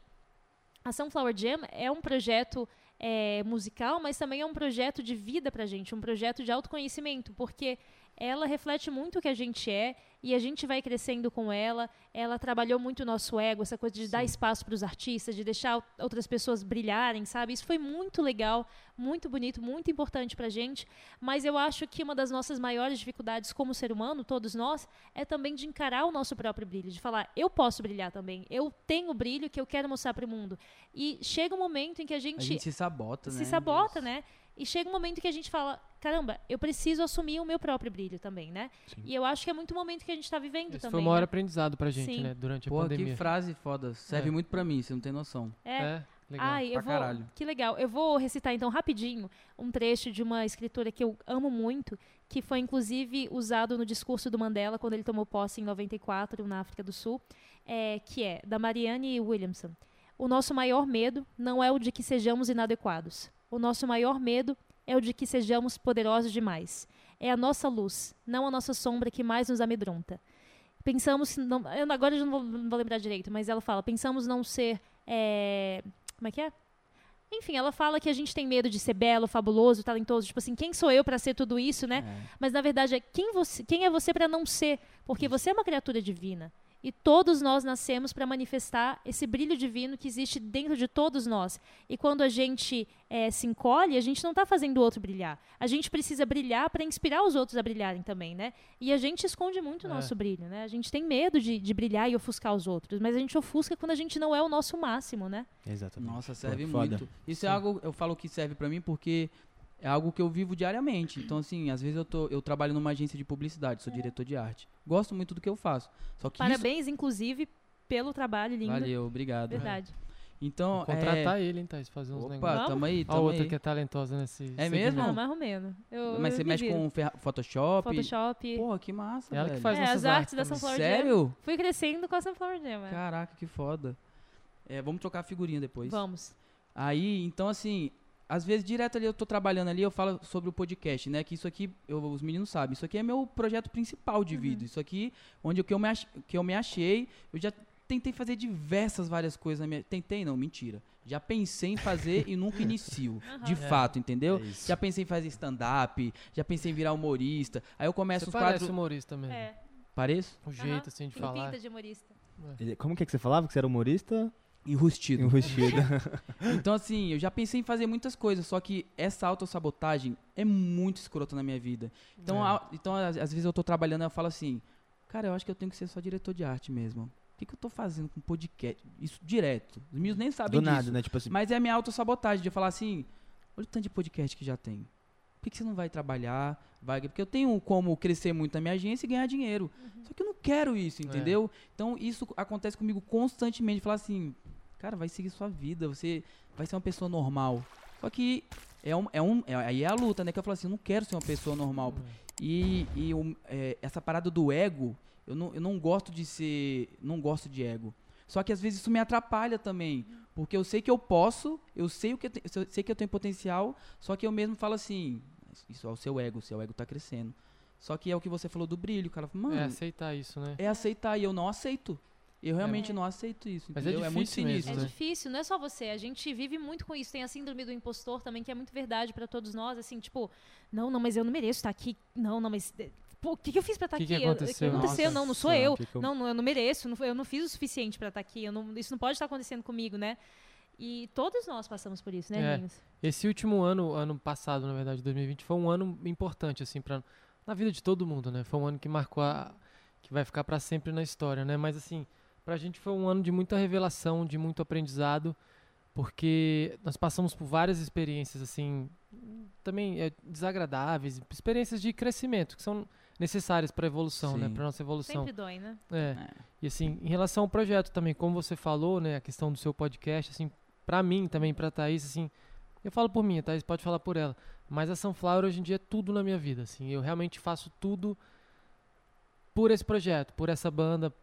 a Sunflower Jam é um projeto é, musical, mas também é um projeto de vida pra gente, um projeto de autoconhecimento, porque ela reflete muito o que a gente é e a gente vai crescendo com ela. Ela trabalhou muito o nosso ego, essa coisa de dar espaço para os artistas, de deixar outras pessoas brilharem, sabe? Isso foi muito legal, muito bonito, muito importante pra gente. Mas eu acho que uma das nossas maiores dificuldades como ser humano, todos nós, é também de encarar o nosso próprio brilho, de falar, eu posso brilhar também, eu tenho brilho que eu quero mostrar para o mundo. E chega um momento em que a gente, A gente se sabota, né? se sabota, né? E chega um momento que a gente fala, caramba, eu preciso assumir o meu próprio brilho também, né? Sim. E eu acho que é muito o momento que a gente está vivendo Esse também. foi o maior né? aprendizado pra gente, Sim. né? Durante a Pô, pandemia. que frase foda. Serve É. muito pra mim, você não tem noção. É. É, legal. Ai, eu pra vou. caralho. Que legal. Eu vou recitar então rapidinho um trecho de uma escritora que eu amo muito, que foi inclusive usado no discurso do Mandela quando ele tomou posse em 94 na África do Sul, é, que é da Marianne Williamson. O nosso maior medo não é o de que sejamos inadequados. O nosso maior medo é o de que sejamos poderosos demais. É a nossa luz, não a nossa sombra que mais nos amedronta. Pensamos, não, eu agora eu não vou, não vou lembrar direito, mas ela fala, pensamos não ser, é, como é que é? Enfim, ela fala que a gente tem medo de ser belo, fabuloso, talentoso. Tipo assim, quem sou eu para ser tudo isso, né? É. Mas na verdade é quem, você, quem é você para não ser? Porque você é uma criatura divina. E todos nós nascemos para manifestar esse brilho divino que existe dentro de todos nós. E quando a gente eh, se encolhe, a gente não está fazendo o outro brilhar. A gente precisa brilhar para inspirar os outros a brilharem também, né? E a gente esconde muito o É. nosso brilho, né? A gente tem medo de, de brilhar e ofuscar os outros, mas a gente ofusca quando a gente não é o nosso máximo, né? Exatamente. Nossa, Pô, serve foda. muito. Isso é algo, eu falo que serve pra mim porque é algo que eu vivo diariamente. Então, assim, às vezes eu, tô, eu trabalho numa agência de publicidade, sou diretor de arte. Gosto muito do que eu faço. Só que Parabéns, inclusive, pelo trabalho isso... lindo. Valeu, obrigado. Verdade. Então, Vou contratar ele, hein, Thaís, fazer uns é... negócios. Opa, tamo aí, A tamo outra aí. que é talentosa nesse É segmento. mesmo? Não, mais ou menos. Eu, Mas eu você me mexe com Photoshop? Photoshop. Porra, que massa, Ela velho. que faz É, as artes da. Sunflower Jam. Sério? Fui crescendo com a Sunflower Jam. é. Caraca, que foda. É, vamos trocar figurinha depois. Vamos. Aí, então assim, às vezes direto ali eu tô trabalhando ali, eu falo sobre o podcast, né? Que isso aqui, eu- os meninos sabem, isso aqui é meu projeto principal de vida. Isso aqui, onde que eu, me ach, que eu me achei, eu já tentei fazer diversas várias coisas na minha. Tentei, não, mentira. Já pensei em fazer e nunca inicio. De É. fato, entendeu? É. Já pensei em fazer stand-up, já pensei em virar humorista. Aí eu começo Você os parece humorista mesmo. É. Pareço? O jeito, assim, de Tem falar. pinta de humorista. Ele- Como que, é que você falava? Que você era humorista? Enrustido. Enrustido. Então, assim, eu já pensei em fazer muitas coisas, só que essa autossabotagem é muito escrota na minha vida. Então, É. a- então às, às vezes eu tô trabalhando e eu falo assim, cara, eu acho que eu tenho que ser só diretor de arte mesmo. O que, que eu tô fazendo com podcast? Isso direto. Os meninos nem sabem Do disso. nada, né? Tipo assim, Mas é a minha autossabotagem de falar assim, olha o tanto de podcast que já tem. Por que, que você não vai trabalhar? Vai, porque eu tenho como crescer muito na minha agência e ganhar dinheiro. Só que eu não quero isso, entendeu? Então isso acontece comigo constantemente. Falar assim, cara, vai seguir sua vida, você vai ser uma pessoa normal. Só que é um, é um, é- aí é a luta, né? Que eu falo assim, eu não quero ser uma pessoa normal. E, e o- é, essa parada do ego, eu não, eu não gosto de ser. Não gosto de ego. Só que às vezes isso me atrapalha também. Porque eu sei que eu posso, eu sei, o que eu, te- eu sei que eu tenho potencial, só que eu mesmo falo assim, isso é o seu ego, o seu ego tá crescendo. Só que é o que você falou do brilho, cara. Mano, É aceitar isso, né? é aceitar e eu não aceito. Eu realmente não aceito isso, Mas é entendeu? muito difícil mesmo, sinistro. É né? difícil, não é só você. A gente vive muito com isso. Tem a síndrome do impostor também, que é muito verdade pra todos nós. Assim, tipo, não, não, mas eu não mereço estar aqui. Não, não, mas. eh, Pô, o que, que eu fiz pra estar Que aqui? que Eu- aconteceu? aconteceu? Nossa não, não sou eu. que que eu- Não, não, eu não mereço. Não, eu não fiz o suficiente pra estar aqui. eu não- isso não pode estar acontecendo comigo, né? E todos nós passamos por isso, né, É. meninos? Esse último ano, ano passado, na verdade, 2020, foi um ano importante, assim, pra, na vida de todo mundo, né? Foi um ano que marcou a. que vai ficar pra sempre na história, né? Mas, assim, pra gente foi um ano de muita revelação, de muito aprendizado, porque nós passamos por várias experiências, assim, também é, desagradáveis, experiências de crescimento, que são necessárias pra evolução, né? Sim. Pra nossa evolução. Sempre dói, né? É. É. E assim, em relação ao projeto também, como você falou, né, a questão do seu podcast, assim, pra mim também, pra Thaís, assim, eu falo por mim, a Thaís pode falar por ela, mas a Sunflower hoje em dia é tudo na minha vida, assim, eu realmente faço tudo por esse projeto, por essa banda,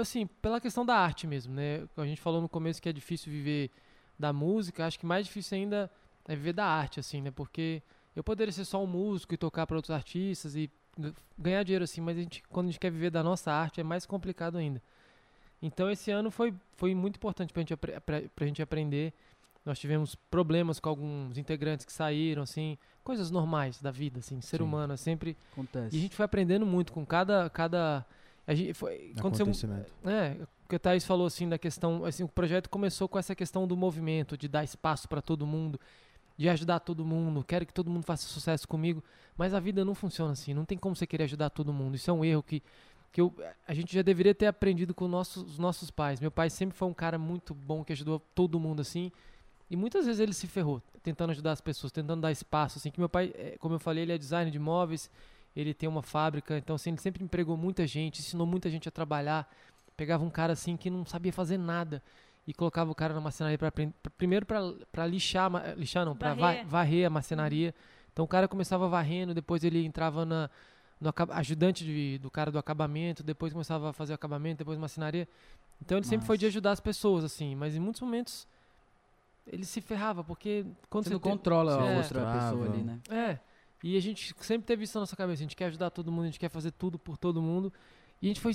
assim, pela questão da arte mesmo, né, a gente falou no começo que é difícil viver da música, acho que mais difícil ainda é viver da arte, assim, né, porque eu poderia ser só um músico e tocar para outros artistas e ganhar dinheiro assim, mas a gente, quando a gente quer viver da nossa arte é mais complicado ainda. Então esse ano foi, foi muito importante pra gente, pra gente aprender. Nós tivemos problemas com alguns integrantes que saíram, assim, coisas normais da vida, assim, ser Sim. humano é sempre. Acontece. E a gente foi aprendendo muito com cada. cada a gente foi, aconteceu, é, o que a Thaís falou assim da questão, assim, o projeto começou com essa questão do movimento, de dar espaço para todo mundo, de ajudar todo mundo, quero que todo mundo faça sucesso comigo, mas a vida não funciona assim, não tem como você querer ajudar todo mundo. Isso é um erro que que eu, a gente já deveria ter aprendido com nossos, os nossos pais. Meu pai sempre foi um cara muito bom que ajudou todo mundo assim. E muitas vezes ele se ferrou, tentando ajudar as pessoas, tentando dar espaço, assim, que meu pai, eh, como eu falei, ele é designer de móveis, ele tem uma fábrica, então assim, ele sempre empregou muita gente, ensinou muita gente a trabalhar. Pegava um cara assim que não sabia fazer nada e colocava o cara na marcenaria para primeiro para lixar, lixar não, para Varrer. varrer a marcenaria. Então o cara começava varrendo, depois ele entrava na no ajudante de- do cara do acabamento, depois começava a fazer o acabamento, depois marcenaria. Então ele sempre foi de ajudar as pessoas assim, mas em muitos momentos ele se ferrava porque quando Você você não tem- controla a É. outra pessoa ali, né? é. E a gente sempre teve isso na nossa cabeça. A gente quer ajudar todo mundo, a gente quer fazer tudo por todo mundo. E a gente foi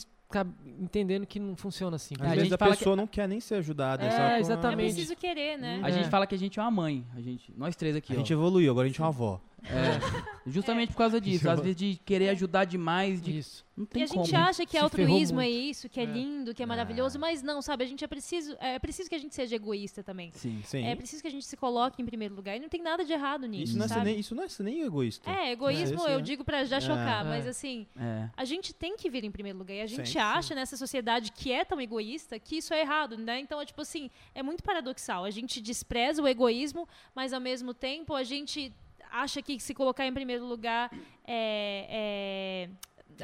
entendendo que não funciona assim. Às a vezes gente a fala pessoa não quer nem ser ajudada. É, com a- É exatamente. preciso querer, né? Hum. A É. gente fala que a gente é uma mãe. A gente, nós três aqui, A ó. gente evoluiu, agora a gente é uma avó. É, justamente por causa disso. Às vezes de querer ajudar demais, de Isso. não E tem a gente como. acha que Se altruísmo é isso, que é, É. lindo, que é maravilhoso, mas não, sabe? A gente é preciso, é preciso que a gente seja egoísta também. Sim. Sim. É preciso que a gente se coloque em primeiro lugar. E não tem nada de errado nisso, Isso não, é sabe? nem, isso não é nem egoísta. É, egoísmo isso eu é- digo pra já chocar, É. mas assim, É. a gente tem que vir em primeiro lugar. E a gente Sim, acha nessa sociedade que é tão egoísta que isso é errado, né? Então, é tipo assim, é muito paradoxal. A gente despreza o egoísmo, mas ao mesmo tempo a gente acha que se colocar em primeiro lugar é. é-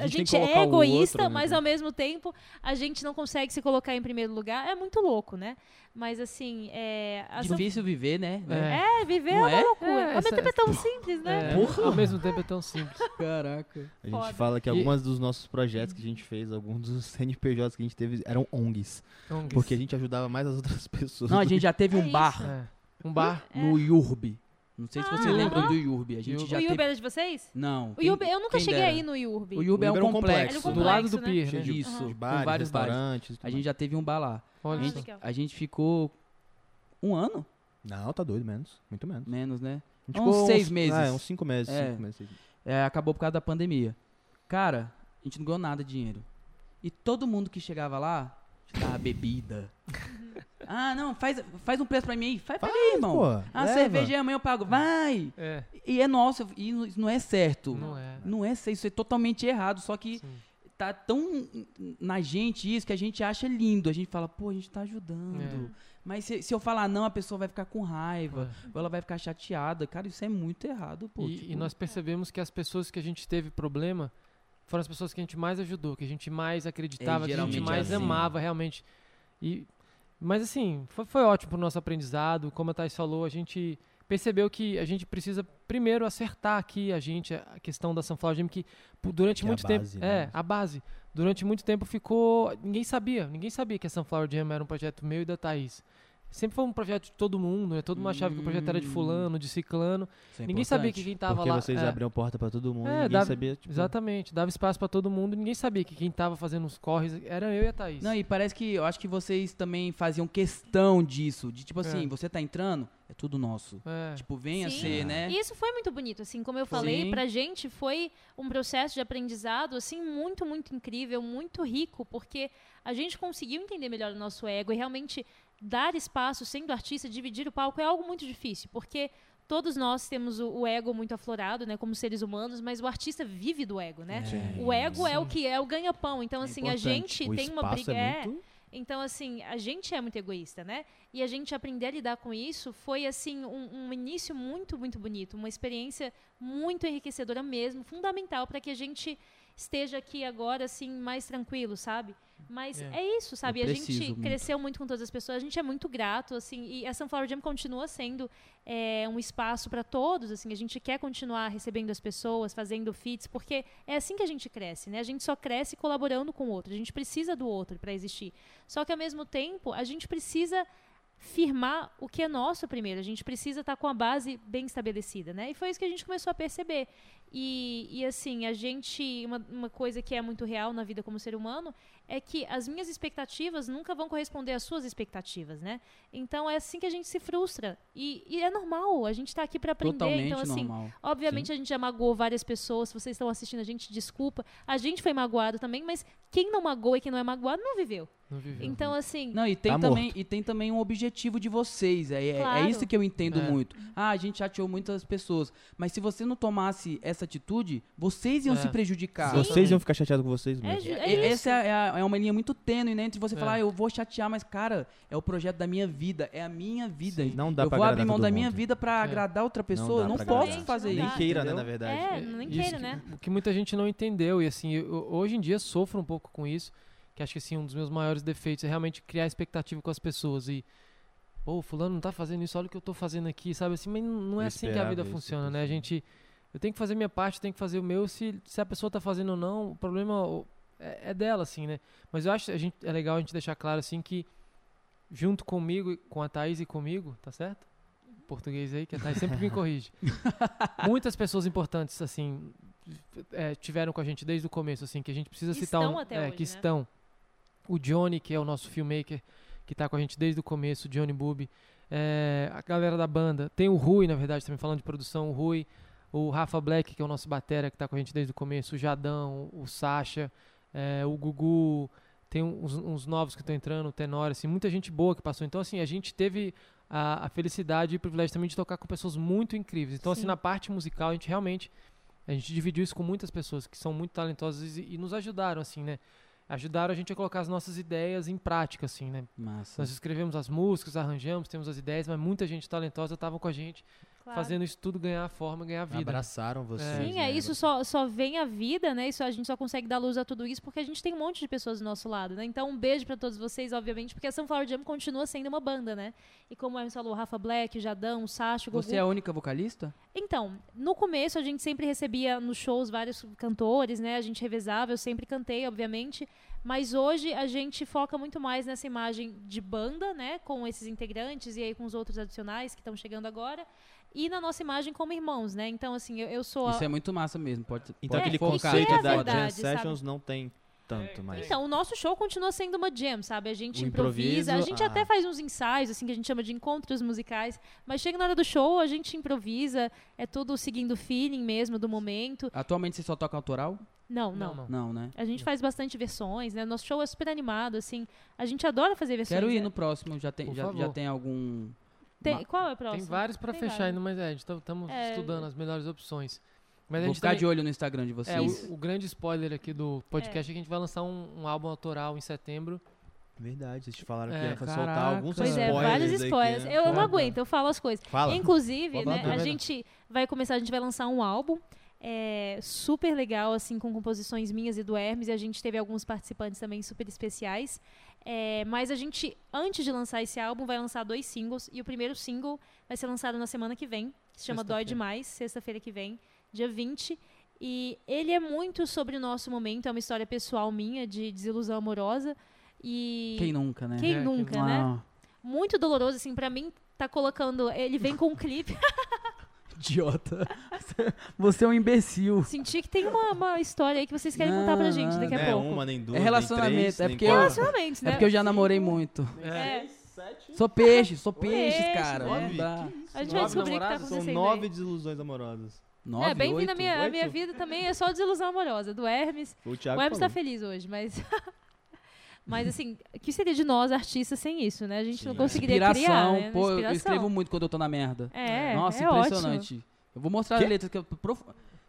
A a gente é egoísta, outro, né? mas ao mesmo tempo a gente não consegue se colocar em primeiro lugar. É muito louco, né? Mas assim, é. a São- Difícil viver, né? É. É, viver Não é uma é? loucura. É, Ao mesmo tempo é tão simples, né? É, ao mesmo tempo é tão simples. Caraca. A gente Foda. fala que E- algumas dos nossos projetos que a gente fez, alguns dos CNPJs que a gente teve eram ONGs. Então, Porque a gente ajudava mais as outras pessoas. Não, a gente já teve É um bar é, um bar. no Yurb. Não sei se você Ah, lembra aham. do Yurb. A gente já o Yurb teve... era de vocês? Não. O eu nunca cheguei dera. aí no Yurb. O Yurb é um um complexo. complexo. Do lado do complexo, né? pier, Cheio né? Isso, com bares, vários bares. restaurantes. tudo A gente já teve um bar lá. Olha A Ah, gente, legal. a gente ficou um ano? Não, tá doido, menos. Muito menos. Menos, né? A gente Uns ficou seis meses. É, uns cinco meses. É. Cinco meses seis meses. É, acabou por causa da pandemia. Cara, a gente não ganhou nada de dinheiro. E todo mundo que chegava lá, dava bebida. ah, não, faz, faz um preço pra mim aí. Faz pra mim, irmão. Pô, ah, leva. cerveja aí amanhã eu pago. Vai! É, E é nosso, e não- isso não é certo. não é. Não é certo, isso é totalmente errado. Só que Sim. tá tão na gente isso que a gente acha lindo. A gente fala, pô, a gente tá ajudando. Mas se, se eu falar não, a pessoa vai ficar com raiva. Ou ela vai ficar chateada. Cara, isso é muito errado, pô. E, tipo, e nós percebemos que as pessoas que a gente teve problema foram as pessoas que a gente mais ajudou, que a gente mais acreditava, que a gente é mais assim. amava realmente. E, mas assim, foi, foi ótimo pro nosso aprendizado. Como a Thais falou, a gente percebeu que a gente precisa primeiro acertar aqui a gente a questão da Sunflower que durante Que é a muito tempo base, né? é a base durante muito tempo ficou ninguém sabia ninguém sabia que a Sunflower Jam era um projeto meu e da Thaís sempre foi um projeto de todo mundo né? todo mundo achava que o projeto era de Hum. fulano de ciclano é ninguém sabia que quem tava Porque lá vocês é. abriam porta pra todo mundo É, ninguém dava- sabia, tipo... Exatamente, dava espaço pra todo mundo, ninguém sabia que quem tava fazendo os corres era eu e a Thaís. Não, e parece que eu acho que vocês também faziam questão disso. De tipo assim, É. você tá entrando, é tudo nosso. É. Tipo, venha Sim. ser, né? E isso foi muito bonito, assim, como eu falei, Sim. pra gente foi um processo de aprendizado, assim, muito, muito incrível, muito rico, porque a gente conseguiu entender melhor o nosso ego e realmente dar espaço, sendo artista, dividir o palco é algo muito difícil, porque todos nós temos o, o ego muito aflorado, né, como seres humanos, mas o artista vive do ego, né? Sim. O ego é o que é o ganha-pão, então É assim, a importante. gente O tem uma espaço briga... é é, muito... então, assim, a gente é muito egoísta, né? E a gente aprender a lidar com isso foi, assim, um, um início muito, muito bonito. Uma experiência muito enriquecedora mesmo, fundamental para que a gente esteja aqui agora, assim, mais tranquilo, sabe? Mas É. é, isso, sabe? Eu A gente muito. cresceu muito com todas as pessoas, a gente é muito grato, assim, e a Sunflower Jam continua sendo é, um espaço para todos, assim, a gente quer continuar recebendo as pessoas, fazendo feats, porque é assim que a gente cresce, né? A gente só cresce colaborando com o outro, a gente precisa do outro para existir. Só que ao mesmo tempo, a gente precisa firmar o que é nosso primeiro. A gente precisa estar com a base bem estabelecida, né? E foi isso que a gente começou a perceber. E, e assim, a gente, uma, uma coisa que é muito real na vida como ser humano é que as minhas expectativas nunca vão corresponder às suas expectativas, né? Então é assim que a gente se frustra. E, e é normal, a gente está aqui para aprender. Totalmente então, assim, normal. Obviamente a gente já magoou várias pessoas. Se vocês estão assistindo a gente, desculpa. A gente foi magoado também, mas quem não magoa e quem não é magoado não viveu. Não viveu. Então, assim. Não, e tem, Tá também, morto. e tem também um objetivo de vocês. É, é- é Claro. isso que eu entendo É. muito. Ah, a gente chateou muitas pessoas. Mas se você não tomasse essa atitude, vocês iam É. se prejudicar. Sim. Vocês iam ficar chateados com vocês É, mesmos. ju- E- é isso. Essa é, é uma linha muito tênue, né? Entre você É. falar, ah, eu vou chatear, mas, cara, é o projeto da minha vida, é a minha vida. Sim. Não dá eu pra vou abrir agradar mão da minha mundo. vida pra É. agradar outra pessoa. não pra posso agradar. fazer Não isso. Nem queira, né, na verdade. É, nem queira, que- né? O que muita gente não entendeu, e assim, eu- hoje em dia sofro um pouco com isso, que acho que assim, um dos meus maiores defeitos é realmente criar expectativa com as pessoas e pô, fulano não tá fazendo isso, olha o que eu tô fazendo aqui, sabe assim, mas não não é assim que a vida isso, funciona, né? A assim. gente eu tenho que fazer minha parte, tenho que fazer o meu, se, se a pessoa tá fazendo ou não, o problema é, é dela assim, né? Mas eu acho que a gente é legal a gente deixar claro assim que junto comigo, com a Thaís e comigo, tá certo? Português aí, que a Thaís sempre me corrige. Muitas pessoas importantes, assim, é, tiveram com a gente desde o começo, assim, que a gente precisa citar. estão um- até é, hoje, que né? estão. O Johnny, que é o nosso filmmaker, que tá com a gente desde o começo, o Johnny Booby. É, a galera da banda. Tem o Rui, na verdade, também falando de produção, o Rui. O Rafa Black, que é o nosso batera, que tá com a gente desde o começo, o Jadão, o Sasha, é, o Gugu, tem uns, uns novos que estão entrando, o Tenor, assim, muita gente boa que passou. Então, assim, a gente teve a, a felicidade e o privilégio também de tocar com pessoas muito incríveis. Então, assim, Sim. na parte musical, a gente realmente, a gente dividiu isso com muitas pessoas que são muito talentosas e, e nos ajudaram, assim, né? Ajudaram a gente a colocar as nossas ideias em prática, assim, né? Massa. Nós escrevemos as músicas, arranjamos, temos as ideias, mas muita gente talentosa estava com a gente, Claro. fazendo isso tudo ganhar forma, ganhar vida. Abraçaram vocês. Sim, né? é isso só, só vem a vida, né? Isso a gente só consegue dar luz a tudo isso porque a gente tem um monte de pessoas do nosso lado, né? Então um beijo pra todos vocês, obviamente, porque a Sunflower Jam continua sendo uma banda, né? E como o Emerson falou, o Rafa Black, o Jadão, o Sacho, o Gugu. Você é a única vocalista? Então, no começo a gente sempre recebia nos shows vários cantores, né? A gente revezava, eu sempre cantei, obviamente. Mas hoje a gente foca muito mais nessa imagem de banda, né? Com esses integrantes e aí com os outros adicionais que estão chegando agora. E na nossa imagem como irmãos, né? Então, assim, eu, eu sou. a- Isso é muito massa mesmo. Pode, Então É, aquele conceito é da verdade, Jam sabe? Sessions não tem tanto mais. Então, o nosso show continua sendo uma jam, sabe? A gente improvisa, a gente ah. até faz uns ensaios, assim, que a gente chama de encontros musicais, mas chega na hora do show, a gente improvisa, é tudo seguindo o feeling mesmo do momento. Atualmente você só toca autoral? Não, não. Não, não. Não, né? A gente faz bastante versões, né? Nosso show é super animado, assim. A gente adora fazer versões. Quero ir né? no próximo. Já tem, Por já, já tem algum. Tem- Qual é o próximo? Tem vários pra Tem fechar vários. ainda, mas é, a gente estamos É, estudando as melhores opções. Mas a Vou gente ficar também, de olho no Instagram de vocês. é, o, o grande spoiler aqui do podcast é. que a gente vai lançar um, um álbum autoral em setembro. Verdade, vocês falaram É, que ia soltar alguns Pois é, spoilers. vários aqui, spoilers. né? Eu, eu não aguento, eu falo as coisas. Fala. Inclusive, né, a gente vai começar, a gente vai lançar um álbum é, super legal, assim, com composições minhas e do Hermes, e a gente teve alguns participantes também super especiais. É, mas a gente, antes de lançar esse álbum, vai lançar dois singles, e o primeiro single vai ser lançado na semana que vem, se chama Dói. Demais, sexta-feira que vem, dia 20. E ele é muito sobre o nosso momento, é uma história pessoal minha de desilusão amorosa. E Quem nunca, né? quem É, quem nunca, né? Ah, muito doloroso, assim, pra mim, tá colocando. Ele vem com um clipe. idiota. Você é um imbecil. Senti que tem uma, uma história aí que vocês querem Não, contar pra gente não, daqui Não a é pouco. uma, nem duas, É nem relacionamento, três, é nem porque eu- quatro. Relacionamentos, né? É porque eu já namorei muito. É. Sou peixe, sou peixe, Peixe, cara. né? Não dá. A gente vai Nove descobrir o que tá namoradas? São acontecendo. nove aí. desilusões amorosas. Nove, É, bem-vindo oito? à minha, à minha vida também, é só desilusão amorosa, do Hermes. O Thiago o Hermes tá falou. feliz hoje, mas. mas assim, o que seria de nós, artistas, sem isso, né? A gente não Sim. conseguiria Inspiração, criar. Né? pô, eu Inspiração. escrevo muito quando eu tô na merda. É, Nossa, é impressionante. Eu vou mostrar Quê? as letras que eu. prof-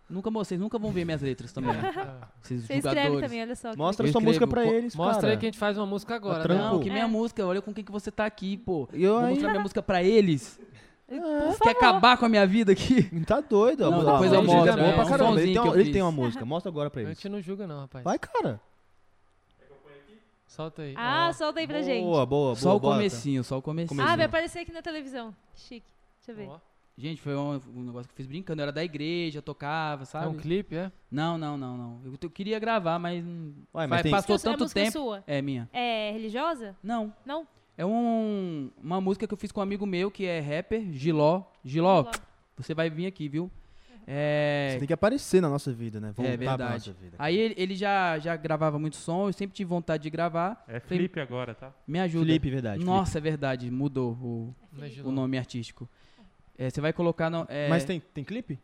Nunca, vocês nunca vão ver minhas letras também. É. Vocês Você escreve também, olha só. que Mostra Eu sua música pra eles, Mostra cara. aí que a gente faz uma música agora, trampo. né? Não, que minha É. música, olha com quem que você tá aqui, pô. Eu Vou aí, mostrar minha música pra eles. legal. Quer acabar com a minha vida aqui? tá doido. Não, depois eu mostro, é bom é pra caramba. Ele tem, que uma, eu ele tem uma música. Mostra agora pra A eles. gente não julga não, rapaz. Vai, cara. Solta aí. Ah, Ó. solta aí pra gente. Boa, boa, Só boa. o bota. comecinho, só o comecinho. Ah, vai aparecer aqui na televisão. Chique. Deixa eu ver. Ó. Gente, foi um, um negócio que eu fiz brincando. Eu era da igreja, tocava, É sabe? um clipe, é? Não, não, não, não. Eu, eu queria gravar, mas. Ué, mas vai- Passou é tanto música tempo. sua? É minha. É religiosa? Não. Não? É um, uma música que eu fiz com um amigo meu que é rapper, Giló. Giló, Giló. você vai vir aqui, viu? Você É. tem que aparecer na nossa vida, né? Voltar É pra verdade. nossa vida. Aí ele, ele já, já gravava muito som, eu sempre tive vontade de gravar. É Felipe agora, tá? Me ajuda. Felipe, verdade. Nossa, é verdade, mudou o, é o Giló. nome artístico. É, você vai colocar. No, é, Felipe. Mas tem, tem clipe?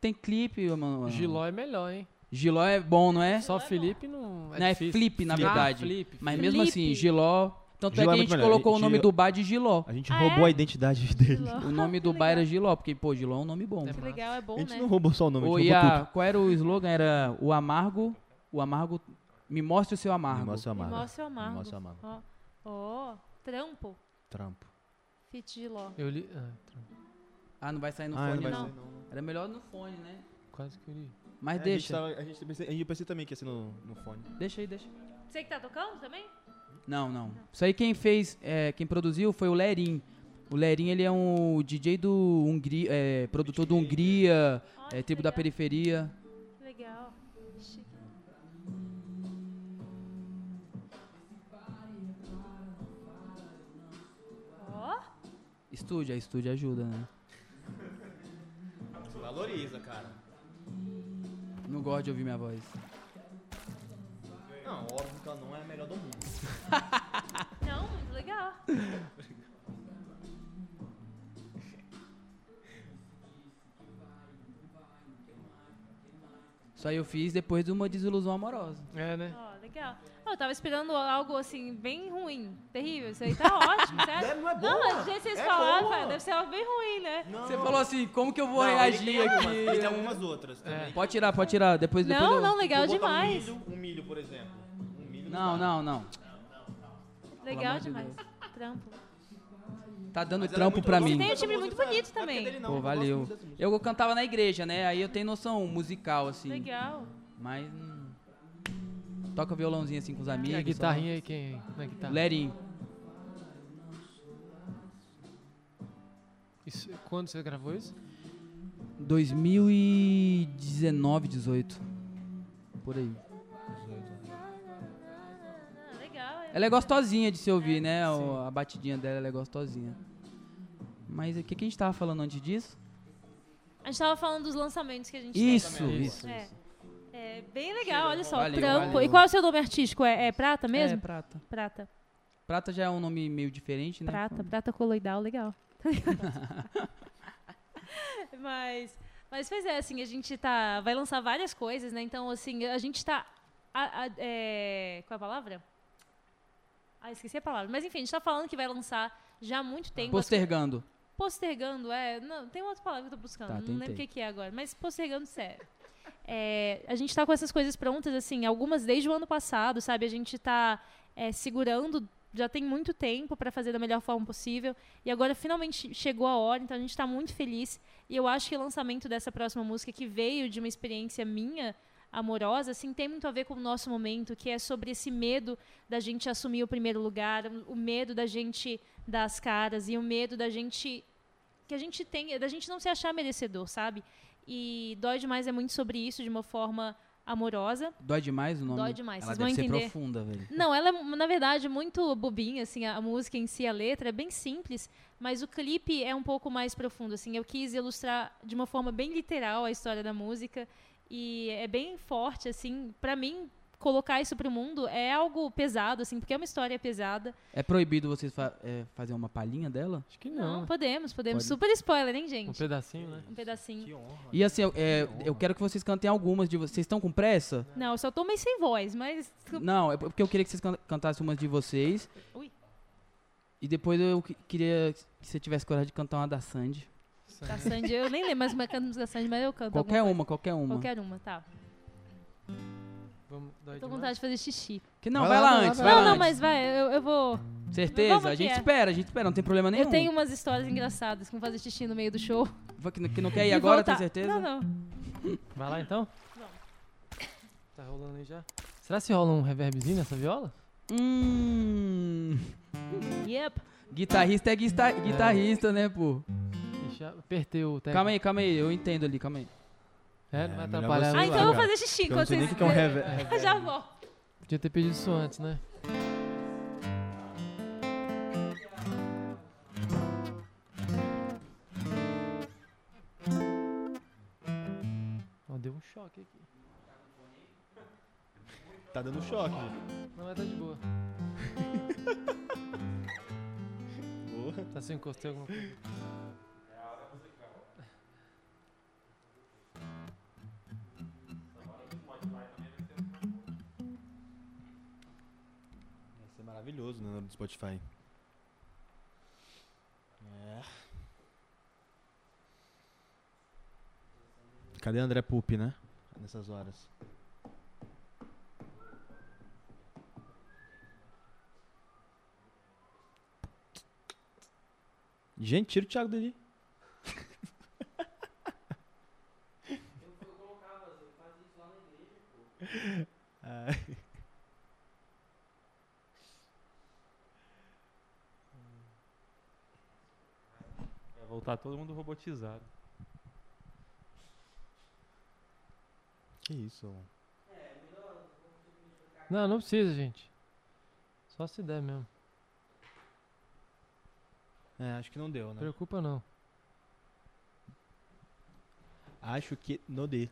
tem clipe, mano. Giló é melhor, hein? Giló é bom, não é? Só Felipe não é não, é. Flip, na Ah, verdade. Mas Felipe. mesmo assim, Giló. Tanto Giló é é que a muito gente melhor. colocou o nome do bar de Giló. A gente Ah, roubou é? a identidade dele. Giló. O nome do bar era. Giló, porque, pô, Giló é um nome bom. É Que legal, é bom, A gente né? não roubou só o nome, a Ou gente roubou a, qual era o slogan? Era o amargo. O amargo. Me mostre o seu amargo. Me mostra o Me amargo. mostra o Me amargo. mostra o amargo. Ó, ó, trampo, Trampo. fit de ló. Eu li. Ah. Ah, não vai sair no Ah, fone, não vai não. ser, não. Era melhor no fone, né? Quase que eu li. Mas É, deixa. A gente, tava, a, gente pensei, a gente pensei também que ia ser no, no fone. Deixa aí, deixa. Você que tá tocando também? Não, não. Isso aí quem fez, é, quem produziu foi o Lerim. O Lerim, ele é um DJ do Hungria, é, produtor do Hungria, é, tribo da periferia. que Legal. Chique. Ó, Estúdio, a estúdio ajuda, né? Valoriza, cara. Não gosto de ouvir minha voz. Não, óbvio que ela não é a melhor do mundo. não, muito legal. Só eu fiz depois de uma desilusão amorosa. É, né? Ó, legal. Ó, eu tava esperando algo assim, bem ruim, terrível. Isso aí tá ótimo, sério. Não é Não, mas do jeito que vocês falaram, cara, deve ser algo bem ruim, né? Você falou assim, como que eu vou Não, reagir ele tem algumas- aqui? Ele tem algumas outras também. Pode tirar, pode tirar. Depois, depois Não, eu- não, legal Vou botar demais. Um milho, um milho, por exemplo. Não, não, não. Legal demais. Trampo. Tá dando Mas ela é trampo muito pra mim. Tem um timbre muito bonito é também. Pô, valeu. Eu cantava na igreja, né? Aí eu tenho noção musical, assim. Legal. Mas. hum, toca violãozinho assim com os E amigos. a guitarrinha aí, quem? Na guitarra? Lerinho. Isso- quando você gravou isso? 2019, 18. Por aí. Ela é gostosinha de se ouvir, né? O- a batidinha dela ela é gostosinha. Mas o que, que a gente tava falando antes disso? A gente tava falando dos lançamentos que a gente Isso, também. isso. tem. É. É bem legal, olha só. Valeu, trampo. valeu. E qual é o seu nome artístico? É, é Prata É, mesmo? prata. Prata. Prata já é um nome meio diferente, né? Prata, prata coloidal, legal. mas, mas pois é, assim, a gente tá, vai lançar várias coisas, né? Então, assim, a gente tá, a- a- é, qual é a palavra? Ah, esqueci a palavra. Mas enfim, a gente tá falando que vai lançar já há muito tempo. as Postergando. postergando, é. Não, tem outra palavra que eu tô buscando. Tá, não lembro o que, que é agora. Mas postergando, sério. É, a gente tá com essas coisas prontas, assim, algumas desde o ano passado, sabe? A gente tá é, segurando já tem muito tempo para fazer da melhor forma possível. E agora finalmente chegou a hora, então a gente tá muito feliz. E eu acho que o lançamento dessa próxima música, que veio de uma experiência minha, amorosa, assim, tem muito a ver com o nosso momento, que é sobre esse medo da gente assumir o primeiro lugar, o medo da gente dar as caras e o medo da gente que a gente tem, da gente não se achar merecedor, sabe? E Dói Demais é muito sobre isso, de uma forma amorosa. Dói demais o nome? Dói demais, Ela vocês vão entender. profunda, velho. Não, ela é, na verdade, muito bobinha, assim, a, a música em si, a letra é bem simples, mas o clipe é um pouco mais profundo, assim. Eu quis ilustrar de uma forma bem literal a história da música e é bem forte, assim. Pra mim, colocar isso pro mundo é algo pesado, assim, porque é uma história pesada. É proibido vocês fa é, fazer uma palhinha dela? Acho que Não, não. podemos, podemos. Pode. Super spoiler, hein, Um gente? pedacinho, né? Um pedacinho. Que honra. E assim, eu, é, eu quero que vocês cantem algumas de vocês. Vocês estão com pressa? Não, eu só tô meio sem voz, mas... Não, é porque eu queria que vocês can- cantassem umas de vocês. Ui. E depois eu que- queria que você tivesse coragem de cantar uma da Sandy. Da Sandy, eu nem lembro mais como é que canta a música da Sandy, mas eu canto. Qualquer uma, qualquer uma. Qualquer uma, tá. Vamos dar Tô com vontade de fazer xixi. Que não, Vai vai, lá, lá, vai lá, antes, vai não, lá não, antes. mas vai, eu, eu vou. Certeza, Vamos a gente é. espera, a gente espera, não tem problema nenhum. Eu tenho umas histórias engraçadas com fazer xixi no meio do show. Que, não- que não quer ir E agora, voltar. tem certeza? Não, não. Vai lá então? Vamos. Tá rolando aí já? Será que rola um reverbzinho nessa viola? Hum. Yep. Guitarrista é guita- guitarrista, né, pô? Apertei o técnico. Calma aí, calma aí, eu entendo ali, calma aí. É, É, não vai melhor atrapalhar. Ah, então eu vou fazer xixi Eu não enquanto sei nem o vocês. que que é um rever. Eu já volto. Podia ter pedido isso antes, né? Ó, deu um choque aqui. Tá dando choque. Não, mas tá de boa. Boa. Tá sem encostei alguma coisa. Maravilhoso né, no Spotify. É. Cadê André Pupi, né? Nessas horas. Gente, tira o Thiago dali. Ah. Vai voltar todo mundo robotizado. Que isso? Não, não precisa, gente. Só se der mesmo. É, acho que não deu, Não né? preocupa não. Acho que não deu.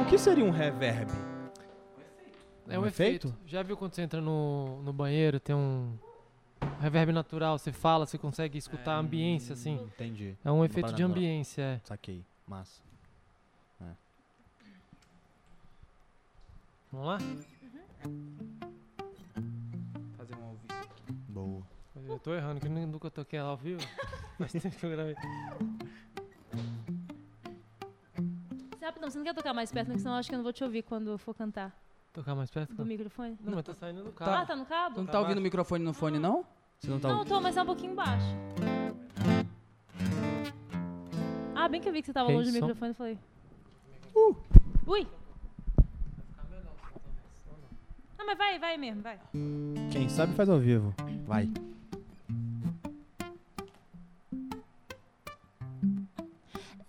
O que seria um reverb? É um, Um efeito. efeito? Já viu quando você entra no, no banheiro, tem um. reverb natural, você fala, você consegue escutar a ambiência, assim. Entendi. É um efeito de ambiência, é. Saquei. Massa. Vamos lá? Fazer um ao vivo. Boa. Eu tô errando, que eu nunca toquei ela ao vivo. Faz tempo que eu gravei. Rapidão, você não quer tocar mais perto, porque senão eu acho que eu não vou te ouvir quando eu for cantar. Tocar mais perto? Do microfone? Não, mas tá saindo do Ah, carro. tá no cabo? Tu não Tá tá ouvindo baixo. o microfone no fone, não? Você não tá Não, eu tô, mas tá um pouquinho baixo. Ah, bem que eu vi que você tava longe do som. microfone e falei. Ui! Não, mas vai, vai mesmo, vai. Quem sabe faz ao vivo. Vai.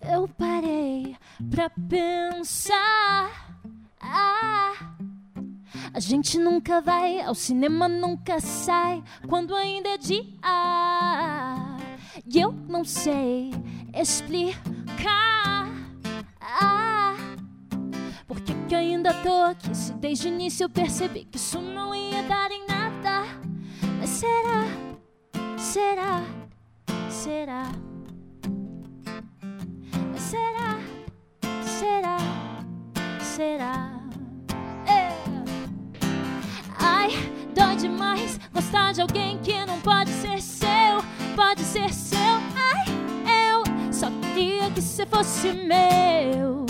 Eu parei pra pensar. Ah, a gente nunca vai ao cinema, nunca sai quando ainda é dia. E eu não sei explicar. Por que, que ainda tô aqui? Se desde o início eu percebi que isso não ia dar em nada. Mas será? Será? Será? Será? Será? Será? Gostar de alguém que não pode ser seu, pode ser seu. Ai, eu só queria que você fosse meu.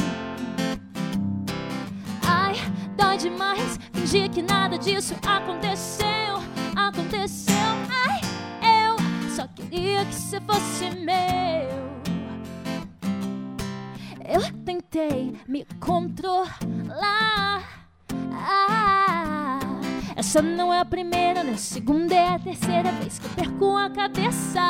Ai, dói demais fingir que nada disso aconteceu, aconteceu. Ai, eu só queria que você fosse meu. Eu tentei me controlar. Ah, essa não é a primeira, nem a segunda, é a terceira vez que eu perco a cabeça.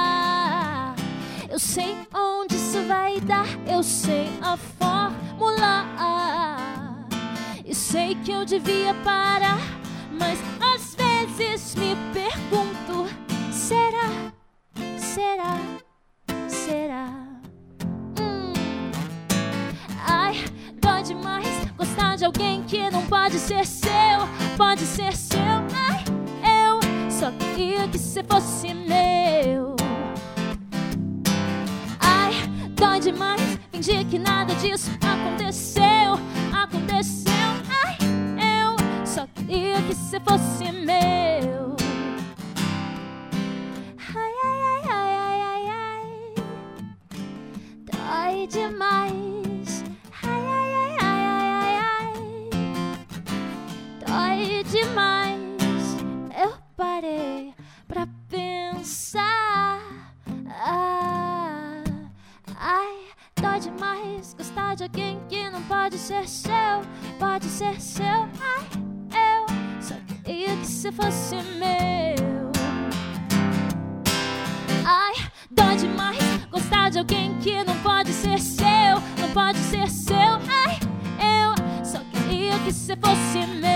Eu sei onde isso vai dar, eu sei a fórmula. E sei que eu devia parar, mas às vezes me pergunto: será? Será? Será? Gostar de alguém que não pode ser seu, pode ser seu. Ai, eu só queria que você fosse meu. Ai, dói demais fingir que nada disso aconteceu, aconteceu. Ai, eu só queria que você fosse meu. Ai, ai, ai, ai, ai, ai. Dói demais. Dói demais. Eu parei pra pensar. Ah, ai, dói demais gostar de alguém que não pode ser seu, pode ser seu. Ai, eu só queria que você fosse meu. Ai, dói demais gostar de alguém que não pode ser seu, não pode ser seu. Ai, queria que você fosse meu.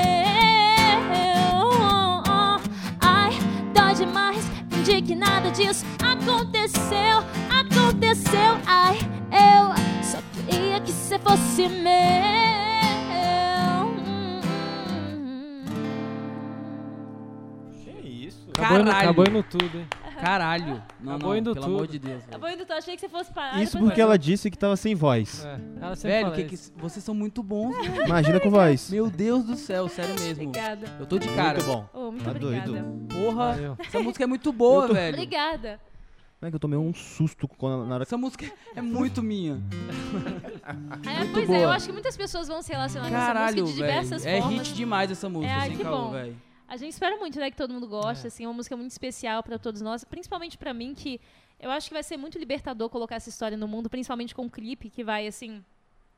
Ai, dói demais fingir que nada disso aconteceu, aconteceu. Ai, eu só queria que você fosse meu. Que isso? Acabou indo, Caralho. acabou indo tudo, hein? Caralho. Não, Acabou não, indo pelo tudo. amor de Deus. Velho. bom, então eu achei que você fosse parar. Isso depois porque ela disse que tava sem voz. É, ela sempre Velho, fala que que, isso. vocês são muito bons, velho. Imagina com voz. Meu Deus do céu, sério mesmo. Obrigada. Eu tô de cara. Muito bom. Oh, muito Tá obrigada. doido. Porra, Valeu. essa música é muito boa, velho. Obrigada. Não é que eu tomei um susto quando, na hora que Essa música é muito minha. É, Muito pois é, eu boa. acho que muitas pessoas vão se relacionar com Caralho, essa música de velho. diversas É formas. hit demais essa música, É, ai, sem que caô, bom. velho. A gente espera muito, né, que todo mundo goste, É. assim, é uma música muito especial pra todos nós, principalmente pra mim, que eu acho que vai ser muito libertador colocar essa história no mundo, principalmente com o clipe, que vai, assim,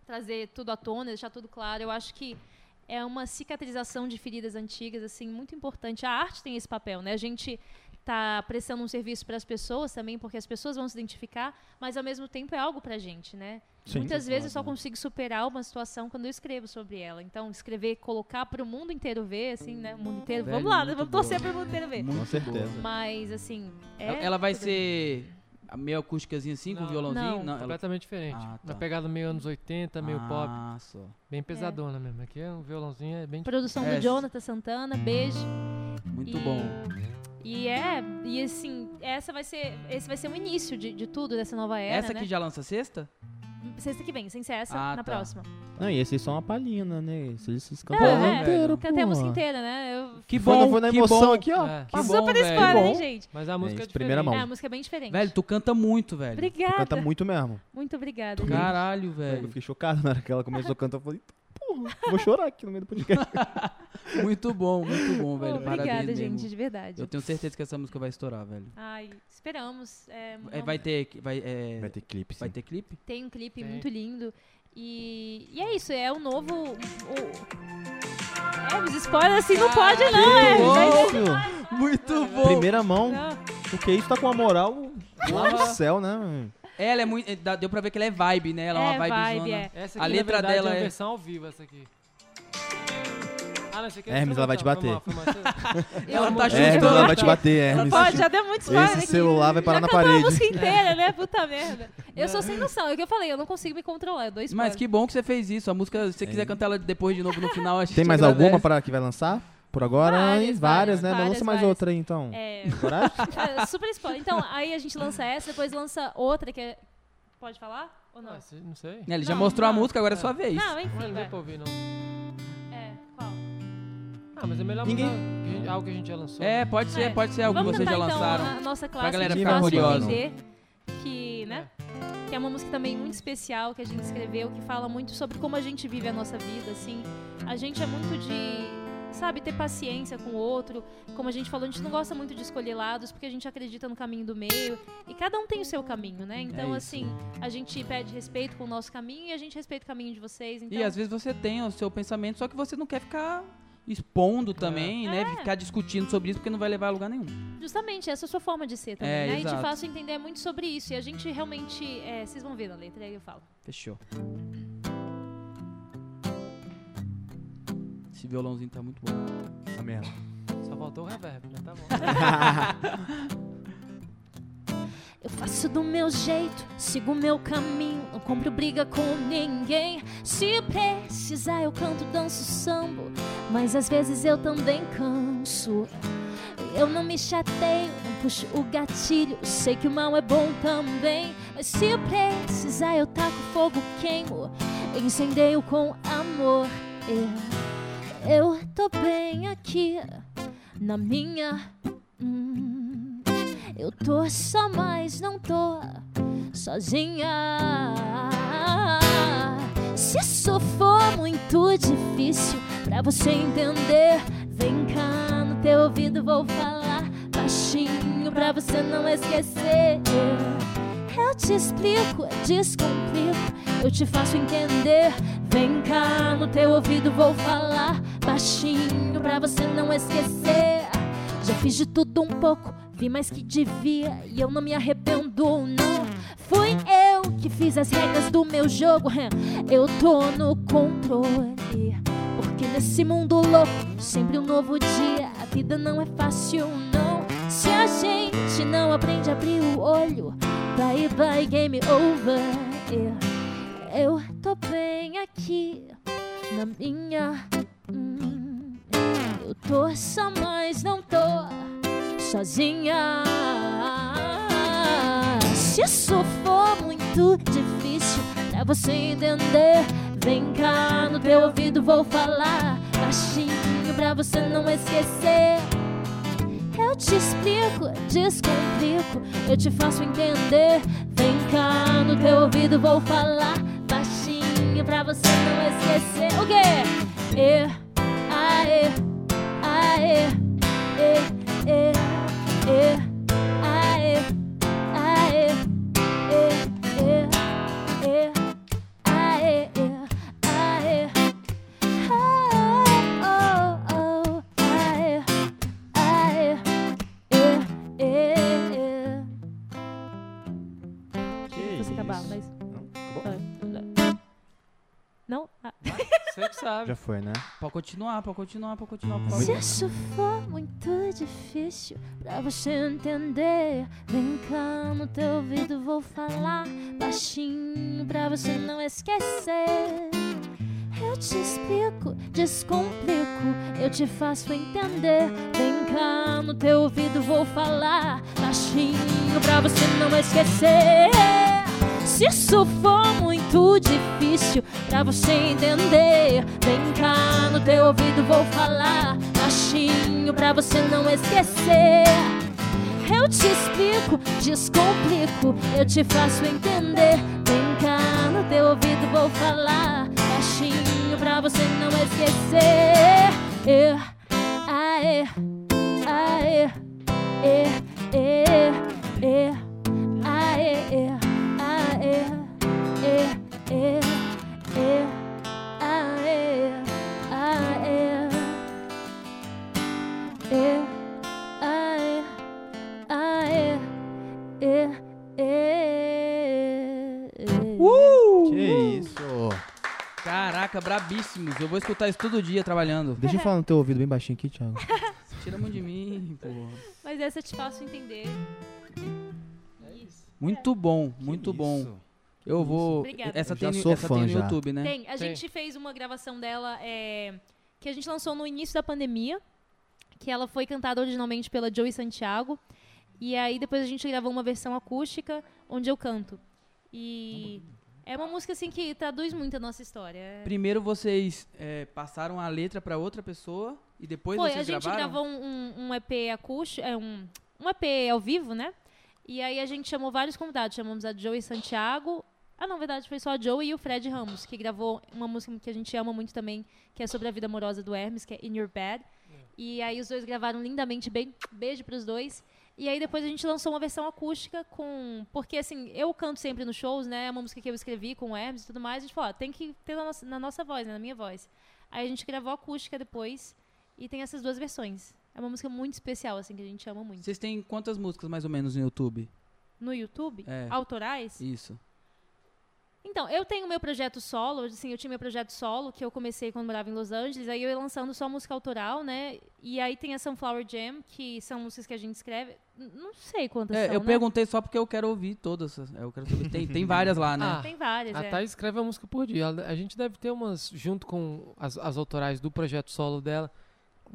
trazer tudo à tona, deixar tudo claro. Eu acho que é uma cicatrização de feridas antigas, assim, muito importante. A arte tem esse papel, né? A gente tá prestando um serviço para as pessoas também, porque as pessoas vão se identificar, mas ao mesmo tempo é algo pra gente, né? Sim. Muitas vezes eu só consigo superar uma situação quando eu escrevo sobre ela. Então, escrever, colocar para o mundo inteiro ver, assim, né? O mundo inteiro. Velho, vamos lá, né? vamos torcer para o mundo inteiro ver. Muito Com certeza. Mas, assim. É Ela- Ela vai ser a meio acústicazinha assim, com Não. violãozinho? Não. ela- Completamente diferente. Ah, tá. pegada meio anos 80, meio pop. Ah, só. Bem pesadona mesmo. Aqui é um violãozinho é bem Produção É. do Jonathan Santana, beijo. Muito E- bom. E é, e assim, essa vai ser, esse vai ser o início de, de tudo dessa nova era, Essa né? aqui já lança sexta? Sexta que vem, sem ser essa, Ah, na tá. próxima. Não, e esses são uma palhinha, né? Esses Não, cantam é, inteiro, Cantei a música inteira, né? Eu... Que Foi, bom, foi na que emoção bom. aqui, ó. É. Que bom, Super velho. spoiler, bom. hein, gente? Mas a música é, isso, primeira diferente. mão. É, a música é bem diferente. Velho, tu canta muito, velho. Obrigada. Canta muito mesmo. Muito obrigada. Caralho, Eu velho. fiquei chocado na hora que ela começou a cantar. Eu falei, vou chorar aqui no meio do podcast. Muito bom, muito bom, velho. obrigada, Parabéns gente, mesmo. de verdade. Eu tenho certeza que essa música vai estourar, velho. Ai, esperamos. É, É, vai ter, vai, é, Vai ter clipe, sim. vai ter clipe? Tem um clipe Tem. muito lindo. E, e é isso, é o novo. o- É, mas spoiler assim não pode, não, é. Isso! Muito bom. Primeira mão, Não. porque isso tá com uma moral lá no céu, né? Ela é muito. é, dá- Deu pra ver que ela é vibe, né? Ela é, uma É, vibe. vibe, é. Essa A aqui, letra na verdade, dela é é- uma versão ao vivo, essa aqui. Ah, não, é Hermes, ela vai te bater. Mal. Ela tá É, chutando. ela vai te bater, Hermes. Pode, já deu muito spoiler Esse aqui. celular vai parar já na parede. a música inteira, né? Puta merda. Eu sou sem noção. É o que eu falei, eu não consigo me controlar. Spoiler. Mas que bom que você fez isso. A música, se você quiser cantar ela depois de novo no final, a gente Tem mais agradece. alguma para que vai lançar? Por agora? Várias, hein? várias, né? Mas várias, lança mais várias. outra aí, então. É, Coragem? é, super spoiler. Então, aí a gente lança essa, depois lança outra que é... Pode falar? Ou não? Ah, não sei. Ele já Não, mostrou a não. música, agora é É. sua vez. Não, Mas enfim, não deu vai. pra ouvir, não. É, qual? Ah, mas é melhor Ninguém- que a gente- algo que a gente já lançou. É, pode ser, É. pode ser algo que vocês já cantar, lançaram. então, a nossa clássica galera de ficar Fácil de curiosa. Entender, que, né? Que é uma música também muito especial que a gente escreveu, que fala muito sobre como a gente vive a nossa vida, assim. A gente é muito de, sabe, ter paciência com o outro. Como a gente falou, a gente não gosta muito de escolher lados, porque a gente acredita no caminho do meio. E cada um tem o seu caminho, né? Então, É assim, a gente pede respeito com o nosso caminho e a gente respeita o caminho de vocês. Então, E às vezes você tem o seu pensamento, só que você não quer ficar expondo também, né? É. Ficar discutindo sobre isso, porque não vai levar a lugar nenhum. justamente, essa é a sua forma de ser também, É, né? E exato. de fácil entender é muito sobre isso. E a gente realmente, é, vocês vão ver na letra, aí eu falo. Fechou. Esse violãozinho tá muito bom. Tá mesmo. Só faltou o reverb, né? Tá bom. Eu faço do meu jeito, sigo o meu caminho, não compro briga com ninguém. Se precisar, eu canto, danço sambo, mas às vezes eu também canso. Eu não me chateio, não puxo o gatilho, sei que o mal é bom também. Mas se precisar, eu taco fogo, queimo, incendeio com amor. Eu, eu tô bem aqui, na minha. hum, eu tô só, mas não tô sozinha. Se isso for muito difícil pra você entender, vem cá no teu ouvido, vou falar baixinho pra você não esquecer. Eu te explico, descomplico, eu te faço entender. Vem cá no teu ouvido, vou falar baixinho pra você não esquecer. Já fiz de tudo um pouco, vi mais que devia e eu não me arrependo, não. Fui eu que fiz as regras do meu jogo, eu tô no controle. Porque nesse mundo louco, sempre um novo dia, a vida não é fácil, não. Se a gente não aprende a abrir o olho, bye bye, game over. Eu tô bem aqui na minha. hum, eu tô só, mas não tô sozinha. Se isso for muito difícil pra você entender, vem cá no teu ouvido, vou falar baixinho pra você não esquecer. Eu te explico, descomplico, eu te faço entender. Vem cá no teu ouvido, vou falar baixinho pra você não esquecer. O quê? E, aê, aê, e, e, e, sabe. Já foi, né? Pode continuar, pode continuar, pode continuar, por Se favor. isso for muito difícil pra você entender, vem cá no teu ouvido, vou falar baixinho pra você não esquecer. Eu Eu te explico, descomplico, eu te faço entender. Vem cá no teu ouvido, vou falar baixinho pra você não esquecer. Se isso for muito difícil pra você entender, vem cá no teu ouvido, vou falar baixinho pra você não esquecer. Eu te explico, descomplico, eu te faço entender. Vem cá no teu ouvido, vou falar baixinho pra você não esquecer. É, aê, aê, é, é, é, aê, aê, aê, aê, aê, brabíssimos. Eu vou escutar isso todo dia trabalhando. Deixa eu falar no teu ouvido bem baixinho aqui, Thiago. Tira a mão de mim, porra. Mas essa eu te faço entender. Muito bom, muito bom. Isso. Eu vou. Obrigada. Essa Eu tem, já no- sou essa fã tem no já. YouTube, né? Tem, a Tem. gente fez uma gravação dela é, que a gente lançou no início da pandemia, que ela foi cantada originalmente pela Joey Santiago. E aí depois a gente gravou uma versão acústica onde eu canto. E é uma música assim que traduz muito a nossa história. É- Primeiro vocês é, passaram a letra pra outra pessoa e depois Foi, vocês a gente gravaram? gravou um, um- um EP acústico, é um, um EP ao vivo, né? E aí a gente chamou vários convidados. Chamamos a Joey Santiago. Ah, não, na verdade foi só a Joey e o Fred Ramos, que gravou uma música que a gente ama muito também, que é sobre a vida amorosa do Hermes, que é In Your Bed. E aí os dois gravaram lindamente bem. Beijo pros dois. E aí depois a gente lançou uma versão acústica com. Porque assim, eu canto sempre nos shows, né? É uma música que eu escrevi com o Hermes e tudo mais. A gente falou, ó, tem que ter na nossa, na nossa voz, né? Na minha voz. Aí a gente gravou acústica depois. E tem essas duas versões. É uma música muito especial, assim, que a gente ama muito. Vocês têm quantas músicas mais ou menos no YouTube? No YouTube, É. autorais. Isso. Então, eu tenho meu projeto solo, assim, eu tinha meu projeto solo, que eu comecei quando morava em Los Angeles, aí eu ia lançando só música autoral, né? E aí tem a Sunflower Jam, que são músicas que a gente escreve. Não sei quantas É, são, eu né? perguntei só porque eu quero ouvir todas. Eu quero saber. Tem, tem várias lá, né? Ah, Tem várias, A é. Thaís escreve uma música por dia. A gente deve ter umas, junto com as, as autorais do projeto solo dela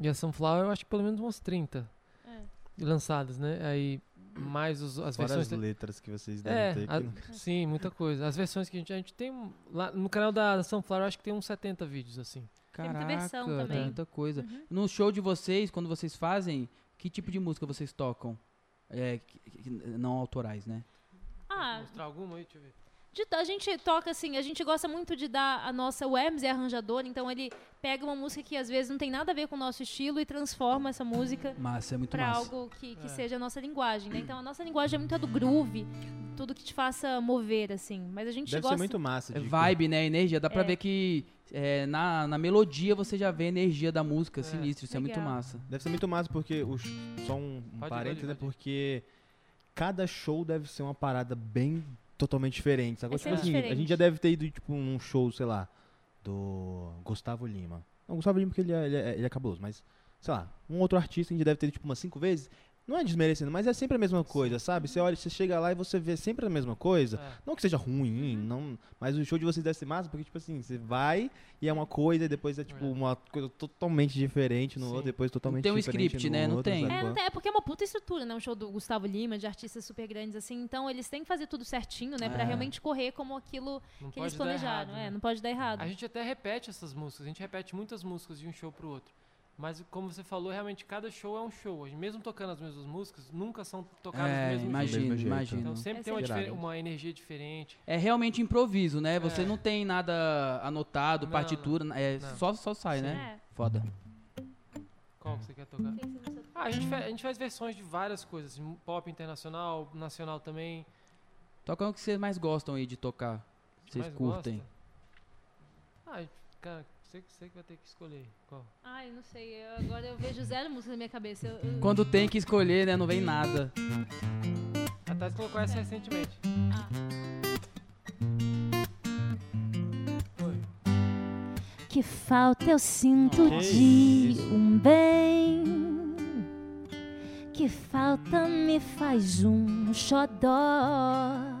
e a Sunflower, eu acho que pelo menos umas 30 É. lançadas, né? Aí, mais os, as Fora versões... as letras que vocês devem É, ter. a- que não- sim, muita coisa. As versões que a gente, a gente tem um- lá no canal da, da Sunflower, eu acho que tem uns 70 vídeos assim. Tem muita Caraca, versão tem também. muita coisa. Uhum. No show de vocês, quando vocês fazem, que tipo de música vocês tocam? É, que- que- não autorais, né? Ah, Mostrar alguma aí? Deixa eu ver. De- a gente toca assim, a gente gosta muito de dar a nossa. O Hermes é arranjador, então ele pega uma música que às vezes não tem nada a ver com o nosso estilo e transforma essa música Massa, é muito para massa. algo que, que É. seja a nossa linguagem, né? Então a nossa linguagem é muito a do groove, tudo que te faça mover, assim. Mas a gente Deve gosta. ser muito massa. É vibe, né? Energia. Dá pra É. ver que é, na, na melodia você já vê a energia da música, É. sinistro. Isso é muito Legal. massa. Deve ser muito massa porque o sh- só um, um parênteses, né? Porque cada show deve ser uma parada bem totalmente diferente. Sabe? É Tipo assim, a diferente. gente já deve ter ido tipo num show, sei lá, do Gustavo Lima. Não, Gustavo Lima porque ele é, ele é, ele é cabuloso, mas sei lá, um outro artista a gente deve ter ido tipo umas cinco vezes. Não é desmerecendo, mas é sempre a mesma coisa, sabe? Você olha, você chega lá e você vê sempre a mesma coisa. É. Não que seja ruim, não, mas o show de vocês deve ser massa, porque, tipo assim, você vai e é uma coisa, e depois é, tipo, É. uma coisa totalmente diferente no Sim. outro, depois totalmente tem um diferente script, no né? Não outro, tem. É, não tem- é porque é uma puta estrutura, né? Um show do Gustavo Lima, de artistas super grandes, assim. Então eles têm que fazer tudo certinho, né? Pra É. realmente correr como aquilo Não que eles planejaram. errado, é, né? não pode dar errado. A gente até repete essas músicas, a gente repete muitas músicas de um show pro outro. Mas como você falou, realmente cada show é um show. Mesmo tocando as mesmas músicas, nunca são tocadas É, mesmo imagino, jeito, imagino. Então sempre É tem uma, difer- uma energia diferente. É realmente improviso, né? Você É. não tem nada anotado, Não, partitura, é não. só só sai, Sim. né? É. Foda. Qual que você quer tocar? Ah, a gente, fa- a gente faz versões de várias coisas, assim, pop internacional, nacional também. Toca o que vocês mais gostam aí de tocar. Vocês curtem. gosta. Ah, cara, você, que- você que vai ter que escolher. Qual? Ai, não sei. eu- agora eu vejo zero música na minha cabeça. Eu- eu- Quando tem que escolher, né? Não vem nada. A Thais colocou essa recentemente. Ah. Que falta eu sinto Que de isso. um bem. Que falta me faz um xodó.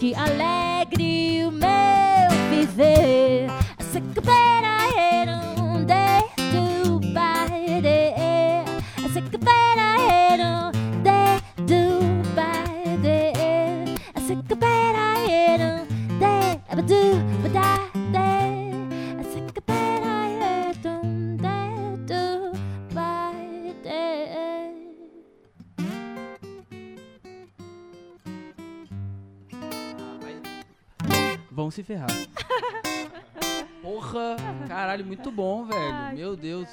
que alegre o meu viver. Vão se ferrar. Porra, caralho, muito bom, velho. Ai, Meu Deus.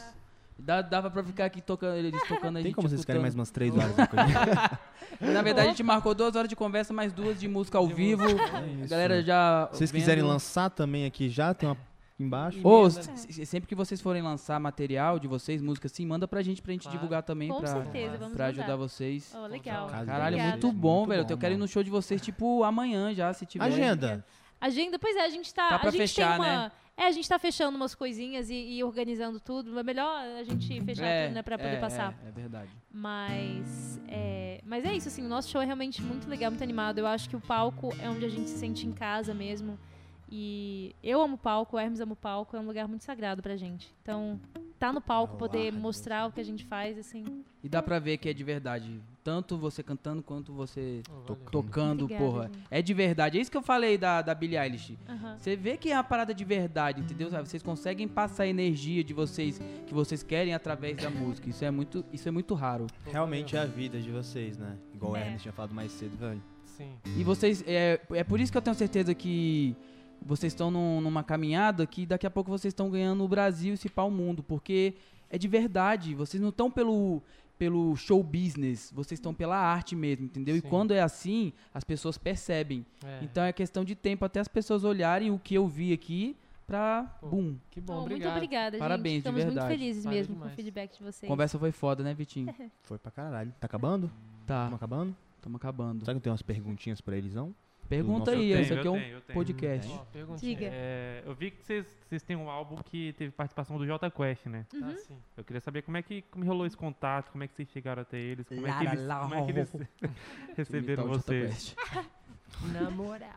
Dá, dava pra ficar aqui tocando, eles tocando a Tem gente como vocês ficarem mais escutando. umas três horas? Na verdade, a gente marcou duas horas de conversa, mais duas de música ao vivo. A isso. galera já. Se vocês vendo. quiserem lançar também aqui já, tem uma embaixo. Se- sempre que vocês forem lançar material de vocês, música assim, manda pra gente pra gente Claro. divulgar também Com pra, certeza, vamos pra mandar. ajudar vocês. Oh, legal. Caralho, Obrigada. muito bom, Muito velho. bom, Eu quero ir no show de vocês, tipo, amanhã já, se tiver. Agenda. Agenda, pois é, a gente tá. Tá pra a gente fechar, tem uma. né? É, a gente tá fechando umas coisinhas e, e organizando tudo. É melhor a gente fechar tudo, né? Pra poder é, passar. É, é verdade. Mas é, mas é isso, assim, o nosso show é realmente muito legal, muito animado. Eu acho que o palco é onde a gente se sente em casa mesmo. E eu amo palco, o Hermes ama o palco, é um lugar muito sagrado pra gente. Então, tá no palco, Ao poder ar de mostrar o que a gente faz, assim. E dá pra ver que é de verdade. Tanto você cantando quanto você Oh. Tocando. Obrigada, porra. gente. É de verdade. É isso que eu falei da, da Billie Eilish. Aham. Você vê que é uma parada de verdade, entendeu? Sabe? Vocês conseguem passar a energia de vocês que vocês querem através da música. Isso é muito, isso é muito raro. Realmente é a vida de vocês, né? Igual o É. Ernest tinha falado mais cedo, velho. Sim. E vocês. É, é por isso que eu tenho certeza que vocês estão num- numa caminhada que daqui a pouco vocês estão ganhando o Brasil e se pá o mundo. Porque é de verdade. Vocês não estão pelo, pelo show business. Vocês estão pela arte mesmo, entendeu? E Sim. quando é assim, as pessoas percebem. É. Então é questão de tempo até as pessoas olharem o que eu vi aqui pra. Pô, Bum. Que bom, Oh, muito obrigado. obrigada, Parabéns, de gente. Estamos muito verdade. felizes Valeu mesmo com o feedback de vocês. Conversa foi foda, né, Vitinho? Foi pra caralho. Tá acabando? Tá, Tamo acabando? estamos acabando. Será que tem umas perguntinhas pra eles, não? Pergunta aí, tenho, aqui é um tenho, eu tenho. podcast. Perguntinha. Diga. É, eu vi que vocês, têm um álbum que teve participação do Jota Quest, né? Uhum. sim. Eu queria saber como é que como rolou esse contato, como é que vocês chegaram até eles, como é que eles, como é que eles receberam vocês. Na moral.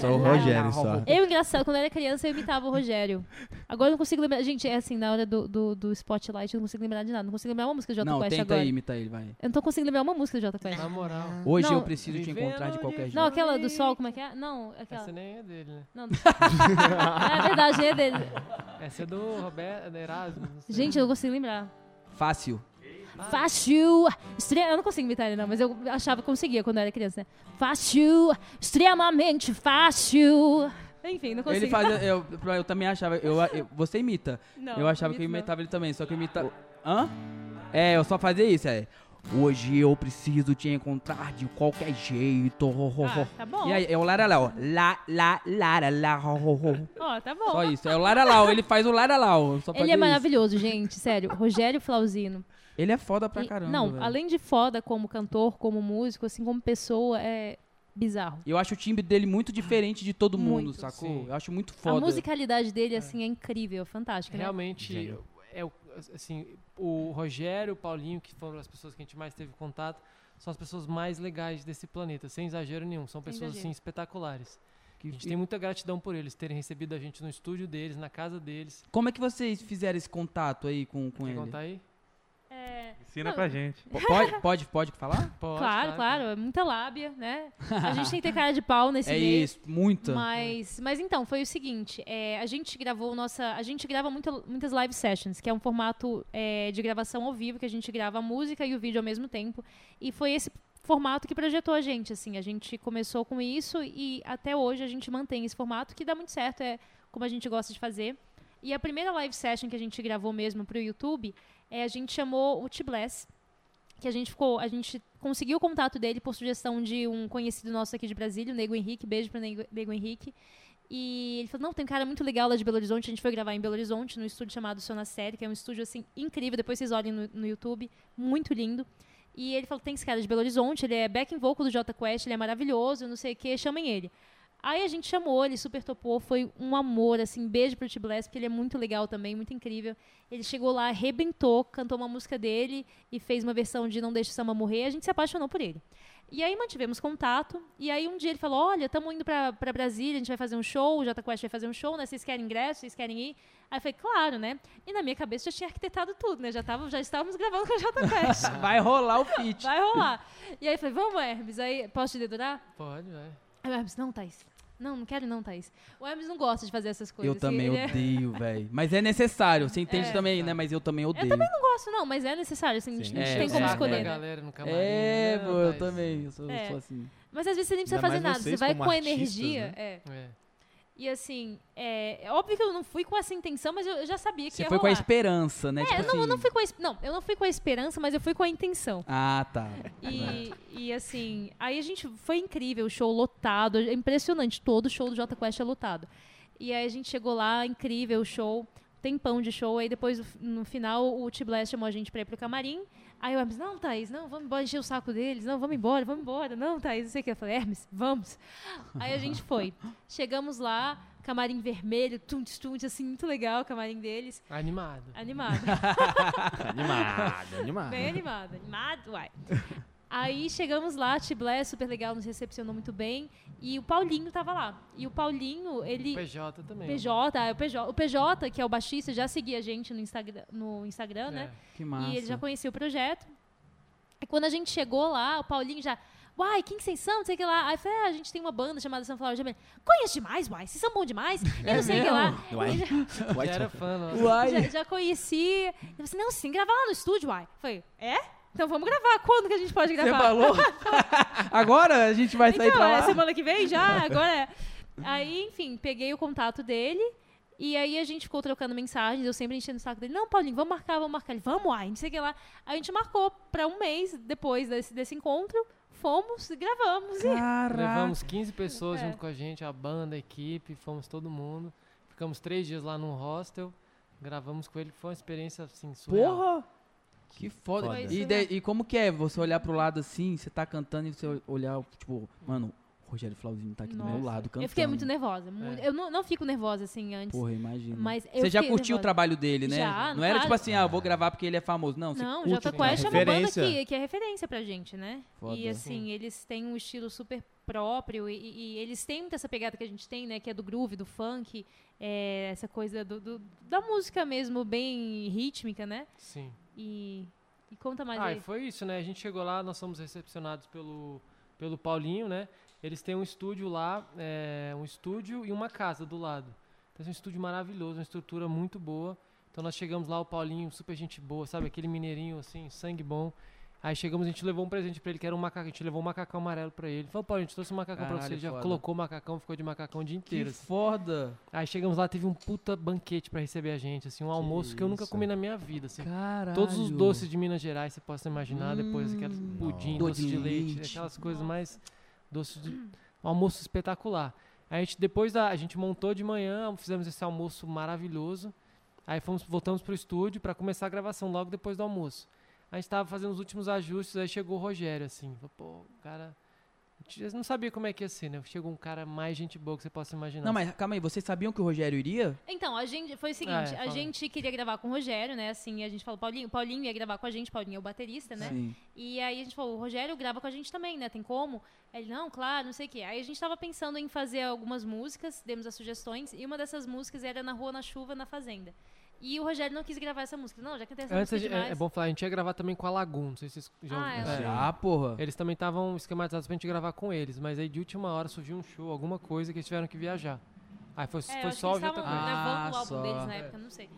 Só o Rogério, só. Eu, engraçado, quando eu era criança, eu imitava o Rogério. Agora eu não consigo lembrar. Gente, é assim, na hora do, do, do Spotlight, eu não consigo lembrar de nada. Não consigo lembrar uma música do Jota Não, Quest tenta agora. aí imitar ele, vai. Eu não tô conseguindo lembrar uma música do Jota Quest. Na moral. Hoje Não, eu preciso te encontrar de qualquer jeito. Não, aquela do sol, como é que é? Não, aquela. Essa nem é dele, né? Não, do... é verdade, é dele. Essa é do Roberto Erasmo. não sei. Gente, eu não consigo lembrar. Fácil. Fácil. Extre... Eu não consigo imitar ele, não, mas eu achava que conseguia quando eu era criança, né? Fácil. Extremamente fácil. Enfim, não consigo. Ele faz. Eu, eu também achava. Eu, eu- você imita. Não, eu achava que eu imito não. imitava ele também, só que eu imitava. Hã? É, eu só fazia isso, é. Hoje eu preciso te encontrar de qualquer jeito. Ah, tá bom. E aí, é o Laralau. Lá, lá, lara, lá. Ó, tá bom. Só isso. É o Laralau, ele faz o Laralau. Só Ele é isso. maravilhoso, gente, sério. Rogério Flauzino. Ele é foda pra E- caramba. não, velho. além de foda como cantor, como músico, assim, como pessoa, é bizarro. Eu acho o timbre dele muito diferente de todo mundo, Muito, sacou? sim. Eu acho muito A foda. musicalidade dele, assim, é incrível, fantástica, né? Realmente, Gênio. é o- assim, o Rogério, o Paulinho, que foram as pessoas que a gente mais teve contato, são as pessoas mais legais desse planeta, sem exagero nenhum. São Sem pessoas exagero. assim espetaculares. A gente tem muita gratidão por eles terem recebido a gente no estúdio deles, na casa deles. Como é que vocês fizeram esse contato aí com, com Quer ele? contar aí? É, Ensina pra gente. P- Pode, pode, pode falar? Pode, claro, claro, é muita lábia, né? A gente tem que ter cara de pau nesse é meio. isso, muita. Mas, mas então, foi o seguinte, é, a gente gravou nossa. A gente grava muita- muitas live sessions, que é um formato é, de gravação ao vivo, que a gente grava a música e o vídeo ao mesmo tempo. E foi esse formato que projetou a gente, assim. A gente começou com isso e até hoje a gente mantém esse formato, que dá muito certo, é como a gente gosta de fazer. E a primeira live session que a gente gravou mesmo pro YouTube, é, a gente chamou o T-Bless, que a gente ficou, a gente conseguiu o contato dele por sugestão de um conhecido nosso aqui de Brasília, o Nego Henrique, beijo pro Nego, Nego Henrique. E ele falou, não, tem um cara muito legal lá de Belo Horizonte, a gente foi gravar em Belo Horizonte, num estúdio chamado Sona Série, que é um estúdio, assim, incrível, depois vocês olhem no, no YouTube, muito lindo. E ele falou, tem esse cara de Belo Horizonte, ele é backing vocal do Jota Quest, ele é maravilhoso, não sei o que, chamem ele. Aí a gente chamou, ele super topou, foi um amor, assim, beijo pro T-Bless, porque ele é muito legal também, muito incrível. Ele chegou lá, arrebentou, cantou uma música dele e fez uma versão de Não Deixe o Samba Morrer, a gente se apaixonou por ele. E aí mantivemos contato, e aí um dia ele falou, olha, estamos indo pra, pra Brasília, a gente vai fazer um show, o Jota Quest vai fazer um show, né, vocês querem ingresso, vocês querem ir? Aí eu falei, claro, né? E na minha cabeça já tinha arquitetado tudo, né, já, tava, já estávamos gravando com o Jota Quest. Vai rolar o feat. vai rolar. E aí eu falei, vamos, Hermes, aí, posso te dedurar? Pode, vai. Aí o Hermes, não, Thaís. Não, não quero não, Thaís. O Hermes não gosta de fazer essas coisas. Eu também ele é- odeio, velho. Mas é necessário. Você entende É. também, né? Mas eu também odeio. Não gosto, não, mas é necessário, assim, a gente Sim. não É, tem como escolher, né? galera no camarim. É, né, pô, eu também. Eu sou, É. sou assim. Mas às vezes você nem precisa Ainda fazer nada, você vai com artistas, energia. né? É. E assim, é, é óbvio que eu não fui com essa intenção, mas eu, eu já sabia que Você ia foi com a rolar. esperança, né? É, tipo não, eu assim... não fui com a, não, eu não fui com a esperança, mas eu fui com a intenção. Ah, tá. E, e assim, aí a gente foi incrível, o show lotado, é impressionante, todo show do Jota Quest é lotado. E aí a gente chegou lá, incrível o show, tempão de show, aí depois no final o T-Blast chamou a gente pra ir pro camarim. Aí o Hermes, não, Thaís, não, vamos embora encher o saco deles, não, vamos embora, vamos embora, não, Thaís, não sei o que. Eu falei, Hermes, vamos. Aí a gente foi. Chegamos lá, camarim vermelho, tuntes, tuntes, assim, muito legal o camarim deles. Animado. Animado. Animado, animado. Bem animado. Animado, uai. Aí chegamos lá, Tiblé, super legal, nos recepcionou muito bem. E o Paulinho tava lá. E o Paulinho, ele. PJ também. PJ, ah, o PJ, o PJ, que é o baixista, já seguia a gente no Instagram, no Instagram né? É. Que massa. E ele já conhecia o projeto. E quando a gente chegou lá, o Paulinho já. Uai, quem que vocês são? Não sei o que lá. Aí eu falei, ah, a gente tem uma banda chamada Sunflower Jam. Conheço demais, uai, vocês são bons demais. E É não sei o que lá. mesmo? Uai. Já- Uai, Já era fã. Uai. já, já conheci. Eu falei assim, não, sim, gravar lá no estúdio, uai. Falei, é? Então vamos gravar. Quando que a gente pode Você gravar? falou? Agora a gente vai sair então, pra é lá. semana que vem já, agora é. Aí, enfim, peguei o contato dele. E aí a gente ficou trocando mensagens, eu sempre enchendo o saco dele. Não, Paulinho, vamos marcar, vamos marcar. Ele, vamos, não sei o que lá. A gente marcou pra um mês depois desse, desse encontro. Fomos, gravamos. E... Caraca. Levamos 15 pessoas É. junto com a gente, a banda, a equipe, fomos todo mundo. Ficamos três dias lá num hostel, gravamos com ele, foi uma experiência assim, surreal. Porra! Que foda. Foda. E, de- e como que é você olhar pro lado assim, você tá cantando e você olhar, tipo, mano, o Rogério Flauzinho tá aqui do meu Nossa. lado cantando. Eu fiquei muito nervosa. mu- É. Eu não, não fico nervosa assim antes. Porra, imagina. Mas você já curtiu o nervosa. trabalho dele, né? Já, não era tipo assim, ah, eu vou gravar porque ele é famoso. Não, você Não, curte Jota o trabalho. Quest é uma banda Referência. que, que é referência pra gente, né? Foda. E assim, eles têm um estilo super próprio e, e eles têm muito essa pegada que a gente tem, né? Que é do groove, do funk, é, essa coisa do, do- da música mesmo, bem rítmica, né? Sim. E, e conta mais Ah, aí. foi isso, né? A gente chegou lá, nós fomos recepcionados pelo, pelo Paulinho, né? Eles têm um estúdio lá, é, um estúdio e uma casa do lado. Então é um estúdio maravilhoso, uma estrutura muito boa. Então nós chegamos lá, o Paulinho, super gente boa, sabe? Aquele mineirinho, assim, sangue bom. Aí chegamos, a gente levou um presente pra ele, que era um macacão. A gente levou um macacão amarelo pra ele. Falou, Paulinho, a gente trouxe um macacão pra você. Caralho, Ele já foda. colocou o macacão, ficou de macacão o dia Que inteiro. assim. foda. Aí chegamos lá, teve um puta banquete pra receber a gente, assim, um almoço que eu nunca isso. comi na minha vida, assim. Caralho. Todos os doces de Minas Gerais você possa imaginar, depois aqueles Hum, pudim, doce doce de de leite, leite. aquelas coisas mais doces de um almoço espetacular. Aí a gente depois da a gente montou de manhã, fizemos esse almoço maravilhoso. Aí fomos voltamos pro estúdio para começar a gravação logo depois do almoço. A gente tava fazendo os últimos ajustes, aí chegou o Rogério assim, falou, pô, o cara gente não sabia como é que ia ser, né? Chegou um cara mais gente boa que você possa imaginar. Não, mas calma aí, vocês sabiam que o Rogério iria? Então, a gente foi o seguinte, Ah, é, a fala. gente queria gravar com o Rogério, né? Assim, a gente falou, Paulinho, Paulinho ia gravar com a gente, Paulinho é o baterista, né? Sim. E aí a gente falou, o Rogério grava com a gente também, né? Tem como? Ele, não, claro, não sei o quê. Aí a gente tava pensando em fazer algumas músicas, demos as sugestões, e uma dessas músicas era Na Rua, na Chuva, na Fazenda. E o Rogério não quis gravar essa música. Não, já cantei essa Antes, música gente- é, é bom falar, a gente ia gravar também com a Lagoon, não sei se vocês já Ah, ouviram. é. Já, porra. Eles também estavam esquematizados pra gente gravar com eles, mas aí de última hora surgiu um show, alguma coisa que eles tiveram que viajar. Aí foi, É, foi só outra estavam coisa. Ah, gravando o álbum só. deles na época, não sei.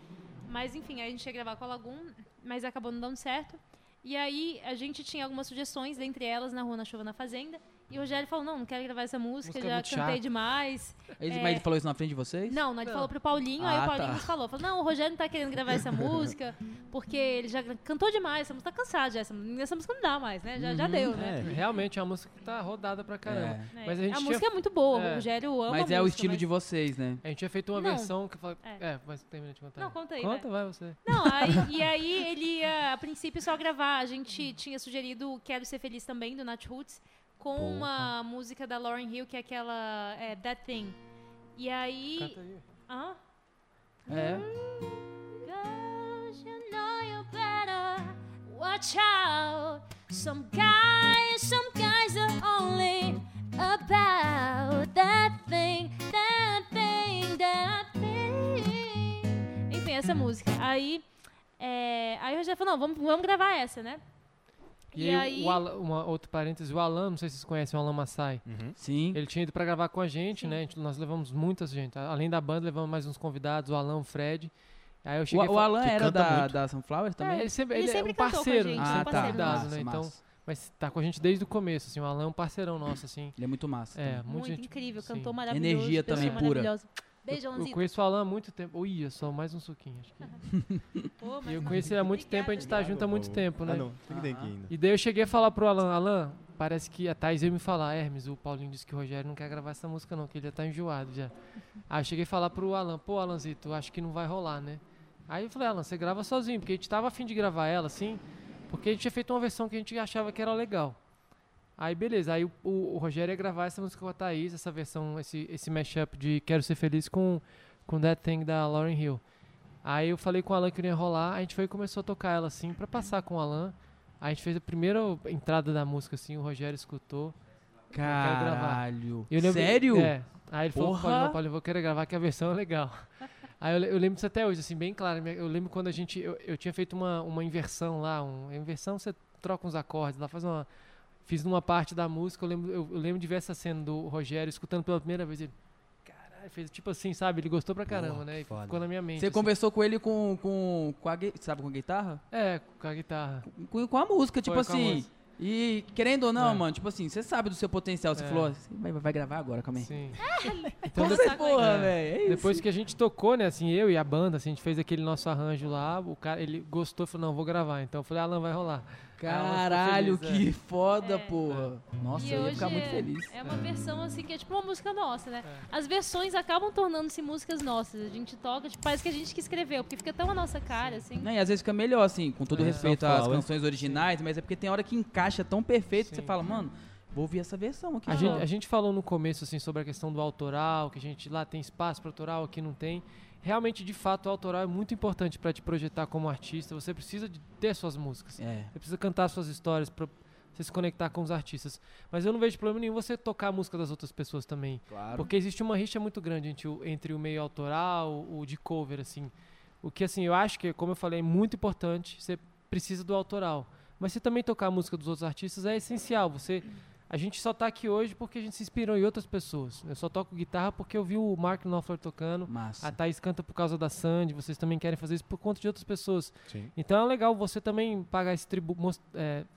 Mas enfim, aí a gente ia gravar com a Lagoon, mas acabou não dando certo. E aí a gente tinha algumas sugestões, dentre elas Na Rua, na Chuva, na Fazenda. E o Rogério falou, não, não quero gravar essa música, Música é já cantei chata. demais. Ele, É. Mas ele falou isso na frente de vocês? Não, não, ele Não. falou pro Paulinho, aí Ah, o Paulinho tá. nos falou, falou, não, o Rogério não tá querendo gravar essa música, porque ele já cantou demais, essa música tá cansada já, essa, essa música não dá mais, né? Já, já Uhum, deu, né? É. Realmente é uma música que tá rodada pra caramba. É. É, Mas a gente tinha- música é muito boa, É. o Rogério ama Mas a é o música, estilo mas- de vocês, né? A gente tinha feito uma Não. versão que fala. É. É, mas termina de contar. Não, aí. conta aí, Conta, vai você. Não, aí, e aí ele ia, a princípio, só gravar. A gente tinha sugerido Quero Ser Feliz também, do Nat Roots, com Porra. uma música da Lauren Hill, que é aquela é, That Thing. E aí... Canta aí. Hã? É. Cause you know you better watch out. Some guys, some guys are only about that thing, that thing, that thing. Enfim, essa música. Aí, é, aí o Rogério falou, não, vamos, vamos gravar essa, né? E, aí, o Alan, uma, outro parênteses, o Alan, não sei se vocês conhecem o Alan Massai. Uhum. Sim. Ele tinha ido pra gravar com a gente, Sim. né? A gente- nós levamos muita gente. Além da banda, levamos mais uns convidados, o Alan, o Fred. Aí eu O, cheguei o fa- Alan Que era canta da, muito. da Sunflower também? É, ele sempre, Ele ele sempre é um cantou com a parceiro, gente, né? ah, tá. parceiro convidado, Massa, né? Então, massa. mas tá com a gente desde o começo, assim. O Alan é um parceirão nosso, assim. Ele é muito massa. É, muito, Muito gente. incrível, sim. cantou maravilhoso. Energia também pura. maravilhosa. Beijo, Eu conheço o Alan há muito tempo. Ui, só mais um suquinho. Acho que. Pô, E mas eu conheci ele há muito tempo, a gente tá junto há muito tempo, né? Ah, não. Tem que ter aqui ainda. E daí eu cheguei a falar pro Alan, Alan, parece que a Thaís veio me falar, Hermes, o Paulinho disse que o Rogério não quer gravar essa música não, que ele já tá enjoado já. Aí eu cheguei a falar pro Alan, pô, Alanzito, acho que não vai rolar, né? Aí eu falei, Alan, você grava sozinho, porque a gente tava afim de gravar ela, assim, porque a gente tinha feito uma versão que a gente achava que era legal. Aí beleza, aí o, o- Rogério ia gravar essa música com a Thaís, essa versão, esse, esse mashup de Quero Ser Feliz com, com That Thing da Lauren Hill. Aí eu falei com o Alan que não ia rolar, a gente foi e começou a tocar ela assim, pra passar com o Alan. Aí a gente fez a primeira entrada da música assim, o Rogério escutou. Caralho. Eu lembro- Sério? É. Aí ele falou, Porra! Paulinho, Paulinho, eu vou querer gravar que a versão é legal. Aí eu, eu lembro disso até hoje, assim, bem claro. Eu lembro quando a gente, eu, eu tinha feito uma, uma inversão lá, um, inversão você troca uns acordes lá, faz uma... Fiz numa parte da música, eu lembro, eu, eu lembro de ver essa cena do Rogério escutando pela primeira vez, ele... Caralho, fez tipo assim, sabe? Ele gostou pra caramba, né? E foda. ficou na minha mente. Você assim. conversou com ele com, com, com a, sabe, com a guitarra? É, com a guitarra. Com, com a música, tipo Foi assim. E querendo ou não, É. mano, tipo assim, você sabe do seu potencial. Você É. falou, assim, vai, vai gravar agora, calma aí. Sim. Então, você, porra, É. velho. É. Depois que a gente tocou, né, assim, eu e a banda, assim, a gente fez aquele nosso arranjo lá, o cara, ele gostou e falou, não, vou gravar. Então eu falei, Alan, vai rolar. Caralho, feliz, que foda, É. porra. Nossa, E eu ia ficar muito é- feliz. É uma versão assim que é tipo uma música nossa, né? É. As versões acabam tornando-se músicas nossas. A gente toca, tipo, parece que a gente que escreveu, porque fica tão a nossa cara, assim. Não, e às vezes fica melhor, assim, com todo É. respeito às canções originais, mas é porque tem hora que encaixa tão perfeito que você Sim. fala, mano, vou ouvir essa versão aqui. A gente, a gente falou no começo, assim, sobre a questão do autoral, que a gente lá tem espaço para autoral, aqui não tem. Realmente, de fato, o autoral é muito importante para te projetar como artista. Você precisa de ter suas músicas. É. Você precisa cantar suas histórias para você se conectar com os artistas. Mas eu não vejo problema nenhum você tocar a música das outras pessoas também. Claro. Porque existe uma rixa muito grande entre o, entre o meio autoral, o de cover, assim. O que, assim, eu acho que, como eu falei, é muito importante. Você precisa do autoral. Mas você também tocar a música dos outros artistas é essencial. Você, a gente só tá aqui hoje porque a gente se inspirou em outras pessoas. Eu só toco guitarra porque eu vi o Mark Knopfler tocando. Massa. A Thaís canta por causa da Sandy. Vocês também querem fazer isso por conta de outras pessoas. Sim. Então é legal você também pagar esse tributo,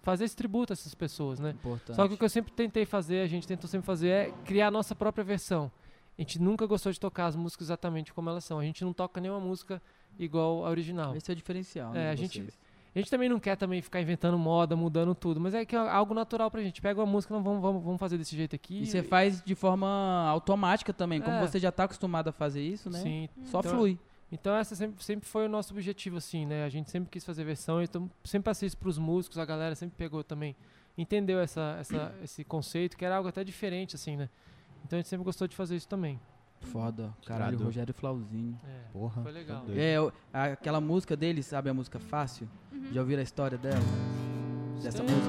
fazer esse tributo a essas pessoas, né? Importante. Só que o que eu sempre tentei fazer, a gente tentou sempre fazer, é criar a nossa própria versão. A gente nunca gostou de tocar as músicas exatamente como elas são. A gente não toca nenhuma música igual a original. Esse é o diferencial, É, né, a de gente- vocês. A gente também não quer também ficar inventando moda, mudando tudo, mas é que é algo natural pra gente. Pega uma música, não, vamos, vamos, vamos fazer desse jeito aqui. E você faz de forma automática também, como É. você já tá acostumado a fazer isso, né? Sim. Só Então- flui. Então essa sempre, sempre foi o nosso objetivo, assim, né? A gente sempre quis fazer versão, então sempre passei isso pros músicos, a galera sempre pegou também entendeu essa, essa, esse conceito, que era algo até diferente, assim, né? Então a gente sempre gostou de fazer isso também. Foda. Caralho, Irado. Rogério Flauzinho. É, Porra. foi legal. tá. É, a- aquela música dele, sabe a música Fácil? Uhum. Já ouviram a história dela? Dessa música?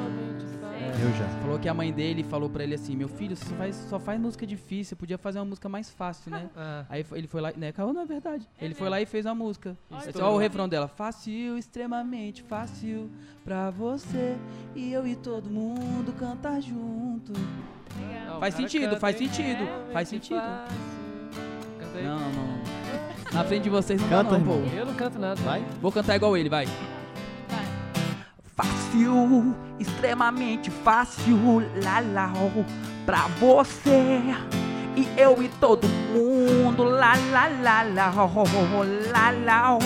Fácil. Eu já. Falou que a mãe dele falou pra ele assim: Meu filho, você faz, só faz música difícil, podia fazer uma música mais fácil, né? Ah, Aí ele foi lá, né? Caô, não é verdade. É ele foi mesmo? lá e fez a música. Olha Olha o refrão dela: Fácil, extremamente fácil pra você e eu e todo mundo cantar junto. Legal. ah, o Faz sentido, canta, faz hein? sentido, faz sentido. Não, não. Na frente de vocês não dá Canta, não, irmão. pô. Eu não canto nada. Vai? Vou cantar igual ele, vai. Fácil, extremamente fácil, ó, pra você e eu e todo mundo, lá lá lá lá, ó, lá lá, ó,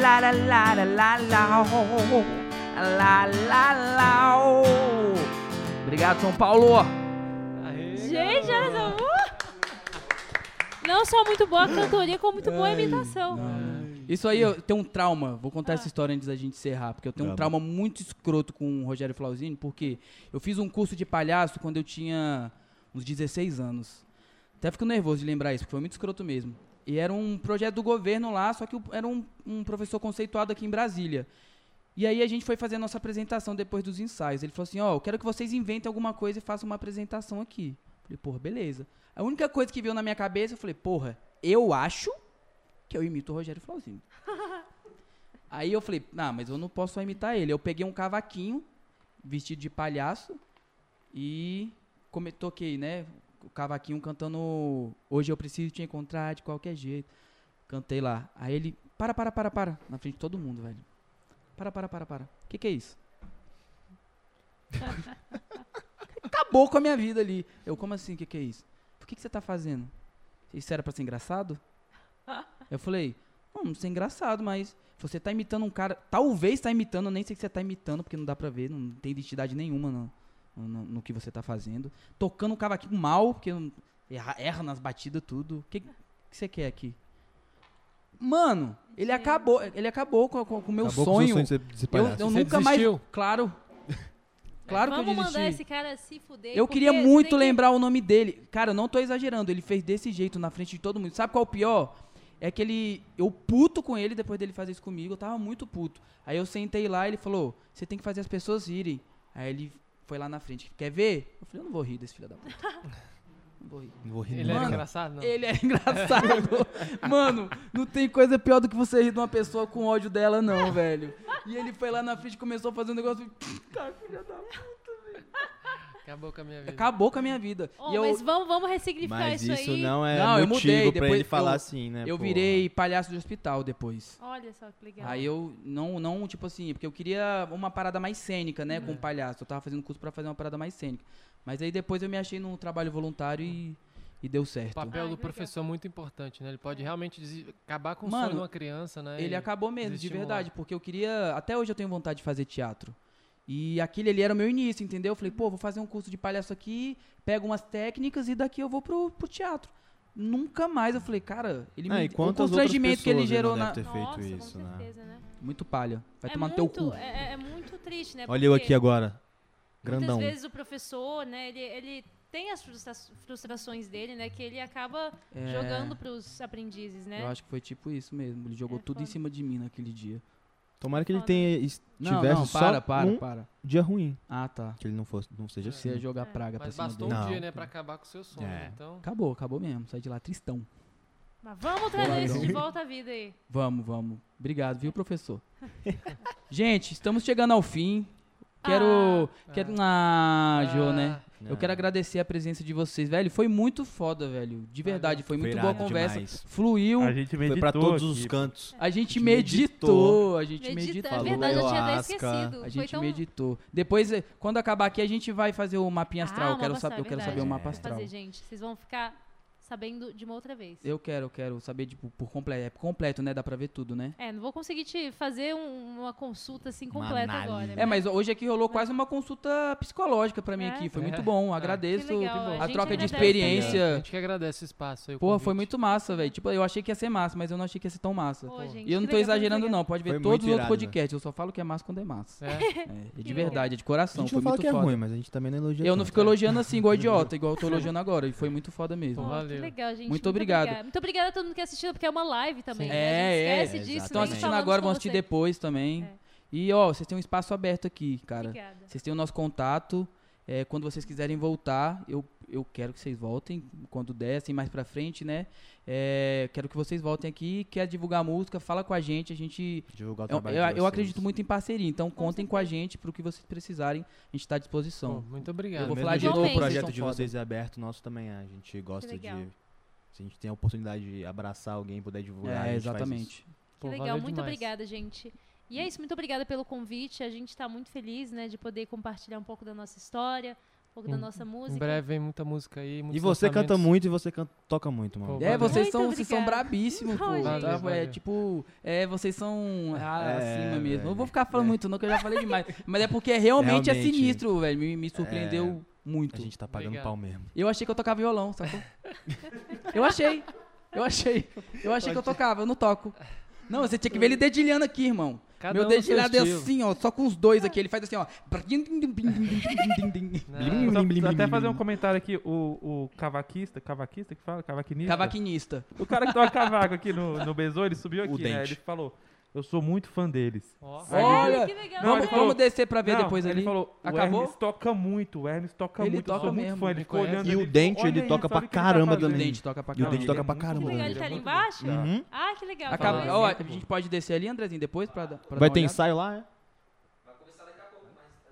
lá lá lá lá lá lá, ó, lá lá lá. ó. Obrigado, São Paulo. Aê, Gente, olha só. Não só muito boa cantoria, como muito boa imitação. Isso aí, eu tenho um trauma. Vou contar Ah. essa história antes da gente encerrar. Porque eu tenho um Brabo. trauma muito escroto com o Rogério Flauzini. Porque eu fiz um curso de palhaço quando eu tinha uns 16 anos. Até fico nervoso de lembrar isso, porque foi muito escroto mesmo. E era um projeto do governo lá, só que era um, um professor conceituado aqui em Brasília. E aí a gente foi fazer a nossa apresentação depois dos ensaios. Ele falou assim, ó, eu quero que vocês inventem alguma coisa e façam uma apresentação aqui. Falei, porra, beleza. A única coisa que veio na minha cabeça, eu falei, porra, eu acho que eu imito o Rogério Flauzini. aí eu falei, não, mas eu não posso só imitar ele. Eu peguei um cavaquinho, vestido de palhaço, e come, toquei, né? O cavaquinho cantando Hoje eu preciso te encontrar de qualquer jeito. Cantei lá. Aí ele, para, para, para, para. Na frente de todo mundo, velho. Para, para, para, para. O que, que é isso? Acabou com a minha vida ali. Eu, como assim? O que, que é isso? Por que, que você tá fazendo? Isso era pra ser engraçado? Eu falei, não, não sei engraçado, mas você tá imitando um cara. Talvez tá imitando, eu nem sei que você tá imitando, porque não dá pra ver, não tem identidade nenhuma no, no, no que você tá fazendo. Tocando um cavaquinho mal, porque não- erra, erra nas batidas, tudo. O que, que você quer aqui? Mano, ele acabou, ele acabou com com- com o meu Acabou com o seu sonho. sonho de ser, de ser Eu, palhaço. eu Você nunca mais. desistiu? Claro. Claro Vamos que eu mandar desisti. esse cara se fuder. Eu queria muito tem que- lembrar o nome dele. Cara, eu não tô exagerando. Ele fez desse jeito na frente de todo mundo. Sabe qual é o pior? É que ele. Eu puto com ele depois dele fazer isso comigo. Eu tava muito puto. Aí eu sentei lá e ele falou: Você tem que fazer as pessoas rirem. Aí ele foi lá na frente. Quer ver? Eu falei: Eu não vou rir desse filho da puta. Não vou rir. Não vou rir Ele era engraçado? Não. Ele é engraçado. Mano, não tem coisa pior do que você rir de uma pessoa com ódio dela, não, velho. E ele foi lá na frente e começou a fazer um negócio. Cara, filha da Acabou com a minha vida. Acabou com a minha vida. E eu, mas vamos, vamos ressignificar Mas isso, isso aí. não é Não, eu motivo mudei, pra depois ele falar eu- assim, né? eu porra? virei palhaço de hospital depois. Olha só que legal. Aí eu não, não, tipo assim, porque eu queria uma parada mais cênica, né, com o palhaço. Eu tava fazendo curso pra fazer uma parada mais cênica. Mas aí depois eu me achei num trabalho voluntário e, e deu O certo. papel Ai, do que legal. professor é muito importante, né? Ele pode realmente desi- acabar com o Mano, sonho de uma criança, né? Ele E acabou mesmo, de verdade, porque eu queria. Até hoje eu tenho vontade de fazer teatro. E aquele ali era o meu início, entendeu? Eu falei, pô, vou fazer um curso de palhaço aqui, pego umas técnicas e daqui eu vou pro, pro teatro. Nunca mais eu falei, cara, ele Ah, me o constrangimento que ele gerou não na. deve ter feito Nossa, isso, com né? certeza, né? Muito palha. Vai é tomar no muito, teu cu. É, é- é muito triste, né? Olha eu aqui agora. Grandão. Muitas vezes o professor, né, ele, ele tem as frustra- frustrações dele, né, que ele acaba É, jogando pros aprendizes, né? Eu acho que foi tipo isso mesmo. Ele jogou É tudo em foda. cima de mim naquele dia. Tomara que ele tenha es- Não, tivesse não, só para, para, um para. dia ruim. Ah, tá. Que ele não fosse, não seja Você ia assim. jogar É. praga pra Mas cima bastou dele. um Não. dia, né, pra acabar com o seu sonho. É. Então, Acabou, acabou mesmo. Sai de lá tristão. Mas vamos trazer Boa, isso de volta à vida aí. Vamos, vamos. Obrigado, viu, professor? Gente, estamos chegando ao fim. Quero. Ah. quero ah, Jô, né? Eu É. quero agradecer a presença de vocês, velho. Foi muito foda, velho. De verdade, foi muito boa a conversa. demais. Fluiu. A gente meditou Foi pra todos aqui, os cantos. A gente gente meditou, a gente Medita, meditou. é verdade, eu tinha até esquecido. A Foi gente tão... meditou. Depois, eh, quando acabar aqui, a gente vai fazer o mapinha astral. Ah, eu quero, saber, eu astral, quero verdade. saber o mapa É. Vou astral. fazer, gente. Vocês vão ficar sabendo de uma outra vez. Eu quero, eu quero saber, tipo, por completo. É completo, né? Dá pra ver tudo, né? É, não vou conseguir te fazer um- uma consulta assim completa agora. É, mas hoje aqui rolou quase uma consulta psicológica pra mim É? aqui. Foi É. muito bom. Agradeço Que legal, a a gente troca de agradece A experiência. gente que agradece o espaço aí. Porra, foi muito massa, velho. Tipo, eu achei que ia ser massa, mas eu não achei que ia ser tão massa. Pô, gente, E eu não tô legal, exagerando, não. Pode ver Foi todos os outros irado, podcasts. Eu só falo que é massa quando é massa. É. É, de verdade, é de A coração. gente Foi não fala muito que é foda. ruim, mas a gente também não elogia. Eu não fico elogiando assim, igual idiota, igual eu tô elogiando agora. E foi muito foda mesmo. Valeu. Legal, gente. Muito obrigado. obrigada. Muito obrigada a todo mundo que assistiu, porque é uma live também. Né? É, é. esquece disso. Estão nem assistindo agora, vão assistir você. depois também. É. E, ó, vocês têm um espaço aberto aqui, cara. Obrigada. Vocês têm o nosso contato. É, quando vocês quiserem voltar, eu, eu quero que vocês voltem quando der, assim, mais pra frente, né? É, quero que vocês voltem aqui, quer divulgar música, fala com a gente. A gente. Divulgar o Eu, trabalho eu- de eu vocês. acredito muito em parceria, então contem com a certeza. gente pro que vocês precisarem. A gente tá à disposição. muito obrigado. Eu vou Mesmo falar de novo, o projeto de foda. vocês é aberto, nosso também é. A gente gosta de. Se a gente tem a oportunidade de abraçar alguém, puder divulgar. a É, gente faz isso. exatamente. Pô, que legal, muito demais. obrigada, gente. E é isso, muito obrigada pelo convite. A gente está muito feliz, né, de poder compartilhar um pouco da nossa história, pouco da Em- nossa música. Em breve vem muita música aí. E você canta muito e você canta- toca muito, mano. Pô, É, Valeu. vocês são, vocês são brabíssimos, pô. Ai, tá? gente. É Valeu. tipo, é, vocês são ah, É, acima mesmo. Não vou ficar falando É. muito, não, que eu já falei demais. Mas é porque realmente, é Realmente. sinistro, velho. Me, me surpreendeu muito. A gente tá pagando Obrigado. pau mesmo. Eu achei que eu tocava violão, sacou? eu achei. Eu achei. Eu achei que eu tocava, eu não toco. Não, você tinha que ver ele dedilhando aqui, irmão. Cada Meu um dedilhado é assim, ó, só com os dois aqui. Ele faz assim, ó. Não, até fazer um comentário aqui, o, o cavaquista, cavaquista que fala? Cavaquinista? Cavaquinista. O cara que toca cavaco aqui no, no Bezô, ele subiu aqui, né? Ele falou, eu sou muito fã deles. Aí Olha, ele- que legal. Não, vamos, ele falou- vamos descer pra ver Não, depois ele ali. falou, o Acabou? Hermes toca muito, o Hermes toca Ele muito, eu toca sou muito mesmo, fã. Ele ficou olhando E o ele Dente, falou, ele "Olha toca pra o ele tá caramba fazendo." O também. dente toca pra E o caramba. dente toca Ele pra muito caramba. Que legal, ele tá ali muito embaixo? Uhum. Ah, que legal. Ver. a gente pode descer ali, Andrezinho, depois pra, dar- pra Vai dar ter ensaio lá, é?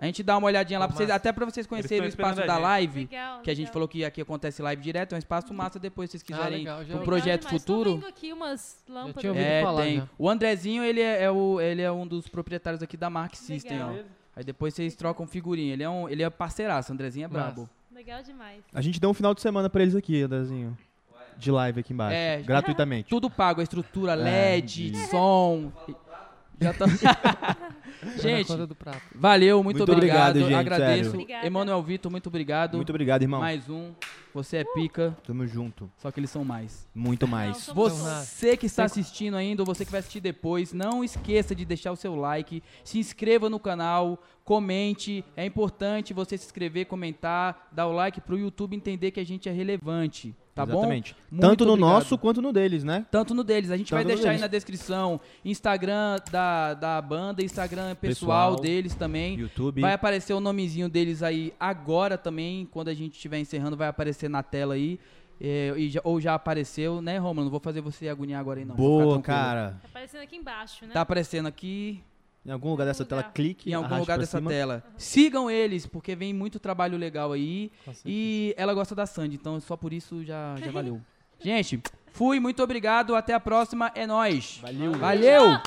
A gente dá uma olhadinha lá, pra vocês, até pra vocês conhecerem o espaço da live. Legal, Que a gente legal. falou que aqui acontece live direto, é um espaço massa depois, se vocês Ah, quiserem legal, já projeto Legal demais. Tô futuro. vendo aqui umas lâmpadas. tinha ouvido É, falar tem. já. O Andrezinho, ele é, é o, ele é um dos proprietários aqui da Mark System, ó. Aí depois vocês trocam figurinha. Ele é, um, ele é parceiraço, o Andrezinho é Massa. brabo. Legal demais. A gente deu um final de semana pra eles aqui, Andrezinho. De live aqui embaixo. É. Gratuitamente. Tudo pago, a estrutura, É, LED, som. Já tá... Gente, conta do prato. valeu, muito, Muito obrigado. obrigado, gente, Agradeço. sério. Emanuel Vitor, muito obrigado. Muito obrigado, irmão. Mais um. Você é pica, Tamo junto. só que eles são mais. Muito Não, mais. todos. Você que está assistindo ainda, ou você que vai assistir depois, não esqueça de deixar o seu like, se inscreva no canal, comente. É importante você se inscrever, comentar, dar o like pro YouTube entender que a gente é relevante. Tá Exatamente. bom? Muito Tanto no obrigado. nosso quanto no deles, né? Tanto no deles. A gente vai Tanto no deixar aí na descrição Instagram da, da banda, Instagram pessoal, Pessoal. deles também. YouTube. Vai aparecer o nomezinho deles aí agora também. Quando a gente estiver encerrando, vai aparecer na tela aí. É, e já- ou já apareceu, né, Romulo? Não vou fazer você agoniar agora aí, não. Boa, cara. Tá aparecendo aqui embaixo, né? Tá aparecendo aqui Em algum lugar dessa tela, clique. em algum lugar dessa cima. tela. Sigam eles, porque vem muito trabalho legal aí. E ela gosta da Sandy, então só por isso já, já valeu. Gente, fui, muito obrigado. Até a próxima. É nóis. Valeu. Valeu.